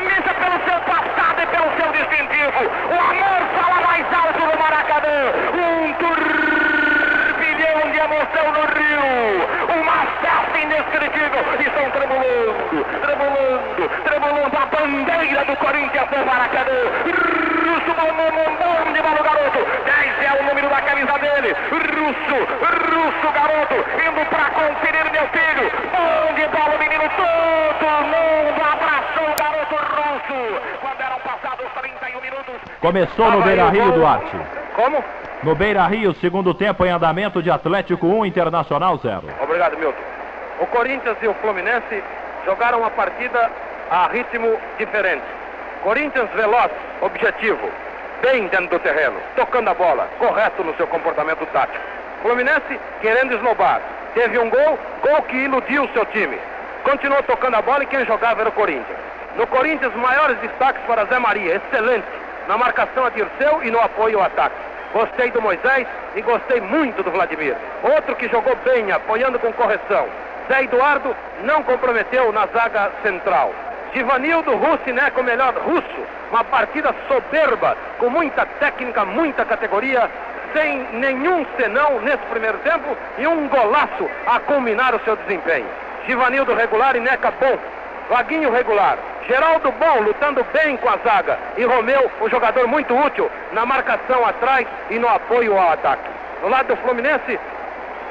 pelo seu passado e pelo seu distintivo. O amor fala mais alto no Maracanã. Um turbilhão de emoção no Rio. Uma festa indescritível. Estão tremulando, tremulando, tremulando a bandeira do Corinthians no Maracanã. Russo bom bom bom de bola, Garoto. 10 é o número da camisa dele. Russo, russo garoto. Indo para conferir meu filho. Bom de bola, menino. Todo mundo abraço abraçou o garoto russo. Quando eram passados 31 minutos. Começou no Beira Rio. Duarte. Como? No Beira Rio, segundo tempo em andamento de Atlético 1, Internacional 0. Obrigado, Milton. O Corinthians e o Fluminense jogaram uma partida a ritmo diferente. Corinthians veloz, objetivo, bem dentro do terreno, tocando a bola, correto no seu comportamento tático. Fluminense querendo esnobar. Teve um gol, gol que iludiu o seu time. Continuou tocando a bola e quem jogava era o Corinthians. No Corinthians, maiores destaques para Zé Maria, excelente na marcação a Dirceu e no apoio ao ataque. Gostei do Moisés e gostei muito do Vladimir. Outro que jogou bem, apoiando com correção. Zé Eduardo não comprometeu na zaga central. Givanildo Russineco, melhor russo. Uma partida soberba, com muita técnica, muita categoria, sem nenhum senão nesse primeiro tempo e um golaço a culminar o seu desempenho. Givanildo regular e Neca bom. Vaguinho regular. Geraldo bom, lutando bem com a zaga. E Romeu, um jogador muito útil na marcação atrás e no apoio ao ataque. No lado do Fluminense,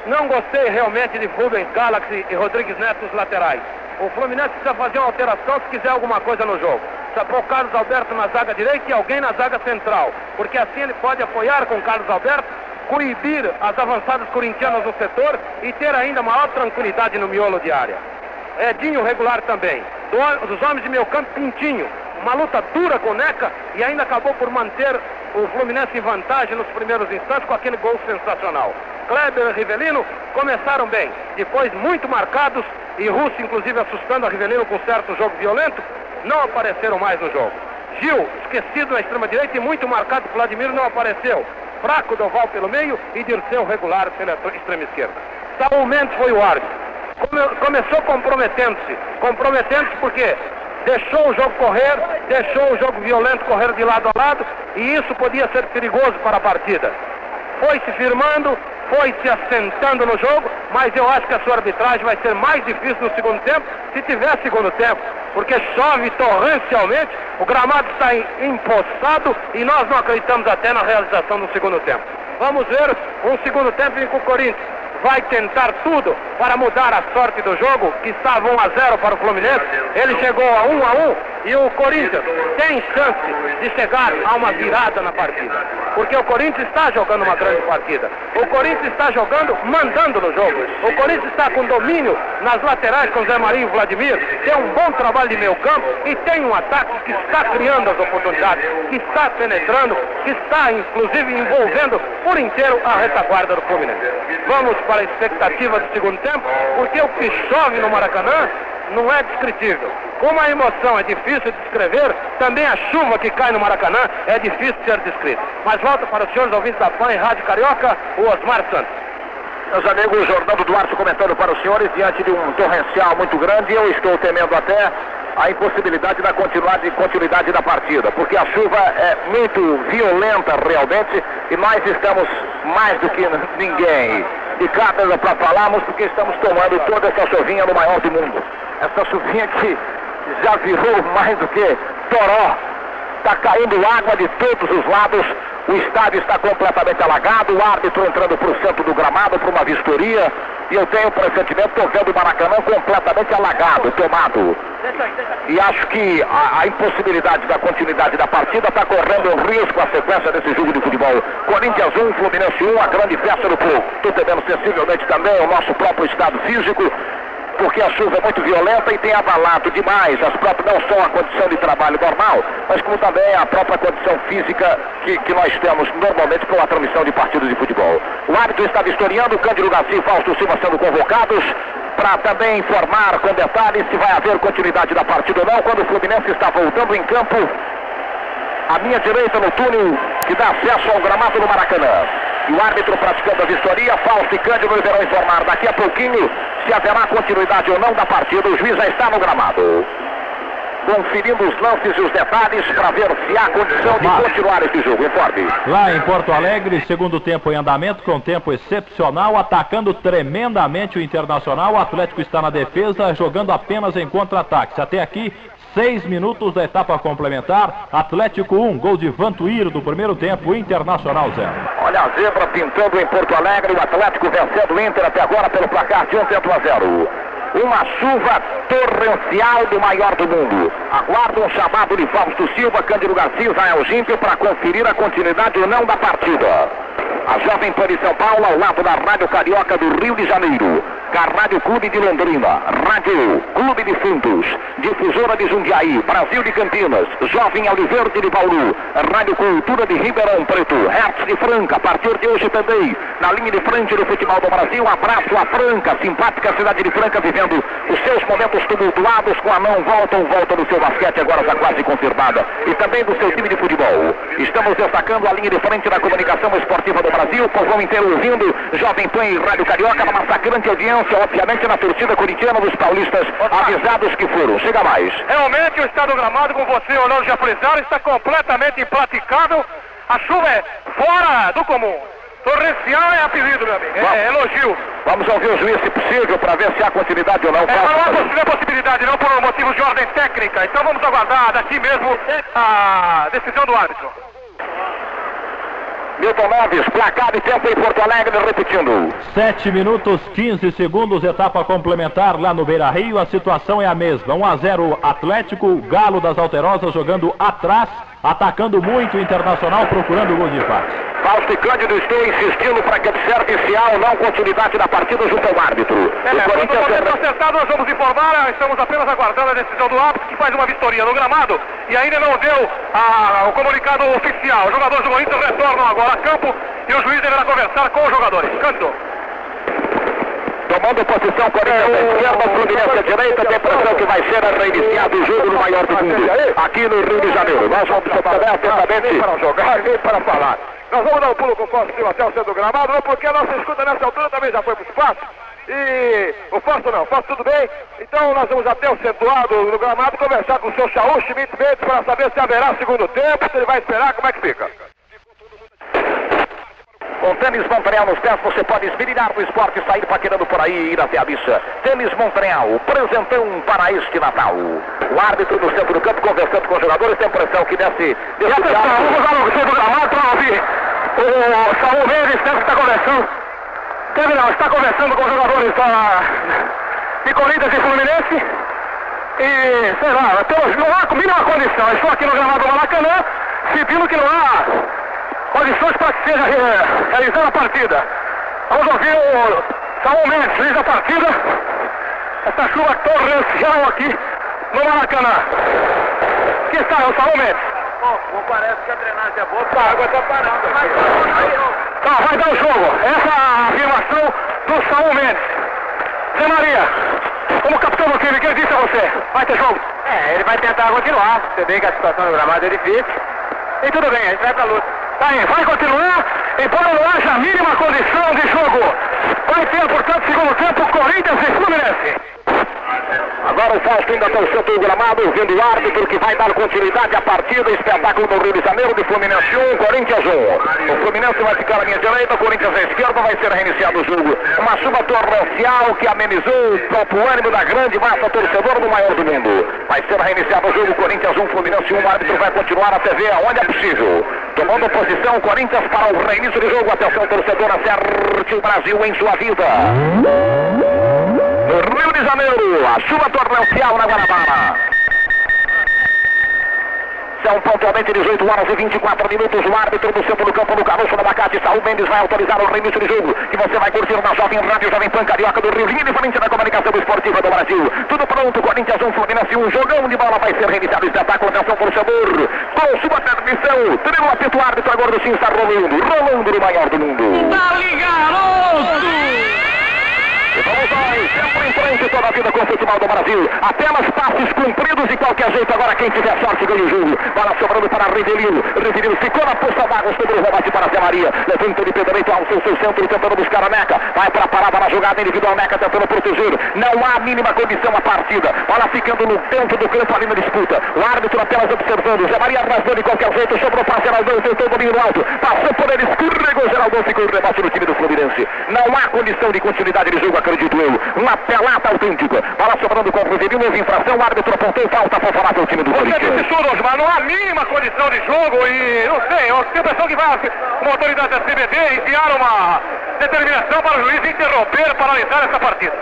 não gostei realmente de Rubens Galaxy e Rodrigues Neto os laterais. O Fluminense precisa fazer uma alteração se quiser alguma coisa no jogo. Precisa pôr Carlos Alberto na zaga direita e alguém na zaga central. Porque assim ele pode apoiar com Carlos Alberto, coibir as avançadas corintianas no setor e ter ainda maior tranquilidade no miolo de área. Edinho regular também. Do- dos homens de meio campo, Pintinho. Uma luta dura com o Neca e ainda acabou por manter o Fluminense em vantagem nos primeiros instantes com aquele gol sensacional. Kleber e Rivelino começaram bem, depois muito marcados e Russo inclusive assustando a Rivelino com certo jogo violento, não apareceram mais no jogo. Gil, esquecido na extrema direita e muito marcado por Vladimir, não apareceu. Fraco Doval pelo meio e Dirceu regular pela extrema esquerda. Saul Mendes foi o árbitro. Come- começou comprometendo-se. Comprometendo-se porque deixou o jogo correr, deixou o jogo violento correr de lado a lado e isso podia ser perigoso para a partida. Foi se firmando, foi se assentando no jogo, mas eu acho que a sua arbitragem vai ser mais difícil no segundo tempo, se tiver segundo tempo, porque chove torrencialmente, o gramado está em- empoçado e nós não acreditamos até na realização do segundo tempo. Vamos ver um segundo tempo em que o Corinthians vai tentar tudo para mudar a sorte do jogo, que estava 1 a 0 para o Fluminense. Ele chegou a 1 a 1 e o Corinthians tem chance de chegar a uma virada na partida. Porque o Corinthians está jogando uma grande partida. O Corinthians está jogando, mandando no jogo. O Corinthians está com domínio nas laterais com Zé Maria e Vladimir. Tem um bom trabalho de meio campo e tem um ataque que está criando as oportunidades, que está penetrando, que está inclusive envolvendo por inteiro a retaguarda do Fluminense. Vamos para a expectativa do segundo tempo, porque o que chove no Maracanã não é descritível. Como a emoção é difícil de descrever, também a chuva que cai no Maracanã é difícil de ser descrita. Mas volta para os senhores ouvintes da PAN e Rádio Carioca, o Osmar Santos. Meus amigos, Jordão Duarte comentando para os senhores, diante de um torrencial muito grande, eu estou temendo até a impossibilidade da continuidade, continuidade da partida, porque a chuva é muito violenta realmente e nós estamos mais do que ninguém de cátedra para falarmos, porque estamos tomando toda essa chuvinha no maior do mundo. Essa chuvinha que já virou mais do que toró. Está caindo água de todos os lados. O estádio está completamente alagado. O árbitro entrando para o centro do gramado para uma vistoria. E eu tenho o pressentimento, estou vendo o Maracanã completamente alagado, tomado. E acho que a, a impossibilidade da continuidade da partida está correndo um risco a sequência desse jogo de futebol. Corinthians 1, Fluminense 1, a grande festa do povo. Estou temendo sensivelmente também o nosso próprio estado físico porque a chuva é muito violenta e tem abalado demais as próprias, não só a condição de trabalho normal, mas como também a própria condição física que, que nós temos normalmente com a transmissão de partidos de futebol. O árbitro está vistoriando, Cândido Garcia e Fausto Silva sendo convocados para também informar com detalhes se vai haver continuidade da partida ou não, quando o Fluminense está voltando em campo à minha direita no túnel que dá acesso ao gramado do Maracanã. E o árbitro praticando a vistoria, Fausto e Cândido deverão informar daqui a pouquinho se haverá continuidade ou não da partida. O juiz já está no gramado. conferindo os lances e os detalhes para ver se há condição de continuar esse jogo. Informe. Lá em Porto Alegre, segundo tempo em andamento, com tempo excepcional, atacando tremendamente o Internacional. O Atlético está na defesa, jogando apenas em contra-ataques. Até aqui, seis minutos da etapa complementar. Atlético 1, gol de Vantuíro do primeiro tempo, Internacional 0. Olha a zebra pintando em Porto Alegre, o Atlético vencendo o Inter até agora pelo placar de 1 tempo a 0. Uma chuva torrencial do maior do mundo. Aguarda um chamado de Fausto Silva, Cândido Garcia Israel Gímpio para conferir a continuidade ou não da partida. A Jovem Pan de São Paulo ao lado da Rádio Carioca do Rio de Janeiro. Rádio Clube de Londrina, Rádio Clube de Fundos, Difusora de Jundiaí, Brasil de Campinas, Jovem Aliverde de Bauru, Rádio Cultura de Ribeirão Preto, Hertz de Franca, a partir de hoje também, na linha de frente do futebol do Brasil, abraço a Franca, simpática cidade de Franca, vivendo os seus momentos tumultuados com a não volta ou volta do seu basquete, agora já quase confirmada, e também do seu time de futebol. Estamos destacando a linha de frente da comunicação esportiva do Brasil, povão inteiro ouvindo, Jovem Pan e Rádio Carioca, na massacrante audiência, obviamente na torcida corintiana dos paulistas, avisados que foram. Chega mais. Realmente o estado do gramado, como você olhando já frisaram, está completamente impraticável. A chuva é fora do comum. Torrencial é apelido, meu amigo. É, elogio. Vamos ouvir o juiz, se possível, para ver se há continuidade ou não. É, não há possibilidade, não por motivos de ordem técnica. Então vamos aguardar daqui mesmo a decisão do árbitro. Milton Neves, placar de tempo em Porto Alegre, repetindo. 7 minutos 15 segundos, etapa complementar lá no Beira Rio. A situação é a mesma: 1 a 0 Atlético, Galo das Alterosas jogando atrás, atacando muito o Internacional, procurando o gol de empate. Fausto e Cândido estão insistindo para que observe se há ou não continuidade da partida junto ao árbitro. É, o quando o Corinthians momento acertado, nós vamos informar. Estamos apenas aguardando a decisão do árbitro, que faz uma vistoria no gramado e ainda não deu a- o comunicado oficial. Os jogadores do Corinthians retornam agora a campo e o juiz deverá conversar com os jogadores. Cândido. Tomando posição, Corinthians à esquerda, Fluminense à direita, tem a impressão que vai ser reiniciado o jogo no maior do mundo, aqui no Rio de Janeiro. Nós vamos observar atentamente. para jogar, nem para falar. Nós vamos dar um pulo com o Silva até o centro do gramado, não porque a nossa escuta nessa altura também já foi para o espaço. E o Fausto não, Fausto tudo bem? Então nós vamos até o centro do lado do gramado conversar com o seu Chaú Schmidt Mendes para saber se haverá segundo tempo, se ele vai esperar, como é que fica. Com tênis Montreal nos pés, você pode esmirilhar do esporte, sair paquerando por aí e ir até a missa. Tênis Montreal, presentão para este Natal. O árbitro no centro do campo conversando com os jogadores, tem a impressão que desce... desce Atenção, vamos lá no centro do gramado para ouvir. O Saúl Mendes deve estar conversando. Deve não, está conversando com os jogadores da, de Corinthians e Fluminense. E, sei lá, temos, não há mínima condição. Estou aqui no gramado do Maracanã, sentindo que não há condições para que seja eh, realizada a partida. Vamos ouvir o Saúl Mendes, juiz da partida. Essa chuva torrencial aqui no Maracanã. Aqui está o Saúl Mendes. Não parece que a drenagem é boa, porque a água está parando. Tá, vai dar o jogo. Essa é a afirmação do Saúl Mendes. Zé Maria, como capitão do time, quem disse a você? Vai ter jogo? É, ele vai tentar continuar. Você vê que a situação do gramado é difícil. E tudo bem, a gente vai pra luta. Aí, vai continuar, embora não haja a mínima condição de jogo. Vai ter, portanto, segundo tempo, Corinthians e Fluminense. Agora o Fausto ainda centro do gramado, ouvindo o árbitro que vai dar continuidade à partida. Espetáculo do Rio de Janeiro de Fluminense 1, Corinthians 1. O Fluminense vai ficar à minha direita, o Corinthians à esquerda, vai ser reiniciado o jogo. Uma chuva torrencial que amenizou o próprio ânimo da grande massa torcedora do maior do mundo. Vai ser reiniciado o jogo, Corinthians 1, Fluminense 1. O árbitro vai continuar até ver aonde é possível. Tomando posição, Corinthians para o reinício do jogo. Atenção, torcedor, acerte o Brasil em sua vida. No Rio de Janeiro, a chuva torrencial na Guanabara. São pontualmente 18 horas e 24 minutos. O árbitro do centro do campo no caroço do abacate, Saúl Mendes, vai autorizar o reinício de jogo. Que você vai curtir na Jovem Rádio Jovem Pan Carioca do Rio, linha de frente da comunicação esportiva do Brasil. Tudo pronto, Corinthians 1, Fluminense 1. Jogão de bola vai ser reiniciado. Espetáculo, atenção, torcedor. Com sua transmissão, teremos o apito árbitro agora do Sim está rolando. Rolando no maior do mundo. Dali, garoto! Vamos nós, sempre em frente toda a vida com o futebol do Brasil. Apenas passes cumpridos de qualquer jeito. Agora quem tiver sorte ganha o jogo. Bola sobrando para Rivelino. Rivelino ficou na posta d'água, sobre o rebate para Zé Maria. Levanta de pedareito ao seu, seu centro, tentando buscar a Meca. Vai para a parada na jogada individual. Meca tentando proteger. Não há mínima condição a partida. Bola ficando no dentro do campo ali na disputa. O árbitro apenas observando. Zé Maria rasgou de qualquer jeito. Sobrou para Geraldão. Tentou domínio alto. Passou por ele. Escorregou. Geraldão ficou o rebate no time do Fluminense. Não há condição de continuidade de jogo, acredito eu. Uma pelada autêntica. Bola sobrando com o Rivelino. Houve infração. O árbitro apontou. Falta favorável ao time do Você Corinthians. disse tudo, Osmar, não há mínima condição de jogo e não sei, eu tenho a impressão que vai uma autoridade da CBD enviar uma determinação para o juiz interromper, paralisar essa partida.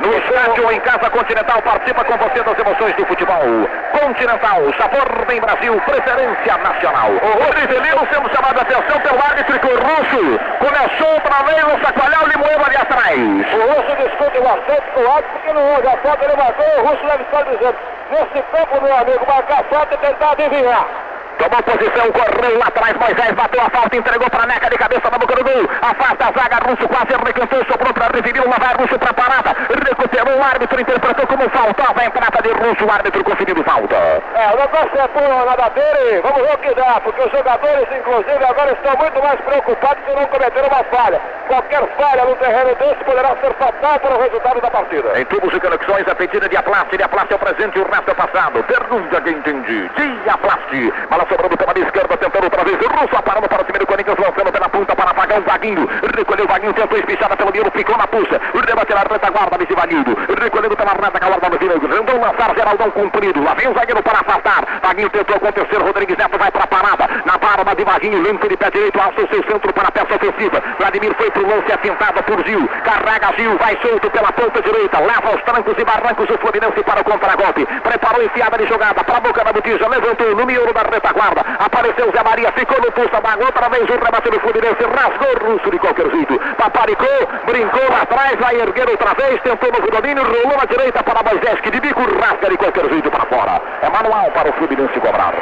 No estádio em Casa Continental participa com você das emoções do futebol. Continental, sabor bem Brasil, preferência nacional. O Rivelino sendo chamado a atenção pelo árbitro russo. Começou outra vez o sacoalhar o limoeiro ali atrás. O Russo discute o assunto com o árbitro porque não houve a falta, ele marcou, o Russo deve estar dizendo, nesse campo, meu amigo, marcar falta e tentar adivinhar. Tomou posição, correu lá atrás, Moisés bateu a falta, entregou para Neca de cabeça na boca do gol. Afasta a zaga, Russo quase recantou, sobrou para Rivelino, lá vai Russo para a parada. Recuperou o árbitro, interpretou como faltava a entrada de Russo, o árbitro conferindo falta. É, o negócio é puro nadadeira e vamos ver o que dá, porque os jogadores, inclusive, agora estão muito mais preocupados que não cometeram uma falha. Qualquer falha no terreno desse poderá ser fatal para o resultado da partida. Em tubos e conexões, a pedida de Aplaste. De Aplaste é o presente e o resto é passado. Pergunta quem entende. Diaplaste. Bola sobrando pela esquerda, tentando outra vez. Russo aparando para o time do Corinthians, lançando pela ponta para pagar o Vaguinho. Recolheu o Vaguinho, tentou espichada pelo Miro, ficou na pulsa. Rebate na retaguarda desse Vaguinho. Recolhendo pela retaguarda do time. Tentou lançar Geraldão cumprido. Lá vem o zagueiro para afastar. Vaguinho tentou acontecer. Rodrigues Neto vai para a parada. Na parada de Vaguinho, lento de pé direito, alça o seu centro para a peça ofensiva. Vladimir foi pro lance, afintada por Gil. Carrega Gil, vai solto pela ponta direita. Leva aos trancos e barrancos o Fluminense para o contra-golpe. Preparou enfiada de jogada para a boca da botija. Levantou no miolo da retaguarda. Apareceu Zé Maria, ficou no pulso da outra vez o rebate do Fluminense. Rasgou o russo de qualquer jeito. Paparicou, brincou lá atrás, vai erguer outra vez. Tentou no domínio, rolou na direita para Moisés, que de bico rasga de qualquer jeito para fora. É manual para o Fluminense cobrar.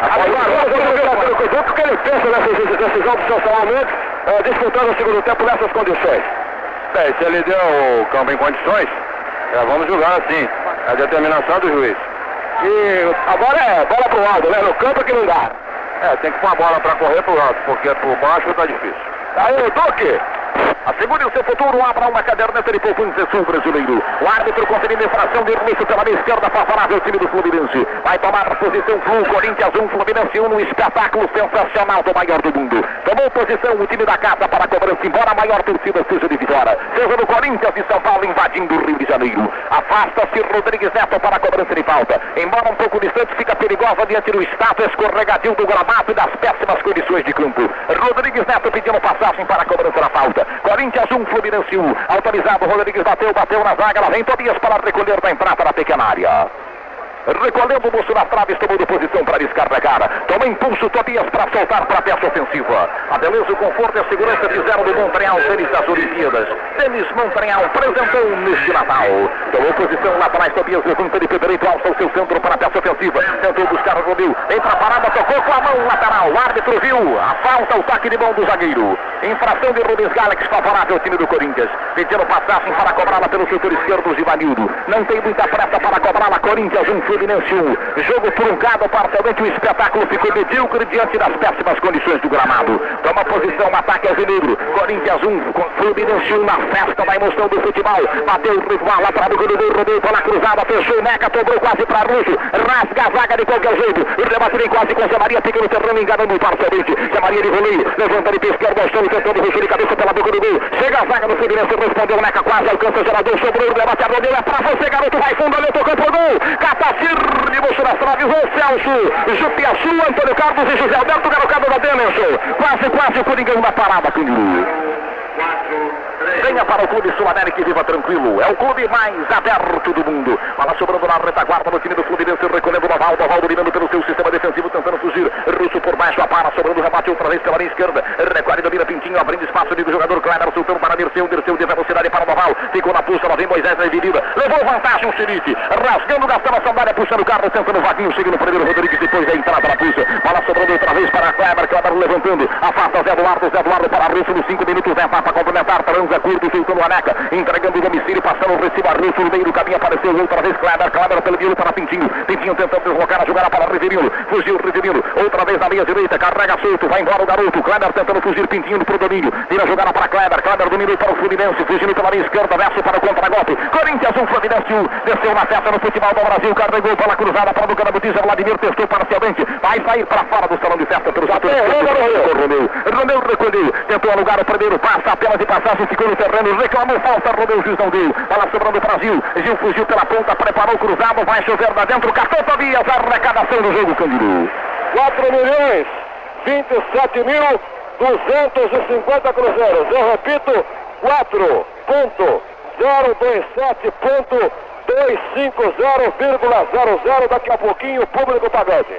Agora, o que ele pensa nessa decisão do sancionamento, eh, disputando o segundo tempo nessas condições. Bem, se ele deu o campo em condições, é, vamos julgar assim. É a determinação do juiz. E agora é bola pro alto, né? No campo que não dá. É, tem que pôr a bola para correr pro alto, porque por baixo tá difícil. Aí o Duque. Assegure o seu futuro, abra uma caderneta de poupança sul brasileiro. O árbitro conferindo infração de início pela esquerda, favorável ao time do Fluminense. Vai tomar posição Flu, Corinthians 1, Fluminense 1, no espetáculo sensacional do maior do mundo. Tomou posição o time da casa para a cobrança, embora a maior torcida seja de Vitória. Seja no Corinthians e São Paulo invadindo o Rio de Janeiro. Afasta-se Rodrigues Neto para a cobrança de falta. Embora um pouco distante, fica perigosa diante do status escorregadio do gramado e das péssimas condições de campo. Rodrigues Neto pedindo passagem para a cobrança da falta. Corinthians 1, Fluminense 1. Autorizado, Rodrigues bateu, bateu na zaga, lá vem Tobias para recolher da entrada da pequena área. Recolhendo o bolso na trave, tomou de posição para descarregar. Toma impulso, Tobias para soltar para a peça ofensiva. A beleza, o conforto e a segurança fizeram do Montreal tênis das Olimpíadas. Tênis Montreal apresentou neste Natal. Tomou posição lá atrás, Tobias levanta de pé direito, alça o seu centro para a peça ofensiva. Tentou buscar o Romeu. Entra a parada, tocou com a mão lateral. O árbitro viu a falta, o taque de mão do zagueiro. Infração de Rubens Galax, favorável ao time do Corinthians. Pedindo passagem para cobrá-la pelo setor esquerdo, Givanildo. Não tem muita pressa para cobrá-la, Corinthians 1, Fluminense 1. Jogo truncado, parcialmente o espetáculo ficou medíocre diante das péssimas condições do gramado. Toma posição, ataque alvinegro. Corinthians 1, com Fluminense 1 na festa da emoção do futebol. Bateu o rival lá para o gol do gol, rodou pela cruzada, fechou Neca, dobrou quase para Russo. Rasga a zaga de qualquer jeito. Rebate bem quase com Zé Maria, fica no terreno, enganando parcialmente. Zé Maria de voleio, levanta de pé Alstone tentando Russo de cabeça pela boca do gol. Chega a zaga do Fluminense, respondeu Neca, quase alcança o gerador, sobrou o debate, a rodeio é pra você, garoto, vai fundo, ali, tocou pro gol. De bolso nas traves, o Celso, Jupiaçu, Antônio Carlos e José Alberto, garocado da Denilson. Quase, quase o Coringão na parada, Cunha. Venha para o Clube Sul-América e viva tranquilo. É o clube mais aberto do mundo. Bola sobrando na retaguarda no time do Fluminense, recolhendo o Novaldo. Novaldo dominando pelo seu sistema defensivo, tentando fugir. Russo por baixo, a para, sobrando o rebate outra vez pela linha esquerda. Recolhe, domina Pintinho, abrindo espaço ali do jogador Kleber, soltando para Dirceu, Dirceu de velocidade para o Noval. Ficou na pulsa, lá vem Moisés na dividida. Levou vantagem o Xerife, rasgando, gastando a sandália, puxando o carro, tentando o Vaguinho, seguindo o primeiro Rodrigues, depois da entrada na pulsa. Bola sobrando outra vez para Kleber, Kleber levantando. Afasta Zé Eduardo, Zé Eduardo para Russo nos 5 minutos da etapa complementar. Transa curto, soltando a neca, entregando o domicílio, passando o recibo Russo. No meio do caminho apareceu outra vez Kleber. Kleber pelo meio para Pintinho. Pintinho tentando deslocar a jogada para Riverino. Fugiu Riverino. Outra vez na linha direita, carrega solto, vai embora o garoto. Kleber tentando fugir, Pintinho pro domínio. Vira a jogada para Kleber. Kleber dominou para o Fluminense, fugindo pela linha esquerda, verso para o contra-golpe. Corinthians 1, Fluminense 1. Desceu na festa no futebol do Brasil. Carregou bola cruzada para o Ducana Botija. Vladimir testou parcialmente. Vai sair para fora do salão de festa pelos atores. Romeu. Romeu recolheu. Tentou alugar o primeiro passo, apenas de passagem, ficou no terreno. Reclamou falta. Romeu, juiz não deu. Bola sobrando para Gil. Gil fugiu pela ponta, preparou cruzado. Vai chover lá dentro. Catou Tobias. Arrecadação do jogo, Candiru. 4 milhões 27 mil 250 cruzeiros. Eu repito, 4.027.250,00 daqui a pouquinho, público pagode.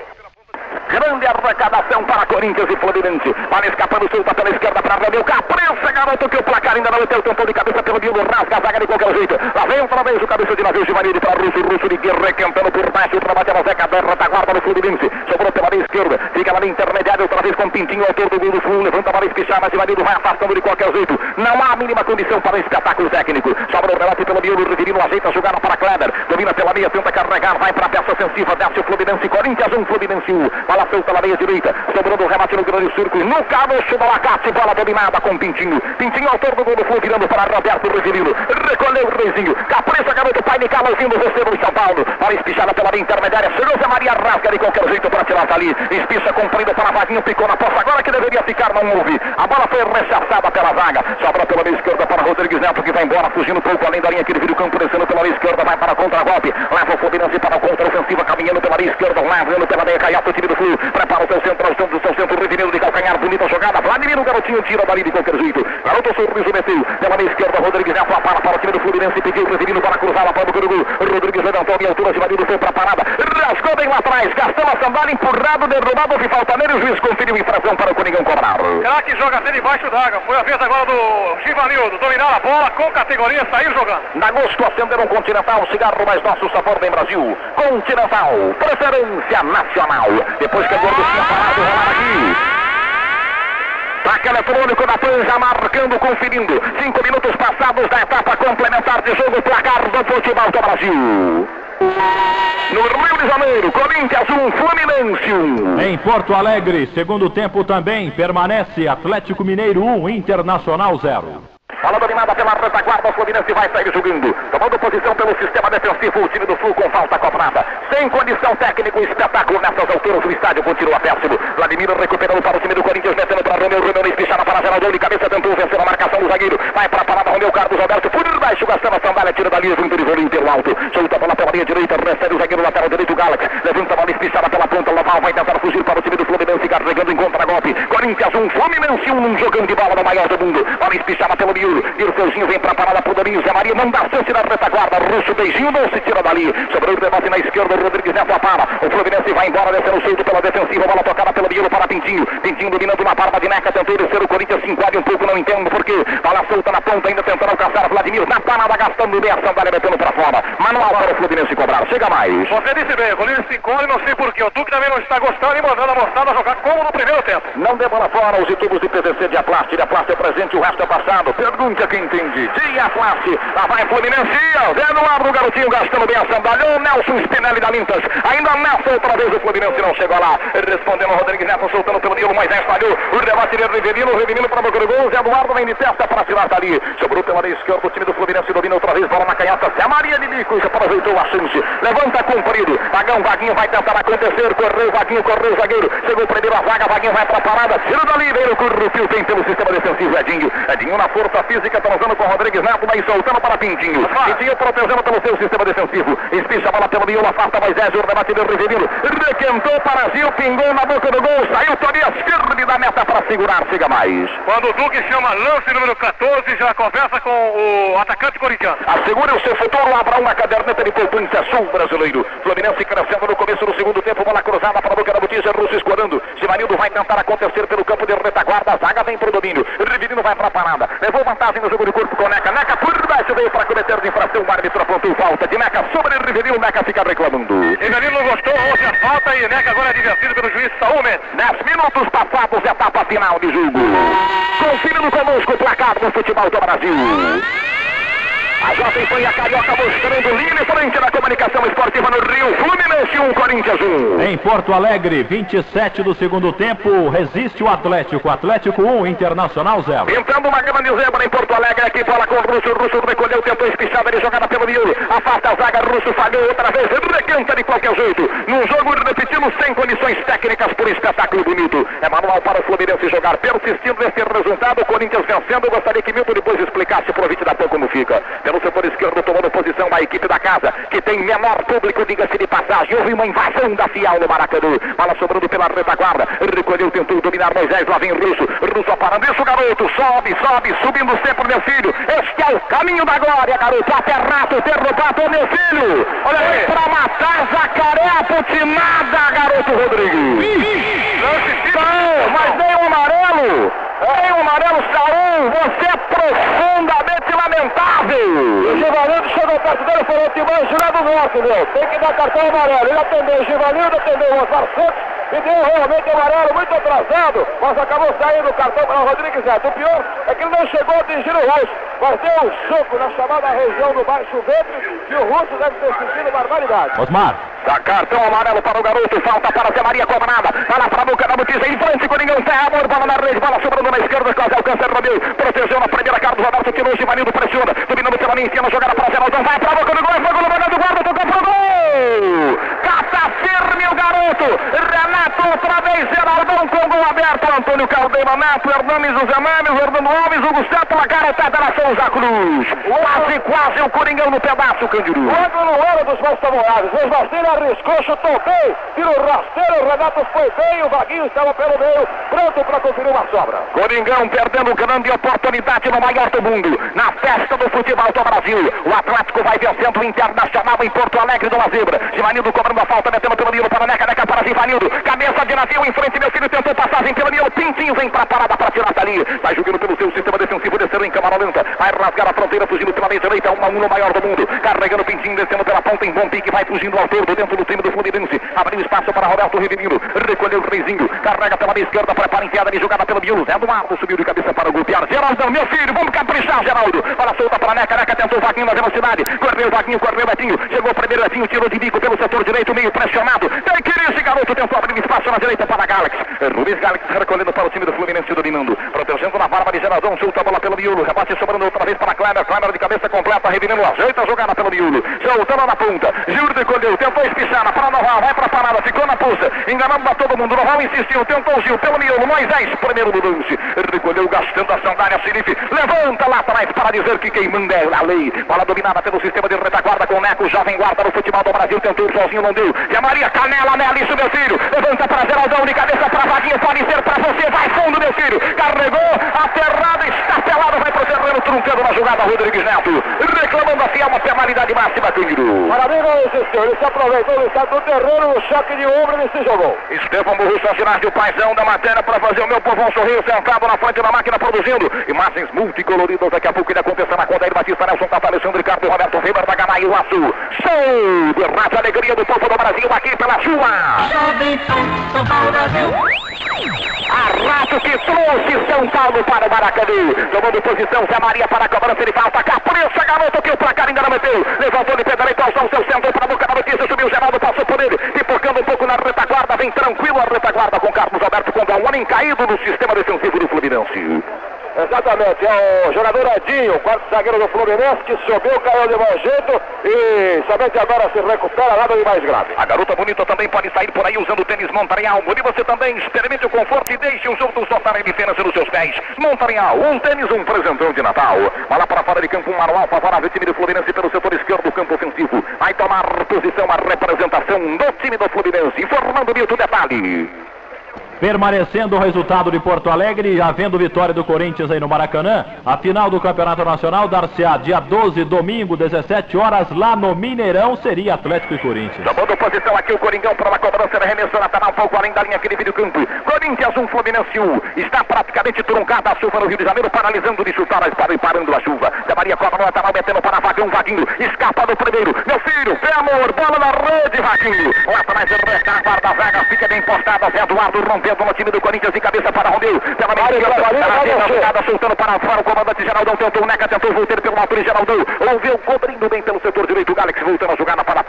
Grande arrecadação para Corinthians e Fluminense. Bola escapando solta pela esquerda para Romeu. Capriça, garoto, que o placar ainda não meteu. Tentou de cabeça pelo Diogo. Rasga a zaga de qualquer jeito. Lá vem o cabeça de navio Givanildo para Russo. Russo de guerra requentando por baixo. Para bater a Zeca da retaguarda do Fluminense. Sobrou pela linha esquerda. Fica na linha intermediária outra vez com Pintinho, autor do gol do Flu. Levanta a bola espichada. Givanildo vai afastando de qualquer jeito. Não há a mínima condição para um espetáculo técnico. Sobra o relate pelo miolo. Riverino ajeita a jogada para Kleber. Domina pela linha, tenta carregar. Vai para a peça ofensiva. Desce o Fluminense. Corinthians 1, Fluminense 1. Bola solta na meia direita. Sobrando o remate no grande círculo. No cabeço do Lacate. Bola dominada com Pintinho. Pintinho, autor do gol do Flu, virando para Roberto Riverino. Recolheu o Reizinho. Capriça, garoto. Pai Carlos vindo recebo em São Paulo. Bola espichada pela linha intermediária. Souza Maria rasga de qualquer jeito para tirar dali. Espicha comprido para Vaguinho. Picou na poça. Agora que deveria ficar, não houve. A bola foi rechaçada pela zaga. Sobra pela meia esquerda para Rodrigues Neto, que vai embora, fugindo pouco além da linha que vira o campo, descendo pela meia esquerda. Vai para contra-golpe. Leva o Fluminense para a contra-ofensiva, caminhando pela meia esquerda. Levando pela meia caiata o do Flu. Prepara o seu centro, o seu centro, Rivinilo de calcanhar. Bonita jogada. Vladimir, o garotinho, tira dali de qualquer jeito. Garoto sorriso meteu. Pela meia esquerda, Rodrigues Neto apara para o time do Fluminense. Pediu o Rivinilo para cruzar a palma do Urugu. Rodrigues levantou a minha altura. Givanildo foi para a parada. Rasgou bem lá atrás. Gastou a sandália, empurrado, derrubado. Houve falta nele. O juiz conferiu infração para o Coringão cobrar. Craque joga até debaixo d'água. Foi a vez agora do Givanildo. Dominar a bola com categoria, sair jogando. Na gosto acenderam um Continental, cigarro mais nosso sabor bem Brasil. Continental, preferência nacional. Depois que a gordo tinha parado, rolar aqui. Placa eletrônico da PAN já marcando, conferindo. Cinco minutos passados da etapa complementar de jogo, placar do futebol do Brasil. No Rio de Janeiro, Corinthians 1, Fluminense 1. Em Porto Alegre, segundo tempo também, permanece Atlético Mineiro 1, Internacional 0. Bola dominada pela retaguarda, o Fluminense vai sair jogando. Tomando posição pelo sistema defensivo, o time do Flu com falta cobrada. Sem condição técnica, um espetáculo nessas alturas. O estádio continua péssimo. Vladimir recuperando para o time do Corinthians, metendo para Romeu. Romeu na espichada para Geraldo de cabeça, tentou vencer a marcação do zagueiro. Vai para a parada, Romeu Carlos Roberto. Por baixo, gastando a sandália, tira dali, junto de vôlei pelo alto. Solta a bola pela linha direita, recebe o zagueiro lateral direito, Galax. Levanta a bola espichada pela ponta, Laval vai tentar fugir para o time do Fluminense, carregando em contra-golpe. Corinthians 1, Fluminense 1, um jogando de bola no maior do mundo. Bola espichada pelo miolo. Dirceuzinho vem para a parada pro Domingos. Zé Maria dá chance na retaguarda. Russo, beijinho, não se tira dali. Sobrou o debate na esquerda, o Rodrigues Neto apara. O Fluminense vai embora, descendo solto pela defensiva. Bola tocada pelo miolo para Pintinho. Pintinho dominando uma parada de Neca, tentou descer. O Corinthians se enquadra um pouco, não entendo porquê. Bola solta na ponta, ainda tentando alcançar Vladimir. Na parada, gastando bem a sandália, metendo para fora. Manual para o Fluminense cobrar. Chega mais. Você disse bem, o Corinthians se encolhe, não sei porquê. O Duque também não está gostando e mandando a moçada jogar como no primeiro tempo. Não dê bola fora, os tubos de PVC de Aplast. De Aplast é presente, o resto é passado. Pergunte a quem entende. De Aplast. Lá vai Fluminense. Zé Eduardo, garotinho, gastando bem a sandália. O Nelson Spinelli da Lintas. Ainda nessa outra vez o Fluminense não chegou lá. Respondendo o Rodrigues Neto, soltando pelo Nilo. Moisés falhou. O debate de Riverino. Riverino para o gol. Zé Eduardo vem de testa para tirar dali. Sobrou pela meia esquerda. O time do Fluminense domina outra vez. Bola na canhota. Zé Maria de Nico. Já aproveitou a chance. Levanta comprido. Vagão, Vaguinho vai tentar acontecer. Correu, Vaguinho, correu o zagueiro. Chegou o primeiro a vaga. Vaguinho vai para a parada. Tira dali. Veio o Currupio. Tem pelo sistema defensivo. Edinho. Edinho na força física. Transando com o Rodrigues Neto. Vai soltando para Pintinho. Pintinho protegendo pelo seu sistema defensivo. Espicha a bola pelo miolo. Afasta Moisés. O debate do Riverino. Requentou para Gil. Pingou na boca do gol. Saiu Tobias. Firme da meta para segurar. Siga mais. Quando o Duque chama lance número 14, já conversa com o atacante corintiano. Assegure o seu futuro, abra uma caderneta de poupança sul brasileiro. Fluminense crescendo no começo do segundo tempo, bola cruzada para a boca da botija, Russo escorando. Givanildo vai tentar acontecer pelo campo de retaguarda, a zaga vem pro domínio. Riverino vai para a parada, levou vantagem no jogo de corpo com Neca. Neca por baixo veio para cometer de infração, o árbitro apontou falta de Neca sobre Riverino, Neca fica reclamando. Riverino gostou, houve a falta aí, né? Que agora é divertido pelo juiz Saúl Mendes. 10 minutos passados, etapa final de jogo. Conferindo conosco o placar do futebol do Brasil. A Jovem Pan e a Carioca mostrando linha frente na comunicação esportiva no Rio. Fluminense 1, Corinthians 1. Em Porto Alegre, 27 do segundo tempo, resiste o Atlético. Atlético 1, Internacional 0. Pintando uma grande zebra em Porto Alegre, aqui bola com o Russo, o Russo recolheu, tentou espichada de jogada pelo miolo, afasta a zaga, Russo falhou outra vez, recanta de qualquer jeito, num jogo repetindo sem condições técnicas por espetáculo bonito, é manual para o Fluminense jogar, persistindo nesse resultado, o Corinthians vencendo, gostaria que Milton depois explicasse pro ouvinte da PAN como fica, pelo setor esquerdo tomando posição a equipe da casa, que tem menor público, diga-se de passagem, houve uma invasão da Fial no Maracanã, bola sobrando pela retaguarda, recolheu, tentou dominar Moisés, lá vem Russo, Russo aparando, isso garoto, sobe, sobe, subindo sempre, meu filho. Este é o caminho da glória, garoto. Até rato, derrubado, meu filho. Olha aí. Pra matar Jacaré, a putinada, garoto Rodrigues. Não, mas nem um amarelo. Nem um amarelo, Saúl. Você é profundamente lamentável. O Givanildo chegou perto dele e falou: Timão, jurado nosso, meu. Tem que dar cartão amarelo. Ele atendeu o Givanildo, atendeu o Osmar Santos e deu realmente amarelo muito atrasado, mas acabou saindo o cartão para o Rodrigues Neto. O pior é que ele não chegou a atingir o rosto, mas deu um soco na chamada região do baixo ventre e o russo deve ter sentido barbaridade. Osmar. Cartão amarelo para o garoto, falta para Zé Maria cobrada. Vai lá para a boca da notícia, em frente, Coringão, terra, amor, bola na rede, bola sobrando na esquerda, quase alcança Romeu. Protegeu na primeira, Carlos Roberto, tirou o Givanildo, pressiona, dominando pela linha, ensina a jogada para Geraldão, vai para a boca do gol, foi gol, do guarda, tocou pro gol! Cata firme o garoto, Renato outra vez, Geraldão com gol aberto, Antônio Caldeira Neto, Hernanes José Mames, Fernando Alves, Hugo Seto, a garotada na Souza Cruz. Quase, quase o Coringão no pedaço, Candiru. Logo no ano dos mais favoráveis, mesmo assim arriscou, chutou bem, tira o rasteiro, o Renato foi bem, o Vaguinho estava pelo meio, pronto para conferir uma sobra. Coringão perdendo grande oportunidade no maior do mundo, na festa do futebol do Brasil. O Atlético vai vencendo o Internacional em Porto Alegre do Lazibra. Givanildo cobrando a falta, metendo pelo Nilo para Neca, Neca para Givanildo. Cabeça de navio em frente, meu filho tentou passagem pelo Nilo. Pintinho vem pra parada para tirar dali. Vai jogando pelo seu sistema defensivo, descendo em câmara lenta. Vai rasgar a fronteira, fugindo pela meia direita, 1 a 1 no maior do mundo. Carregando Pintinho, descendo pela ponta em bom pique, vai fugindo ao todo dentro do time do Fluminense. Abriu espaço para Roberto Ribeiro. Recolheu o Reizinho, carrega pela esquerda, prepara enfiada de jogada pelo Miolo. Zé Eduardo subiu de cabeça para golpear. Geraldão, meu filho, vamos caprichar, Geraldo. Bola solta para Neca, Neca tentou o Vaguinho na velocidade. Correu o Vaguinho, correu o Betinho. Chegou o primeiro Betinho, tirou de bico pelo setor direito, meio pressionado. Tem que ir esse garoto, tentou abrir espaço na direita para Galaxy. Rubens Galaxy recolhendo para o time do Fluminense, dominando. Protegendo na barba de Geraldão, solta a bola pelo miolo. Rebate sobrando outra vez para Kleber. Kleber de cabeça completa, revirando, ajeita a jogada pelo miolo. Soltando na ponta. Júlio recolheu, tentou espichar para Noval, vai para parada, ficou na pulsa. Enganando a todo mundo. Noval insistiu, tentou Gil pelo miolo. Moisés, primeiro do lance. Recolheu, gastando a sandália. Felipe levanta lá atrás para dizer que quem manda é a lei. Bola dominada pelo sistema de retaguarda com o Neco, jovem guarda no futebol do Brasil. Tentou sozinho, não deu. E a Maria Canela nela, isso, meu filho. Levanta para Geraldão de cabeça para Vaguinho. Pode ser para você, vai fundo, meu filho. Carregou, aterrado, está pelado, vai pro terreno, truncando na jogada. Rodrigues Neto reclamando assim, é uma penalidade máxima, Cândido. Parabéns insistiu, ele se do estado do terreno, no choque de ombro ele se jogou. Estefan Burro, São Ginásio, paizão da matéria para fazer o meu povão sorrir, sentado na frente da máquina produzindo imagens multicoloridas. Daqui a pouco ele aconteça na conta aí, Batista Nelson, Tata Alexandre Ricardo, Roberto Weber e o Açu. Show de rádio alegria do povo do Brasil aqui pela chuva. Jovem Pan, São Paulo, Brasil. A que trouxe São Paulo para o Maracanã. Tomando posição, Zé Maria para a cobrança de falta. Capricha, garoto, que o placar ainda não meteu. Levantou de pé direito, ao seu centro para a boca da notícia. Subiu o Geraldo, passou por ele. Pipocando um pouco na retaguarda. Vem tranquilo a retaguarda com Carlos Alberto, há um homem caído no sistema defensivo do Fluminense. Exatamente, é o jogador Edinho, quarto zagueiro do Fluminense, que subiu, caiu de mau jeito e somente agora se recupera, nada de mais grave. A garota bonita também pode sair por aí usando o tênis Montreal. E você também experimente o conforto e deixe os outros notarem a diferença nos seus pés. Montreal, um tênis, um presentão de Natal. Vai lá para fora de campo, um manual favorável, time do Fluminense pelo setor esquerdo do campo ofensivo. Vai tomar posição a representação do time do Fluminense. Informando Milton Detalhe. Permanecendo o resultado de Porto Alegre, havendo vitória do Corinthians aí no Maracanã, a final do Campeonato Nacional dar-se-á dia 12, domingo, 17 horas, lá no Mineirão, seria Atlético e Corinthians. Tomando posição aqui o Coringão para a cobrança, arremesso lateral, pouco além da linha que divide o campo. Corinthians 1, Fluminense 1. Está praticamente truncada a chuva no Rio de Janeiro, paralisando de chutar e parando a chuva. Zé Maria cobra no lateral, metendo para Vaguinho, Vaguinho. Escapa do primeiro. Meu filho, pé amor, bola na rede, Vaguinho. Lá atrás, recarga a zaga, fica bem postada. Zé Eduardo rompendo no time do Corinthians de cabeça para Romeu. Pela meia, pela jogada, soltando para fora o comandante Geraldão. Tentou o Neca, tentou voltar pelo alto de Geraldão. Ouviu cobrindo bem pelo setor direito. O Galex voltando a jogada para a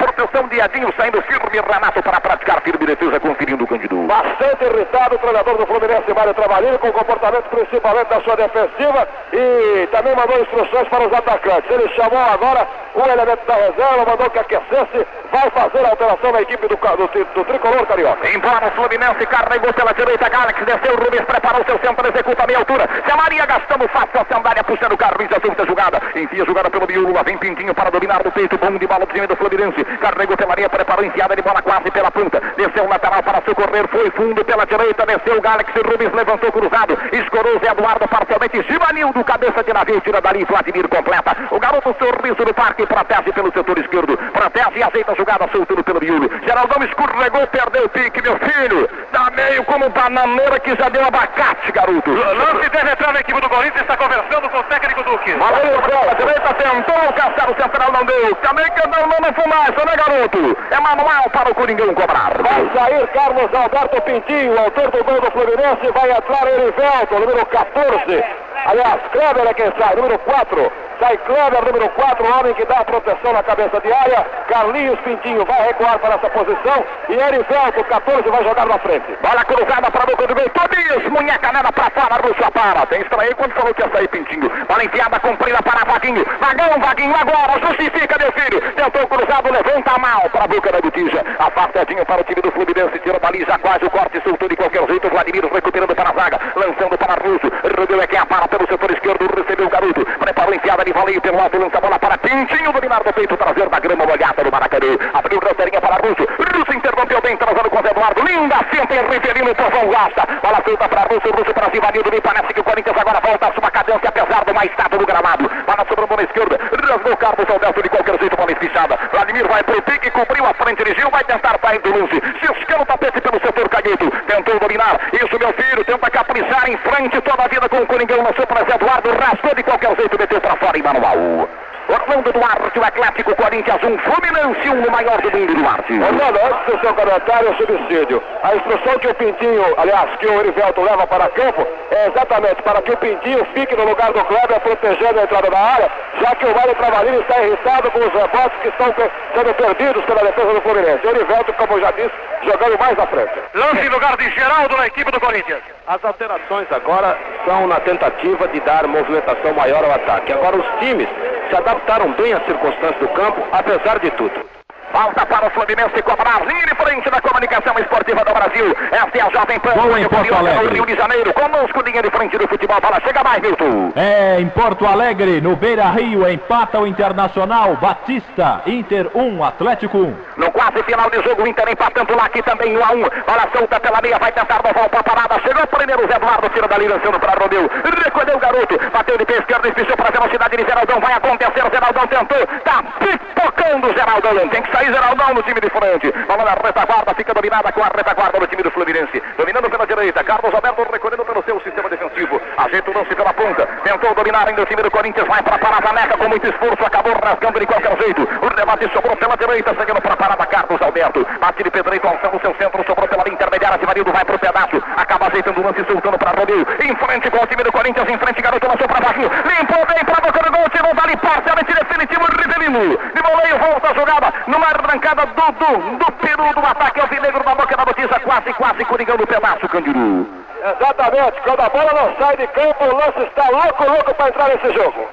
de Edinho, saindo firme. Renato para praticar firme defesa, conferindo o Candido. Bastante irritado o treinador do Fluminense, Mário Trabalhinho, com o comportamento principalmente da sua defensiva e também mandou instruções para os atacantes. Ele chamou agora o elemento da reserva, mandou que aquecesse, vai fazer a alteração na equipe do, do, do tricolor carioca. Embora o Fluminense carregou pela direita, Galaxy desceu, o Rubens preparou seu centro, executa a meia altura. Se a Maria gastando fácil a sandália, puxando o Carlinhos, a jogada. Enfia a jogada pelo lá vem Pintinho para dominar do peito, bom de bola do time do Fluminense. Carregou pela linha, preparou enfiada de bola quase pela ponta. Desceu o lateral para socorrer, foi fundo pela direita, desceu o Galaxy, Rubens levantou cruzado, escorou Zé Eduardo parcialmente, Givanildo, cabeça de navio, tira dali, Vladimir completa. O garoto sorriso do parque, protege pelo setor esquerdo, protege e ajeita a jogada, soltando pelo miolo. Geraldão escorregou, perdeu o pique, meu filho. Tá meio como bananeira que já deu abacate, garoto. Lance deve entrar na equipe do Corinthians, está conversando com o técnico Duque. Bola pela direita, tentou, Castelo Central não deu. Também que não, não, não fumaça, né, garoto? É manual para o Coringão cobrar. Vai sair Carlos Alberto Pintinho, autor do gol do Fluminense, vai entrar Erivelto, número 14. Aliás, Kleber é quem sai, número 4. Sai Kleber, número 4, o homem que dá proteção na cabeça de área. Carlinhos Pintinho vai recuar para essa posição. E Erivelto, 14, vai jogar na frente. Bola cruzada para a boca do gol. Tobias, munheca nada para fora, Russo para. Tem estranho quando falou que ia sair Pintinho. Bola enfiada, comprida para Vaguinho. Vagão, Vaguinho agora, justifica, meu filho. Tentou cruzado, levanta a mal para a boca da botija. Afastadinho para o time do Fluminense, tira dali, já quase o corte, soltou de qualquer jeito. Vladimir recuperando para a zaga, lançando para Russo. Rubeu é quem apara pelo setor esquerdo, recebeu o garoto. Preparou enfiada de voleio pelo alto, lança a bola para Pintinho, dominar do peito, trazer da grama molhada do Maracanã. Abriu rasteirinha para Russo. Russo interrompeu bem, trazendo com o Eduardo. Linda, senta em Riverino, o povão gasta. Bola feita para Russo, Russo para Zivanildo. Me parece que o Corinthians agora volta a sua cadência, apesar do mais estado do gramado. Bola sobre a bola esquerda, rasgou Carlos Alberto de qualquer jeito, bola espichada. Vladimir vai pro pique, cobriu a frente, dirigiu, vai tentar sair do lance. Ciscando o tapete pelo setor canhoto. Tentou dominar. Isso, meu filho, tenta caprichar em frente toda a vida com o Coringão. Lançou para Zé Eduardo, rasgou de qualquer jeito, meteu para fora em manual. Orlando Duarte, o Atlético Corinthians 1, Fluminense 1, o maior do mundo, Duarte. Orlando, antes do seu comentário, subsídio. A instrução que o Pintinho, aliás, que o Erivelto leva para campo, é exatamente para que o Pintinho fique no lugar do Kleber, protegendo a entrada da área, já que o Mário Travalini está irritado com os rebotes que estão sendo perdidos pela defesa do Fluminense. O Erivelto, como já disse, jogando mais à frente. Lance em lugar de Geraldo na equipe do Corinthians. As alterações agora são na tentativa de dar movimentação maior ao ataque. Agora os times se adaptaram bem às circunstâncias do campo, apesar de tudo. Falta para o Fluminense cobrar linha de frente da comunicação esportiva do Brasil. Esta é a Jovem Pan. Gol em Porto Alegre. No Rio de Janeiro. Conosco, linha de frente do futebol. Fala, chega mais, Milton. É, em Porto Alegre, no Beira Rio, empata o Internacional. Batista, Inter 1, Atlético 1. No quase final de jogo, o Inter empatando lá aqui também 1 a 1. Bola solta pela meia, vai tentar voltar para a parada. Chegou primeiro o Zé Eduardo, tira dali, lançando para Romeu. Recolheu o garoto, bateu de pé esquerdo, espichou para a velocidade de Geraldão. Vai acontecer, o Geraldão tentou. Tá pipocando o Geraldão. Tem que sair Geraldão no time de frente. Bola na retaguarda, fica dominada com a retaguarda do time do Fluminense. Dominando pela direita, Carlos Alberto recolhendo pelo seu sistema defensivo. Ajeita o lance pela ponta. Tentou dominar ainda o time do Corinthians. Vai para a parada, Neca com muito esforço. Acabou rasgando de qualquer jeito. O debate sobrou pela direita, chegando para parada, Carlos Alberto. Bate de pedreito, alçando o seu centro. Sobrou pela linha intermediária. Zivanildo vai pro pedaço. Acaba ajeitando o lance, soltando para Romeu. Em frente com o time do Corinthians. Em frente, garoto lançou para Vaguinho. Limpou bem para boca do gol. Tirou dali parcialmente definitivo. Rivelino. De voleio, volta a jogada. Numa arrancada do, do, do peru do ataque alvinegro na boca da botija. Quase, quase Coringão no pedaço, Candiru. Exatamente, quando a bola não sai de campo, o lance está louco, louco para entrar nesse jogo.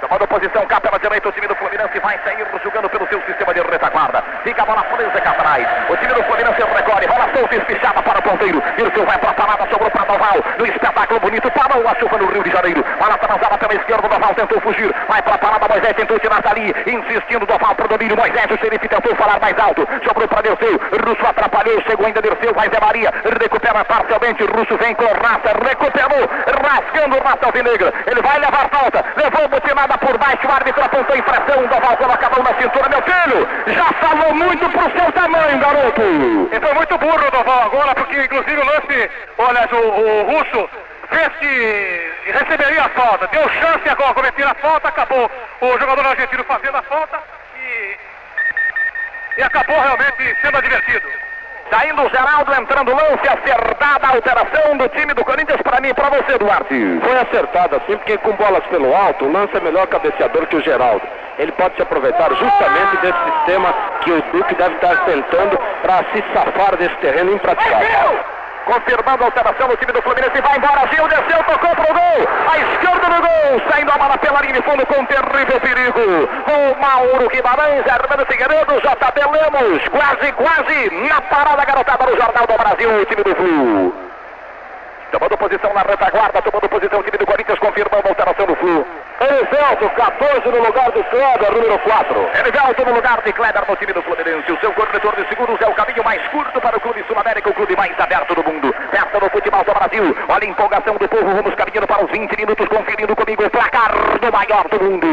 Tomando posição cá pela direita, o time do Fluminense vai sair jogando pelo seu sistema de retaguarda. Fica a bola presa cá atrás. O time do Fluminense recolhe, bola solta e espichada para ponteiro. Wilson vai para a parada, sobrou para Noval. No espetáculo bonito, parou a chuva no Rio de Janeiro. Bola transada pela esquerda, Doval tentou fugir. Vai pra parada, Moisés tentou tirar dali. Insistindo, Doval pro domínio. Moisés, o xerife tentou falar mais alto. Sobrou pra Dirceu. Russo atrapalhou, chegou ainda Dirceu. Vai Zé Maria. Recupera parcialmente. Russo vem com raça. Recuperou. Rasgando o raça alvinegra. Ele vai levar falta. Levou butinada por baixo. O árbitro apontou infração. Doval coloca a mão na cintura. Meu filho, já falou muito pro seu tamanho, garoto. Então muito burro o Doval agora, porque inclusive o lance, olha, o, o Russo fez que receberia a falta, deu chance agora cometer a falta, acabou o jogador argentino fazendo a falta e, e acabou realmente sendo advertido. Saindo o Geraldo, entrando o lance, acertada a alteração do time do Corinthians para mim e para você, Duarte. Foi acertado assim, porque com bolas pelo alto, o lance é melhor cabeceador que o Geraldo. Ele pode se aproveitar justamente desse sistema que o Duque deve estar tentando para se safar desse terreno impraticável. Confirmando a alteração do time do Fluminense, vai embora, Gil, desceu, tocou pro gol, a esquerda do gol, saindo a bola pela linha de fundo com terrível perigo. O Mauro Guimarães, Armando Figueiredo, JB Lemos, quase, quase, na parada garotada no Jornal do Brasil, o time do Flu. Tomando posição na retaguarda, tomando posição o time do Corinthians, confirmando a alteração do Flu. Elivelto, 14 no lugar do Kleber, número 4. Elivelto no lugar de Kleber no time do Fluminense. O seu corretor de seguros é o caminho mais curto para o Clube Sul-América, o clube mais aberto do mundo. Perto do futebol do Brasil. Olha a empolgação do povo. Vamos caminhando para os 20 minutos, conferindo comigo o placar do maior do mundo.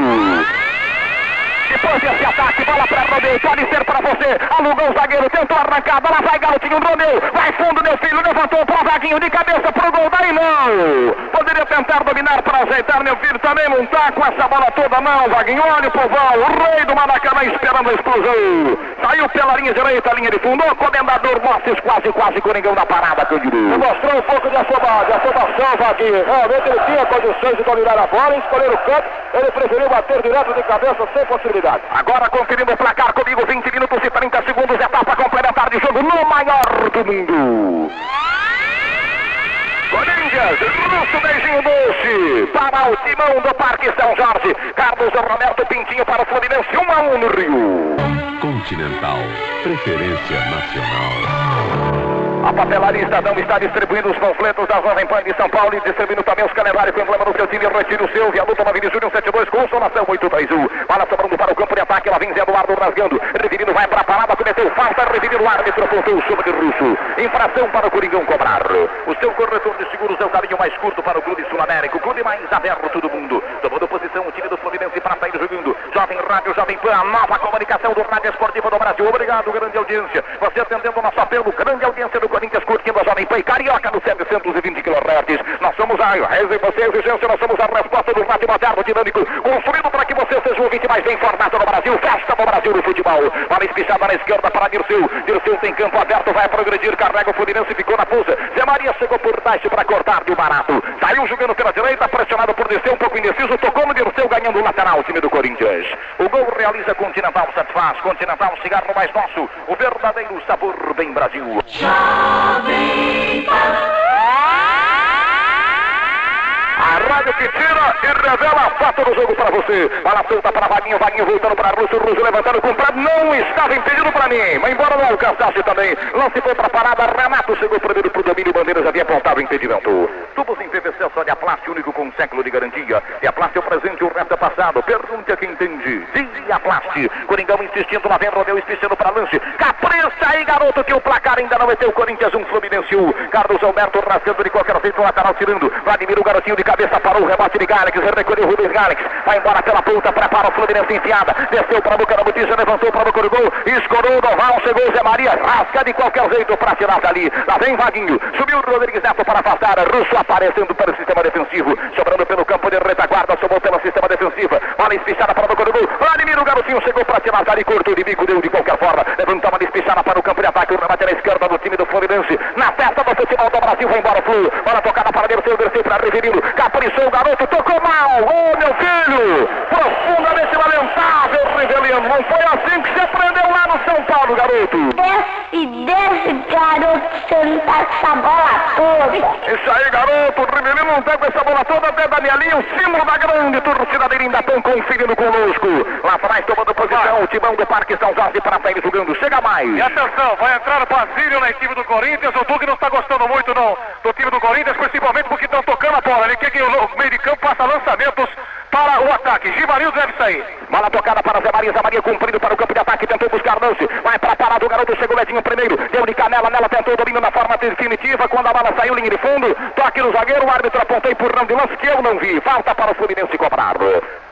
Depois desse ataque, bola para Romeu, pode ser para você. Alugou o zagueiro, tentou arrancar, bola vai garotinho, Romeu, vai fundo, meu filho, levantou pro Vaguinho de cabeça pro gol, daí não. Poderia tentar dominar para ajeitar, meu filho, também não tá com essa bola toda não, Vaguinho, olha o povão, o rei do Maracanã esperando a explosão. Saiu pela linha direita, linha de fundo, o comendador Mosses quase, quase Coringão na parada, Cândido. Mostrou um pouco de afoba- de Vaguinho. Realmente ele tinha condições de dominar a bola, escolher o canto, ele preferiu bater direto de cabeça sem possibilidade. Agora conferindo o placar comigo, 20 minutos e 30 segundos, etapa complementar de jogo no maior do mundo. Corinthians, Russo beijinho doce para o timão do Parque São Jorge. Carlos Roberto Pintinho para o Fluminense, 1 a 1 no Rio. Continental. Preferência nacional. A papelaria Estadão está distribuindo os panfletos da Jovem Pan de São Paulo e distribuindo também os calendários com o emblema do seu time. Retire o seu, viaduto na Avenida Júnior 72, consolação 831. Bola sobrando para o campo de ataque, ela vem Zé Eduardo rasgando. Revirino vai para a parada, cometeu falta, revirino o árbitro, apontou sobre o russo. Infração para o Coringão cobrar. O seu corretor de seguros é o caminho mais curto para o Clube Sul-América, o clube mais aberto do mundo. Tomando posição o time do Fluminense para sair jogando. Jovem Rádio, Jovem Pan, a nova comunicação do Rádio Esportivo do Brasil. Obrigado, grande audiência. Você atendendo o nosso apelo, grande audiência do Corinthians, curtindo a Jovem Pan e Carioca no 720 kHz. Nós somos a reza e você exigência, nós somos a resposta do rádio moderno dinâmico, construído para que você seja o ouvinte mais bem informado no Brasil. Festa no Brasil do futebol. Bola espichada na esquerda para Dirceu. Dirceu tem campo aberto, vai progredir, carrega o Fluminense, ficou na pulsa. Zé Maria chegou por baixo para cortar de barato. Saiu jogando pela direita, pressionado por Dirceu, um pouco indeciso, tocou no Dirceu, ganhando o lateral, o time do Corinthians. O gol realiza Continental, satisfaz. Continental, cigarro mais nosso. O verdadeiro sabor bem Brasil. Jovem Pan. A rádio que tira e revela a foto do jogo para você. Bola solta para Vaguinho, Vaguinho voltando para Russo, Russo levantando com o. Não estava impedido para mim, mas embora não alcançasse também. Lance foi para a parada, Renato chegou primeiro para o domínio, Bandeiras havia apontado o impedimento. Tubos em PVC, só de Aplast, único com um século de garantia. E Aplast é o presente, o resto é passado. Pergunte a quem entende. Diaplast. Coringão insistindo lá vem, Rodeu espichando para lance. Capricha aí, garoto, que o placar ainda não meteu. Corinthians 1, Fluminense 1. Carlos Alberto rasgando de qualquer jeito, lateral tirando. Vladimir, o garotinho de cabeça parou o rebote de Galex, recolheu Rubens Galex, vai embora pela ponta, prepara o Fluminense enfiada, desceu para a boca da botija, levantou para a boca do gol, escorou o Doval, chegou o Zé Maria, rasca de qualquer jeito para tirar dali, lá vem Vaguinho, subiu o Rodrigues Neto para afastar, Russo aparecendo para o sistema defensivo, sobrando pelo campo de retaguarda, somou pelo sistema defensivo, bola espichada para a boca do gol, Vladimir, o garotinho chegou para tirar dali, cortou de bico, deu de qualquer forma, levantou uma espichada para o campo de ataque, o remate na esquerda do time do Fluminense, na festa do futebol do Brasil, vai embora o Flu, bola tocada para Dirceu, Dirceu para Riverino, caprichou o garoto, tocou mal, ô meu filho, profundamente lamentável, Rivelino, não foi assim que se aprendeu lá no São Paulo, garoto. E desse garoto sentar essa bola toda. Isso aí, garoto, o Rivelino não tá com essa bola toda, até Danielinho, o símbolo da grande torcida de Lindapão, conferindo conosco. Lá atrás, tomando posição, o timão do Parque São Jorge para sair jogando, chega mais. E atenção, vai entrar o Basílio na equipe do Corinthians. O Duque não está gostando muito não, do time do Corinthians, principalmente porque estão tocando a bola. Ele quer que o meio de campo faça lançamentos aí. Bola tocada para Zé Maria, Zé Maria cumprido para o campo de ataque, tentou buscar lance, vai para a parada, o garoto chegou Ledinho primeiro, deu de canela, nela tentou o domínio na forma definitiva, quando a bola saiu linha de fundo, toque no zagueiro, o árbitro apontou empurrão de lance que eu não vi, falta para o Fluminense cobrar.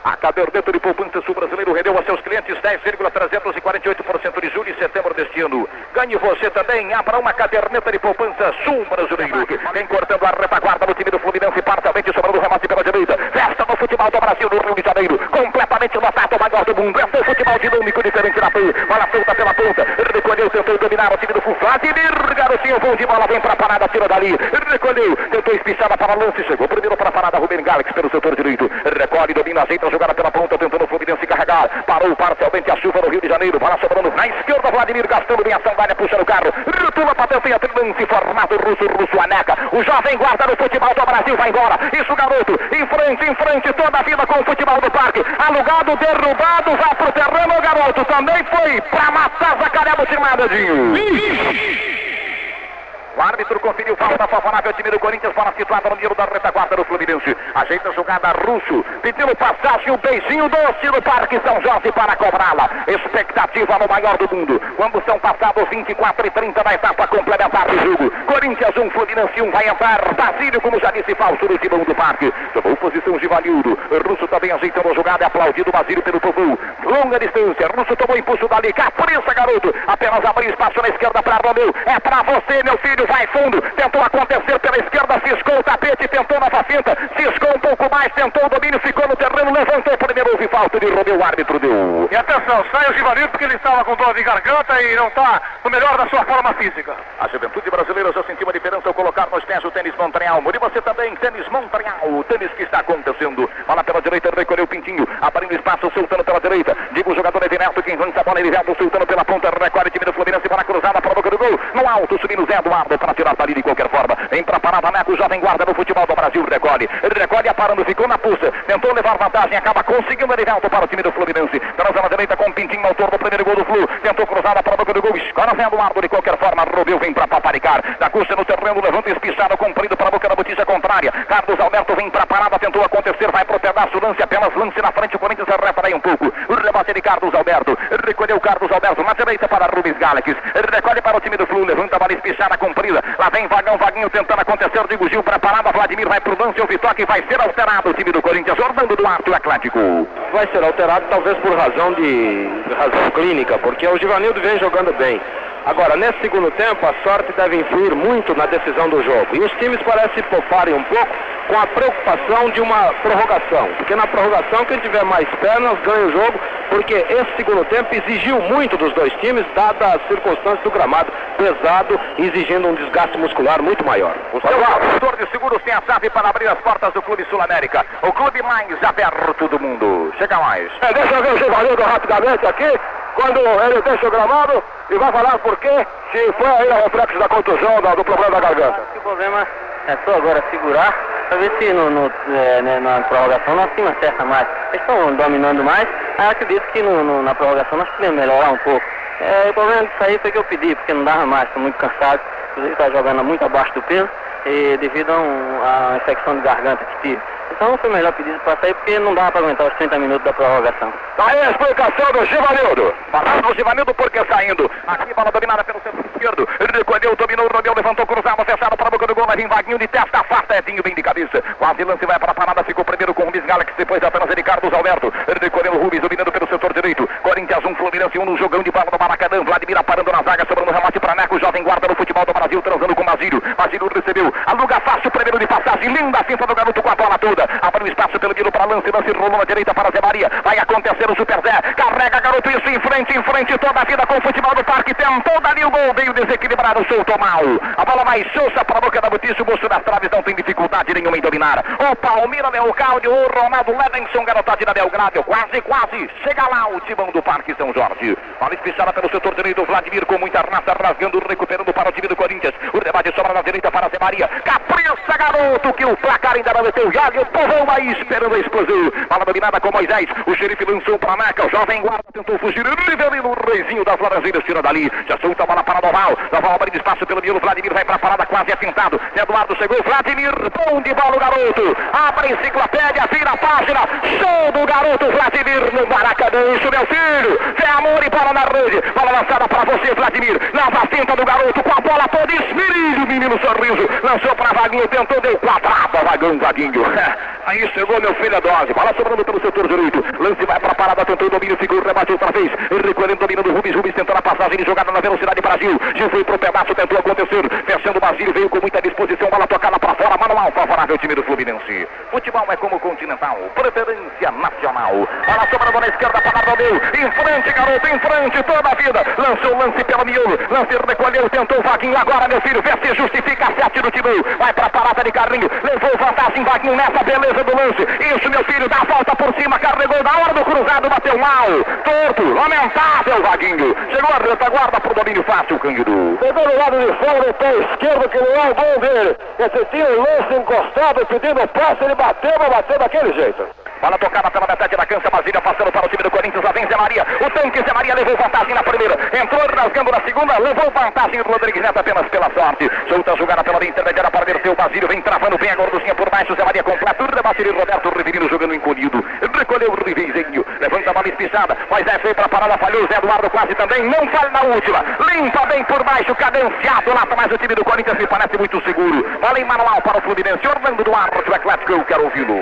A caderneta de poupança sul brasileiro rendeu a seus clientes 10,348% de julho e setembro deste ano. Ganhe você também, abra uma caderneta de poupança sul brasileiro. Vem cortando a retaguarda no time do Fluminense, parcialmente sobrando o remate pela direita. Festa no futebol do Brasil no Rio de Janeiro. Completamente lotado, o maior do mundo. É o futebol dinâmico, diferente da PAN. Bola solta pela ponta. Recolheu, tentou dominar o time do Flu. Vladimir, garotinho, bom de bola, vem pra parada, tira dali. Recolheu, tentou espichada para lance, chegou primeiro para a parada. Rubem Galax pelo setor direito. Recolhe, domina, ajeita a jogada pela ponta, tentando o Fluminense carregar. Parou parcialmente a chuva no Rio de Janeiro. Bola sobrando na esquerda, Vladimir gastando bem a sandália, puxa no carro. Rotula para tentar lance, formato russo, russo, aneca. O jovem guarda no futebol do Brasil vai embora. Isso, garoto, em frente, em frente, toda a vida com o futebol do parque. Alugado, derrubado, vai pro terreno, o garoto também foi pra matar Zacaré Butimada, Dinho. O árbitro conferiu falta favorável time do Corinthians, bola situada no meio da retaguarda do Fluminense. Ajeita a jogada russo, pedindo passagem, um beijinho doce no Parque São Jorge para cobrá-la. Expectativa no maior do mundo. Quando são passados 24 e 30 da etapa complementar do jogo. Corinthians 1, um, Fluminense 1, um, vai entrar. Basílio, como já disse, falso no timão do parque. Tomou posição Givanildo. Russo também ajeitando a jogada, é aplaudido Basílio pelo povo. Longa distância, Russo tomou impulso dali. Capriça, garoto. Apenas abrir espaço na esquerda para Romeu. É para você, meu filho vai fundo, tentou acontecer esquerda, ciscou o tapete, tentou nova finta, ciscou pouco mais, tentou o domínio, ficou no terreno, levantou primeiro, houve falta de Romeu, o árbitro deu. E atenção, sai o Givanildo porque ele estava com dor de garganta e não está no melhor da sua forma física. A juventude brasileira já sentiu uma diferença ao colocar nos pés o tênis Montreal. E você também, tênis Montreal, o tênis que está acontecendo. Bola pela direita, recolheu o Pintinho, abrindo espaço, soltando pela direita. Diga o jogador Evineto, quem lança a bola, Evineto soltando pela ponta, recolhe time do Fluminense para a cruzada, para a boca do gol. No alto, subindo Zé Eduardo para tirar dali de qualquer forma. Vem para parada, Neco, jovem guarda no futebol do Brasil, recolhe. Recolhe, ficou na pulsa. Tentou levar vantagem, acaba conseguindo Erivelto para o time do Fluminense. Transa na direita com o Pintinho, autor do primeiro gol do Flu. Tentou cruzada para a boca do gol. Escola Zé Eduardo, de qualquer forma. Robeu vem para paparicar. Da Custa no terreno, levanta espichado, comprido para a boca da botija contrária. Carlos Alberto vem para a parada, tentou acontecer, vai pro pedaço, lance apenas lance na frente. O Corinthians arreta aí um pouco. O rebate de Carlos Alberto. Recolheu Carlos Alberto na direita para Rubens Galax. Recolhe para o time do Flu, levanta a bola espichada, comprida. Lá vem Vagão, Vaguinho tentando acontecer. Digo Gil para a parada. Vladimir vai pro lance. O Vitoque vai ser alterado. O time do Corinthians, Orlando Duarte, o Atlético. Vai ser alterado talvez por razão de razão clínica, porque o Givanildo vem jogando bem. Agora, nesse segundo tempo, a sorte deve influir muito na decisão do jogo. E os times parecem se pouparem um pouco com a preocupação de uma prorrogação. Porque na prorrogação, quem tiver mais pernas ganha o jogo, porque esse segundo tempo exigiu muito dos dois times, dadas as circunstâncias do gramado pesado, exigindo um desgaste muscular muito maior. O seu autor de seguros tem a chave para abrir as portas do Clube Sul-América. O clube mais aberto do mundo. Chega mais. É, deixa eu ver o Givanildo rapidamente aqui, quando ele deixa o gramado e vai falar por quê, se foi aí o reflexo da contusão, do, do problema da garganta. Acho que o problema é só agora segurar, para ver se no, no, é, né, na prorrogação nós tínhamos acerta mais. Eles estão dominando mais, aí acredito que no, no, na prorrogação nós podemos melhorar um pouco. É, o problema disso aí foi que eu pedi, porque não dava mais, estou muito cansado, inclusive está jogando muito abaixo do peso, e devido a, um, a uma infecção de garganta que tive. Então foi melhor pedir para sair porque não dava para aguentar os 30 minutos da prorrogação. Aí a explicação do Givanildo. Falando do Givanildo porque saindo. Aqui bola dominada pelo centro esquerdo. Recolheu, dominou, Romeu, levantou, cruzado, fechado para a boca do gol. Vai vir Vaguinho de testa, afasta, Edinho bem de cabeça. Quase lance vai para a parada, ficou primeiro com o Rubens Galax, depois apenas ele, Carlos Alberto. Recolheu o Rubens, dominando pelo setor direito. Corinthians 1, Fluminense 1 no jogão de bola do Maracanã. Vladimir parando na zaga, sobrando remate para Neco, jovem guarda no futebol do Brasil, transando com Basílio. Basílio recebeu, aluga fácil, primeiro de passagem, linda a finta do garoto com a bola toda. Abriu espaço pelo Guido para lance, lance rolou na direita para Zé Maria. Vai acontecer o Super Zé. Carrega garoto isso em frente, em frente toda a vida com o futebol do parque. Tentou dali o gol, veio desequilibrado, soltou mal. A bola vai solta para a boca da Butício, o moço das traves não tem dificuldade nenhuma em dominar. O Palmira Leocádio, o Ronaldo Levenson, garotada da Belgrado. Quase, quase. Chega lá o timão do parque. São Jorge. Bola espichada pelo setor direito, Vladimir com muita raça, rasgando, recuperando para o time do Corinthians. O debate sobra na direita para Zé Maria. Capriça, garoto, que o placar ainda não meteu. Já o povão aí esperando a explosão. Bola dominada com Moisés. O xerife lançou para a Maca. O jovem guarda tentou fugir. Rivelino, o reizinho das Laranjeiras, tira dali. Já solta a bola para Noval. Noval abre espaço pelo miolo. Vladimir vai para a parada, quase atentado. Eduardo chegou. Vladimir, bom de bola o garoto. Abre a enciclopédia, vira a página. Show do garoto Vladimir no Maracanã. Isso, meu filho. Fé, amor e bola na rede. Bola lançada para você, Vladimir. Nova finta do garoto com a bola toda. Esmirilho, menino sorriso. Lançou para Vaguinho, tentou, deu quadrada. Vagão, Vaguinho. Aí chegou meu filho a dose. Bola sobrando pelo setor direito. Lance vai para a parada, tentou o domínio, seguro, rebate outra vez. Recolhendo, dominando o Rubens. Rubens tentando a passagem de jogada na velocidade Brasil. Gil foi pro pedaço, tentou acontecer. Fechando o Basílio, veio com muita disposição. Bola tocada para fora. Manual favorável, time do Fluminense. Futebol é como continental. Preferência nacional. Bola sobrando na esquerda para Romeu. Em frente, garoto, em frente, toda a vida. Lançou o lance pelo miolo. Lance recolheu, tentou o Vaguinho. Agora, meu filho, vê se justifica a sete do time. Vai para a parada de Carlinho. Levou vantagem, Vaguinho nessa beleza do lance. Isso, meu filho, dá a volta por cima. Carregou na hora do cruzado, bateu mal. Torto, lamentável, Vaguinho. Chegou a retaguarda pro domínio fácil, Cândido. Pegou no lado de fora do pé esquerdo, que não é bom dele. Esse tinha o lance encostado, pedindo passe, ele bateu, mas bateu daquele jeito. Bola tocada pela metade da cancha, Basília passando para o time do Corinthians, lá vem Zé Maria. O tanque Zé Maria levou vantagem na primeira, entrou rasgando na segunda, levou vantagem do Rodrigues Neto apenas pela sorte. Solta a jogada pela linha intermediária para seu Basílio, vem travando bem a gorducinha por baixo, Zé Maria completa, rebate Roberto Riverino jogando encolhido. Recolheu o Rivizinho, levanta a bola espichada, mas é feio para a parada, falhou, Zé Eduardo quase também, não falha na última. Limpa bem por baixo, cadenciado lá, mas o time do Corinthians me parece muito seguro. Bola em manual para o Fluminense, Orlando Duarte, o Atlético, eu quero ouvi-lo.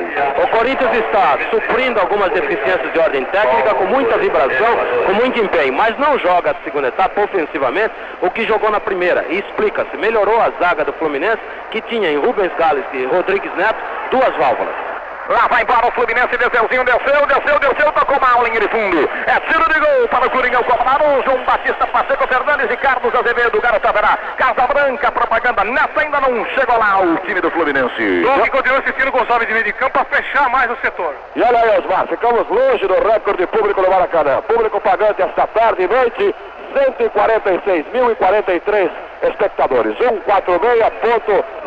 O Corinthians está suprindo algumas deficiências de ordem técnica, com muita vibração, com muito empenho, mas não joga a segunda etapa ofensivamente o que jogou na primeira. E explica-se, melhorou a zaga do Fluminense, que tinha em Rubens Gales e Rodrigues Neto duas válvulas. Lá vai embora o Fluminense, desceuzinho, desceu, desceu, desceu, tocou mal, linha de fundo. É tiro de gol para o Coringão Coronado, João Batista Pacheco Fernandes e Carlos Azevedo, garoto haverá. Casa Branca, propaganda, nessa ainda não chegou lá o time do Fluminense. Gol que continua assistindo Gonçalves de meio de campo para fechar mais o setor. E olha aí, Osmar, ficamos longe do recorde público do Maracanã. Público pagante esta tarde e noite, 146.043 espectadores. 146.043.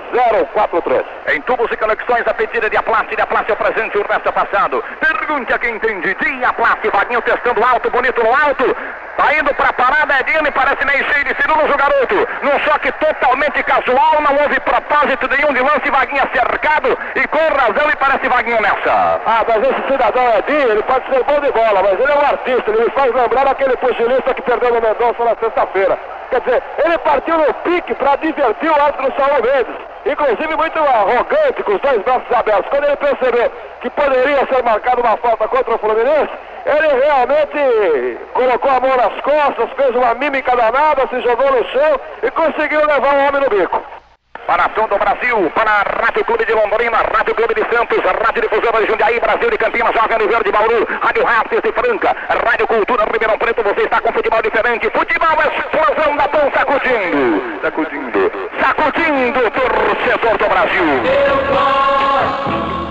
Em tubos e conexões, a pedida de Aplaste, de Aplaste é o presente, o resto é passado. Pergunte a quem entende. De Aplaste, Vaguinho testando alto, bonito no alto. Tá indo pra parada, Edinho, me parece meio cheio de firulas o garoto. Num choque totalmente casual, não houve propósito nenhum de lance, Vaguinha cercado. E com razão, me parece Vaguinho nessa. Ah, mas esse cidadão Edinho, ele pode ser bom de bola, mas ele é um artista, ele me faz lembrar aquele pugilista que perdeu no Mendonça na sexta-feira. Quer dizer, ele partiu no pique para divertir o árbitro Saulo Mendes. Inclusive muito arrogante, com os dois braços abertos. Quando ele percebeu que poderia ser marcada uma falta contra o Fluminense, ele realmente colocou a mão nas costas, fez uma mímica danada, se jogou no chão e conseguiu levar o homem no bico. Para todo o Brasil, para a Rádio Clube de Londrina, Rádio Clube de Santos, Rádio Difusora de Jundiaí, Brasil de Campinas, Jovem Verde Bauru, Rádio Rápidos de Franca, Rádio Cultura Ribeirão Preto, você está com futebol diferente, futebol explosão da pão sacudindo, sacudindo, sacudindo o torcedor do Brasil. Eu gosto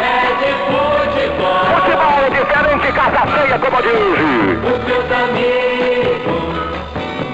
é de futebol. Futebol diferente, casa cheia como diz. Os meus amigos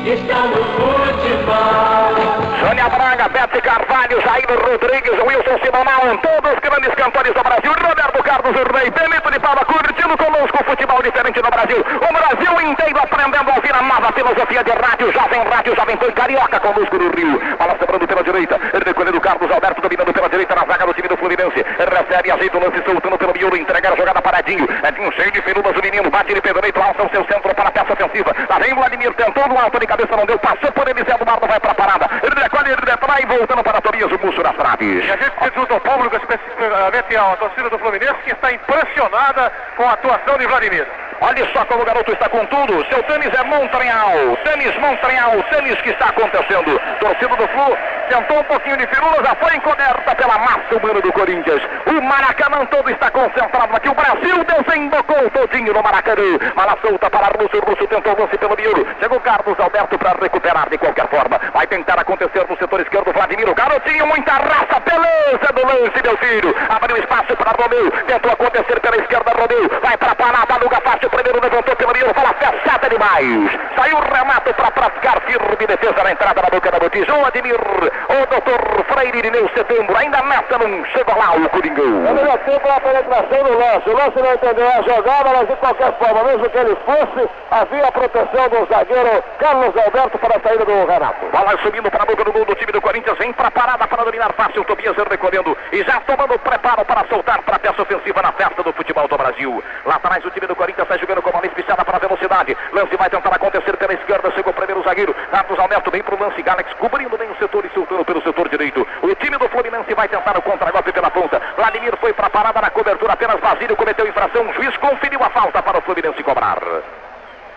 estão no futebol. Sônia Braga, Bete Carvalho, Jair Rodrigues, Wilson Simonal, todos os grandes cantores do Brasil, Roberto Carlos Urnei, Benito de Paula, curtindo conosco o futebol diferente no Brasil. O Brasil inteiro aprendendo a ouvir a nova filosofia de rádio, Jovem Rádio, Jovem Pan Carioca conosco no Rio. Bola sobrando pela direita, recolhendo Carlos Alberto, dominando pela direita na zaga do time do Fluminense. Recebe, ajeita o lance, soltando pelo miolo, entrega a jogada para Edinho. Edinho cheio de firulas, o menino bate de pé direito, alça o seu centro para a peça ofensiva. Lá vem Vladimir, tentou no alto de cabeça, não deu, passou por ele, Zé Eduardo vai para a parada. Recolhe, retrai, voltando para Tobias, o buço das traves. E a gente precisa do público, especificamente a torcida do Fluminense, que está impressionada com a atuação de Vladimir. Olha só como o garoto está com tudo. Seu tênis é Montreal. Tênis Montreal. Tênis que está acontecendo. Torcida do Flu tentou um pouquinho de firula, já foi encoberta pela massa humana do Corinthians. O Maracanã todo está concentrado aqui. O Brasil desembocou todinho no Maracanã. Mala solta para Russo. Russo tentou o lance pelo miolo. Chegou Carlos Alberto para recuperar de qualquer forma. Vai tentar acontecer no setor esquerdo. Vladimir, o garotinho, muita raça. Beleza do lance, meu filho. Abriu espaço para Romeu. Tentou acontecer pela esquerda, Romeu. Vai para a parada. Luga fácil. Primeiro levantou pelo miolo. Fala fechada demais. Saiu o Renato para praticar firme defesa na entrada da boca da botija. O Admir, o doutor Freire Irineu Setembro. Ainda nessa não chegou lá o Coringão. No melhor tempo a penetração do lance. O lance não entendeu a jogada, mas de qualquer forma, mesmo que ele fosse, havia a proteção do zagueiro Carlos Alberto para a saída do Renato. Bola subindo para a boca do gol do time do Corinthians. Vem para a parada para dominar fácil. Tobias recolhendo e já tomando preparo para soltar para a peça ofensiva na festa do futebol do Brasil. Lá atrás o time do Corinthians está jogando com uma espichada para a velocidade. Lance vai tentar acontecer pela esquerda. Chegou o primeiro zagueiro. Carlos Alberto vem para o lance. Galax cobrindo bem o setor e soltando pelo setor direito. O time do Fluminense vai tentar o contra-golpe pela ponta. Vladimir foi para a parada na cobertura. Apenas Basílio cometeu infração. O juiz conferiu a falta para o Fluminense cobrar.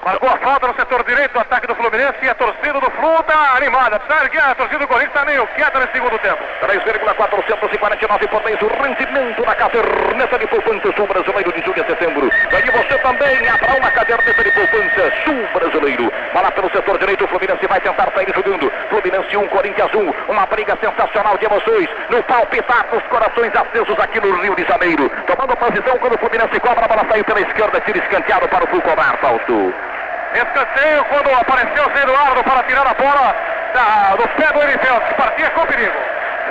Marcou a falta no setor direito do ataque do Fluminense e a torcida do Flu está animada. Sabe que a torcida do Corinthians está meio quieta nesse segundo tempo. 3,449 por o rendimento da caderneta de poupança sul brasileiro de julho a setembro. Ganhe você também abra uma caderneta de poupança sul brasileiro. Bola pelo setor direito, o Fluminense vai tentar sair jogando. Fluminense 1, Corinthians 1. Uma briga sensacional de emoções. No palpitar dos corações acesos aqui no Rio de Janeiro. Tomando posição quando o Fluminense cobra, a bola saiu pela esquerda, tira escanteado para o Flu cobrar, Fausto. Escanteio quando apareceu o Eduardo para tirar a bola da, do pé do Erifel, que partia com perigo.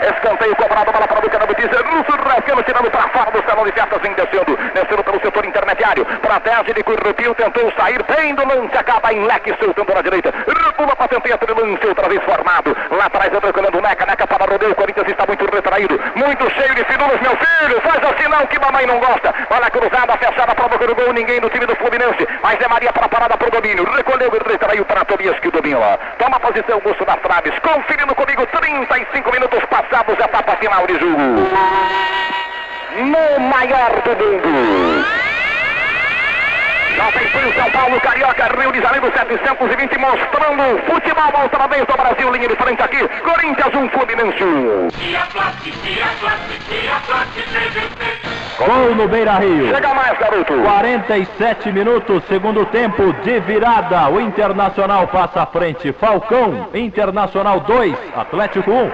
Escanteio cobrado, bola para boca da notícia. Russo Rascano tirando para fora do salão de festas, descendo. Descendo pelo setor intermediário. Para tese de Currupio, tentou sair bem do lance, acaba em leque, soltando na direita. Recula para tentar aquele lance, outra vez formado. Lá atrás, recolhendo Neca, Neca para Rodeu. O Corinthians está muito retraído, muito cheio de fidulas, meu filho. Faz assim não, que mamãe não gosta. Bola cruzada, fechada para do gol. Ninguém do time do Fluminense. Mas é Maria para a para o domínio. Recolheu e retraiu para Tobias que domina. Toma posição, Gusto das Traves. Conferindo comigo, 35 minutos passados, etapa final de jogo. No maior do mundo. Jovem Pan São Paulo, Carioca, Rio de Janeiro 720, mostrando futebol outra vez do Brasil, linha de frente aqui. Corinthians 1, Fluminense 1. Gol no Beira Rio. Chega mais, garoto. 47 minutos, segundo tempo de virada. O Internacional passa à frente. Falcão, Internacional 2, Atlético 1.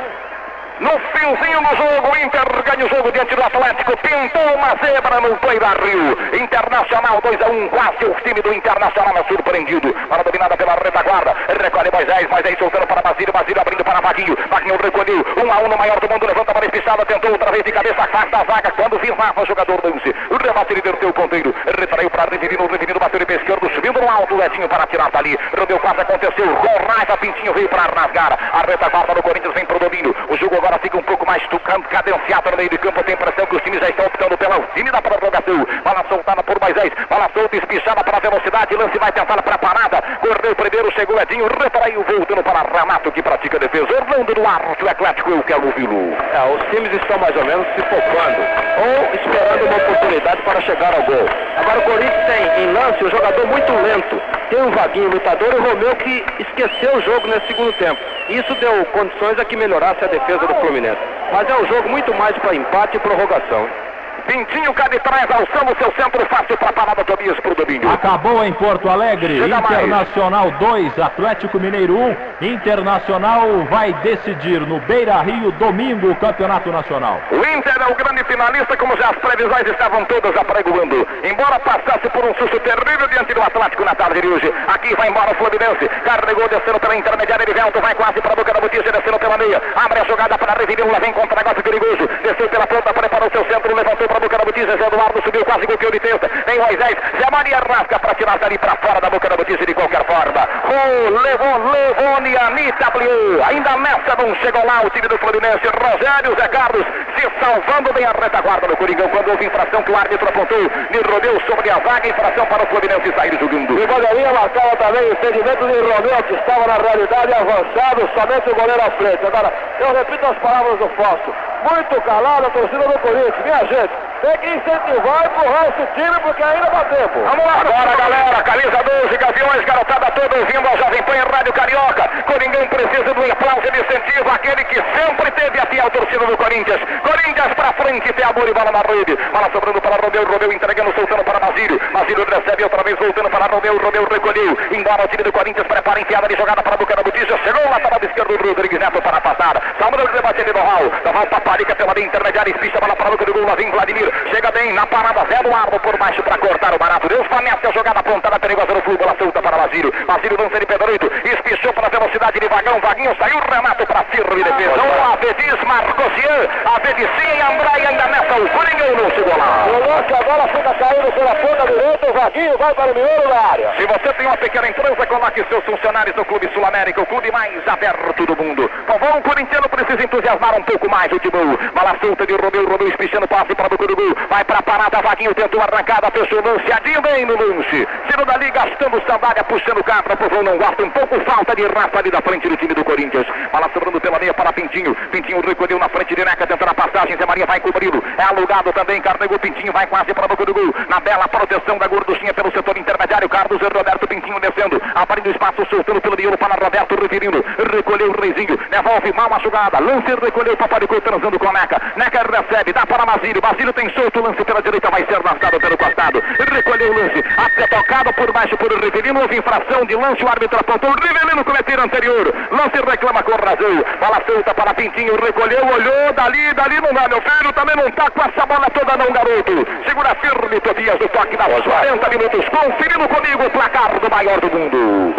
No finzinho do jogo, o Inter ganha o jogo diante do Atlético. Pintou uma zebra no Beira Rio. Internacional 2 a 1. Quase o time do Internacional é surpreendido. Para dominada pela retaguarda. Recolhe Moisés. Moisés soltando para Basílio. Basílio abrindo para Vaguinho. Vaguinho recolheu. 1 a 1 no maior do mundo. Levanta para a. Tentou outra vez de cabeça. Afasta a zaga. Quando visava o jogador lance. O rebate ele derroteu o ponteiro. Retraiu para Riverino. Riverino bateu de pé esquerdo. Subindo no alto. Edinho para tirar dali. Rodeu quase aconteceu. Com raiva. Pintinho veio para rasgar. A retaguarda do Corinthians vem para o domínio. O jogo agora fica um pouco mais tucando, cadenciado no meio de campo. Tem impressão que os times já estão optando pela time da prorrogação. Bola soltada por Moisés. Bola solta, espichada para a velocidade. Lance vai tentar para a parada. Correu primeiro, chegou Edinho. Retraiu, voltando para Renato que pratica defesa. Orlando Duarte, o Atlético, eu quero ouvi-lo. É, os times estão mais ou menos se focando ou esperando uma oportunidade para chegar ao gol. Agora o Corinthians tem em lance um jogador muito lento. Tem um Vaguinho lutador e o Romeu que esqueceu o jogo nesse segundo tempo. Isso deu condições a que melhorasse a defesa do Fluminense. Mas é um jogo muito mais para empate e prorrogação. Pintinho de trás, alçando seu centro fácil para a parada Tobias para o domínio. Acabou em Porto Alegre. Chega mais. Internacional 2, Atlético Mineiro 1. Internacional vai decidir no Beira Rio domingo o Campeonato Nacional. O Inter é o grande finalista, como já as previsões estavam todas apregoando. Embora passasse por um susto terrível diante do Atlético na tarde de hoje. Aqui vai embora o Fluminense. Carregou, descendo pela intermediária. Erivelto vai quase para a boca da notícia, descendo pela meia. Abre a jogada para Rivinho, lá vem contra negócio perigoso. Desceu pela ponta, preparou seu centro, levantou para a boca da notícia. Zé Eduardo subiu quase golpeou de testa. Vem Moisés. Zé Maria rasca para tirar dali para fora da boca da notícia de qualquer forma. Oh, levou, levou, Niani W. Ainda nessa não chegou lá o time do Fluminense. Rogério Zé Carlos se salvando bem a retaguarda no Coringão quando houve infração que o árbitro apontou. Me rodeu sobre a vaga. Infração para o Fluminense sair jogando. E Bandeirinha marcava também o impedimento de Romeu, que estava na realidade avançado, somente o goleiro à frente. Agora, eu repito as palavras do Fausto. Muito calado a torcida do Corinthians. Minha gente, tem que incentivar e empurrar esse time, porque ainda dá tempo. Vamos lá agora, galera. Camisa 12, Gaviões, garotada toda ouvindo a Jovem Pan Rádio Carioca. Coringão precisa do aplauso de incentivo, aquele que sempre teve a fiel torcida do Corinthians. Corinthians pra frente, tem amor e bola na rede. Bola sobrando para Romeu, Romeu entregando, soltando para Basílio. Basílio recebe outra vez, voltando para Romeu, Romeu recolheu. Embora o time do Corinthians prepara a enfiada de jogada para a boca da botija. Chegou lá para a esquerda do Rodrigues Neto para passar. Salmando o debate ali no hall. Noval paparica pela linha intermediária, espicha a bola para a boca do gol. Lá vem Vladimir. Chega bem na parada, Zé Eduardo por baixo para cortar o barato. Deus famece a jogada apontada perigosa no fluxo. Bola solta para Basílio. Basílio lança de pé direito. Espichou para a velocidade de Vagão. Vaguinho saiu, Renato para firme defesa. O Avedis marcou Cian. Avedicin e André ainda nessa. O Coringão não chegou lá. O lance, a bola fica caindo pela ponta direita, o Vaguinho vai para o miolo da área. Se você tem uma pequena empresa, coloque seus funcionários no Clube Sul América, o clube mais aberto do mundo. Povão corintiano precisa entusiasmar um pouco mais o Timão. Bala solta de Romeu, Romeu espichando passe para o Curubu. Vai para a parada, Vaguinho tentou arrancada, fechou o lance, Adinho bem no lance. Tiro dali, gastando sandália, puxando o carro, Povão não gosta, um pouco falta de raça ali da frente do time do Corinthians. Bala sobrando pela meia para Pintinho. Pintinho recolheu na frente de Neca, tentando a passagem, Zé Maria vai cobri-lo. É alugado também, carregou Pintinho, vai quase para a do gol. Na bela proteção da gorduchinha pelo setor intermediário, Carlos e Roberto Pintinho descendo, abrindo espaço, soltando pelo miolo para Roberto Riverino. Recolheu o Reizinho, devolve mal a jogada. Lance recolheu, Paparicou transando com Neca. Neca recebe, dá para Basílio. Basílio tem solto, o lance pela direita vai ser nascado pelo costado. Recolheu o lance, até tocado por baixo por Riverino. Houve infração de lance, o árbitro apontou. Riverino cometeu anterior. Lance reclama com razão. Bola solta para Pintinho, recolheu, olhou, dali, dali não dá, meu filho. Também não tá com essa bola toda, não, garoto. Segura firme, Tobias, do toque das 40 minutos. Conferindo comigo o placar do maior do mundo.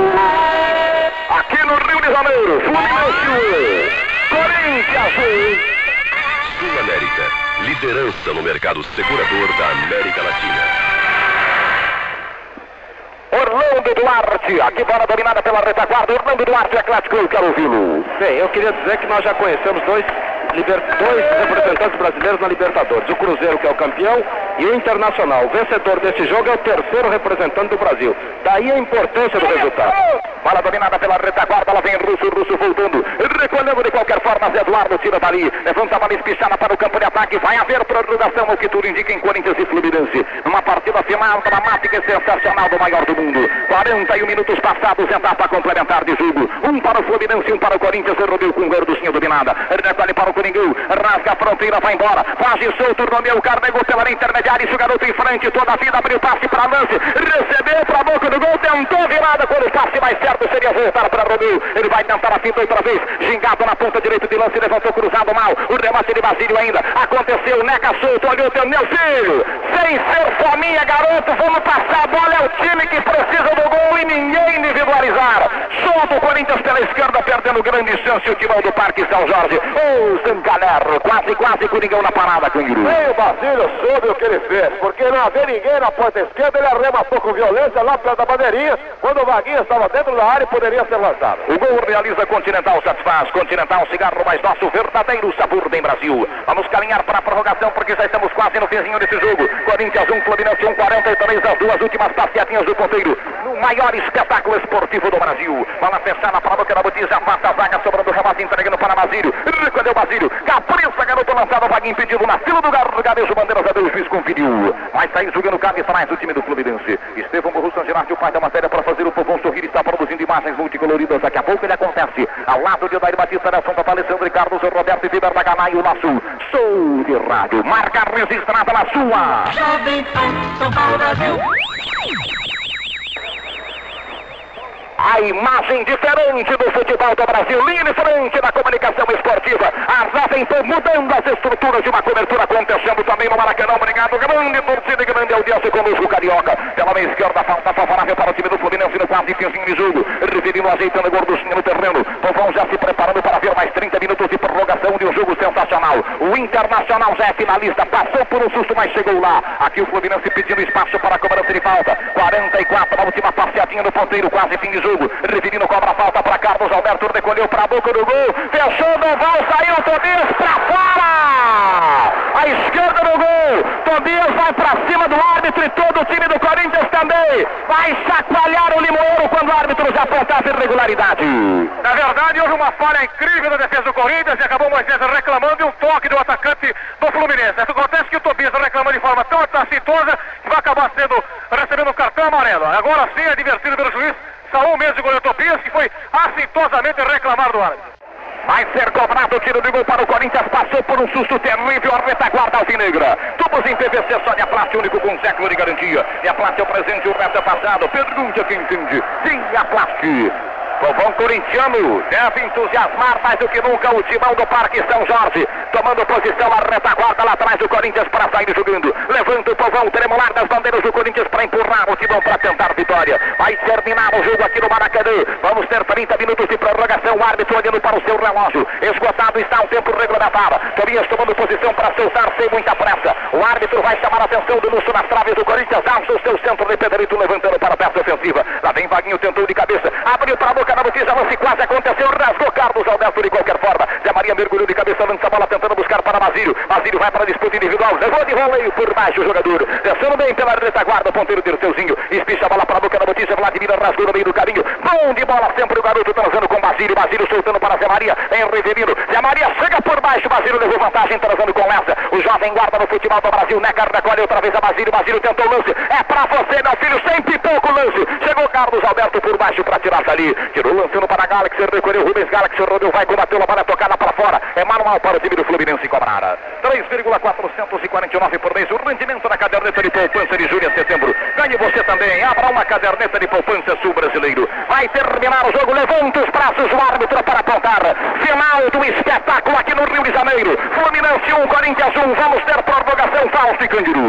Aqui no Rio de Janeiro, Fluminense, Corinthians. Sul América, liderança no mercado segurador da América Latina. Orlando Duarte, aqui bola dominada pela retaguarda. Orlando Duarte, Atlético, eu quero ouvi-lo. Bem, eu queria dizer que nós já conhecemos dois. Dois representantes brasileiros na Libertadores. O Cruzeiro, que é o campeão, e o Internacional. O vencedor desse jogo é o terceiro representante do Brasil. Daí a importância do resultado. Bola dominada pela retaguarda, ela vem Russo, Russo voltando. Recolhendo de qualquer forma, Zé Eduardo tira dali. Levanta a bola espichada para o campo de ataque. Vai haver prorrogação, o que tudo indica em Corinthians e Fluminense. Uma partida final dramática e sensacional do maior do mundo. 41 minutos passados, etapa complementar de jogo. Um para o Fluminense, um para o Corinthians. Rodeu com o gorducinho dominada. Recolhe para o Coringão. Rasga a fronteira, vai embora. Quase solto, Romeu carregou pela linha intermediária. Esse garoto em frente, toda a vida abriu passe para lance. Recebeu para a boca do gol, tentou virada. Quando o passe mais certo seria voltar para Romeu. Ele vai tentar a finta outra vez. Gingado na ponta direita de lance, levantou cruzado mal. O remate de Basílio ainda. Aconteceu, Neca solto, olhou teu meu filho. Sem ser fominha, garoto, vamos passar a bola. É o time que precisa do gol e ninguém individualizar. Solto o Corinthians pela esquerda, perdendo grande chance. O timão do Parque São Jorge. O Zancaner, quase, quase Coringão na parada, Canguiru. Nem o Basílio soube o que ele fez, porque não havia ninguém na ponta esquerda, ele arrematou com violência lá perto da bandeirinha, quando o Vaguinho estava dentro da área poderia ser lançado. O gol realiza Continental, satisfaz. Continental, cigarro mais nosso, verdadeiro sabor bem Brasil. Vamos caminhar para a prorrogação, porque já estamos quase no finzinho desse jogo. Corinthians 1, Fluminense 1, 43, as duas últimas passeatinhas do ponteiro. No maior espetáculo esportivo do Brasil. Bola fechada para a boca da botija, afasta a zaga, sobrando o remate, entregando para Basílio. Recolheu Basílio. Capriça, garoto lançado, vaga impedido na fila do gargarejo. Bandeiras a Deus, juiz conferiu. Vai sair jogando cabe atrás do time do Fluminense. Estevão San Gerardo, o pai da matéria, para fazer o povão sorrir, está produzindo imagens multicoloridas. Daqui a pouco ele acontece. Ao lado de Odair Batista, Nelson Papa, Alessandro Carlos, Roberto e Viber da Ganai, o Laço. Sou de rádio. Marca registrada na sua. Jovem Pan, São Paulo, Brasil. A imagem diferente do futebol do Brasil, linha de frente da comunicação esportiva. A Jovem Pan mudando as estruturas de uma cobertura acontecendo também no Maracanã. Obrigado, grande torcida e grande audiência conosco, Carioca. Pela meia esquerda, falta favorável para o time do Fluminense no quase finzinho de jogo. Riverino ajeitando gorduchinha no terreno. Povão já se preparando para ver mais 30 minutos de prorrogação de um jogo sensacional. O Internacional já é finalista, passou por um susto, mas chegou lá. Aqui o Fluminense pedindo espaço para a cobrança de falta. 44 na última passeadinha do ponteiro, quase fim de jogo. Riverino cobra a falta para Carlos Alberto, recolheu para a boca do gol. Fechou no val, saiu Tobias para fora. A esquerda do gol. Tobias vai para cima do árbitro e todo o time do Corinthians também. Vai chacoalhar o Limoeiro quando o árbitro já apontasse irregularidade. Na verdade, houve uma falha incrível na defesa do Corinthians e acabou Moisés reclamando de um toque do atacante do Fluminense. Acontece que o Tobias reclamou de forma tão tacentosa que vai acabar sendo recebendo um cartão amarelo. Agora sim é divertido pelo juiz. Saúl mesmo goleiro Tobias que foi assintosamente reclamar do árbitro. Vai ser cobrado o tiro de gol para o Corinthians. Passou por um susto terrível a retaguarda alvinegra. Tubos em PVC só de Aplast, único com século de garantia. E Aplast é o presente e o resto é passado. Pergunte quem entende. Sim, Aplast. Povão corintiano deve entusiasmar mais do que nunca o timão do Parque São Jorge. Tomando posição a retaguarda lá atrás do Corinthians para sair jogando. Levanta o povão tremular das bandeiras do Corinthians para empurrar o timão para tentar vitória. Vai terminar o jogo aqui no Maracanã. Vamos ter 30 minutos de prorrogação. O árbitro olhando para o seu relógio. Esgotado está o tempo regulamentado. Tobias tomando posição para soltar sem muita pressa. O árbitro vai chamar a atenção do Lúcio nas traves do Corinthians. Alça o seu centro de Pedrito levantando para a peça ofensiva. Lá vem Vaguinho, tentou de cabeça. Abriu para a boca da notícia. Lance quase aconteceu. Rasgou Carlos Alberto de qualquer forma. Zé Maria mergulhou de cabeça, lança a bola tentando buscar para Basílio. Basílio vai para a disputa individual. Levou de voleio por baixo o jogador. Descendo bem pela retaguarda. O ponteiro Dirceuzinho. Espicha a bola para a boca da notícia. Vladimir rasgou no meio do caminho. Bom de bola sempre o garoto transando com Basílio. Basílio soltando para Zé Maria. Em Riverino. Zé Maria chega por baixo. Basílio levou vantagem transando com Lessa. O jovem guarda no futebol do Brasil. Necar recolhe outra vez a Basílio. Basílio tentou o lance. É para você, meu filho. Sem pipoco o lance. Chegou Carlos Alberto por baixo para tirar ali. Tirou lançando para a Galaxy. Recolheu Rubens Galaxy. Rodeu. Vai combater a bola tocada para fora. É manual para o time do Fluminense cobrar. 3,449 por mês. O rendimento da caderneta de poupança de julho a setembro. Ganhe você também. Abra uma caderneta de poupança sul brasileiro. Vai terminar o jogo. Levanta os braços o árbitro para apontar. Final do espetáculo aqui no Rio de Janeiro. Fluminense 1, Corinthians 1. Vamos ter prorrogação. Fausto e Candiru.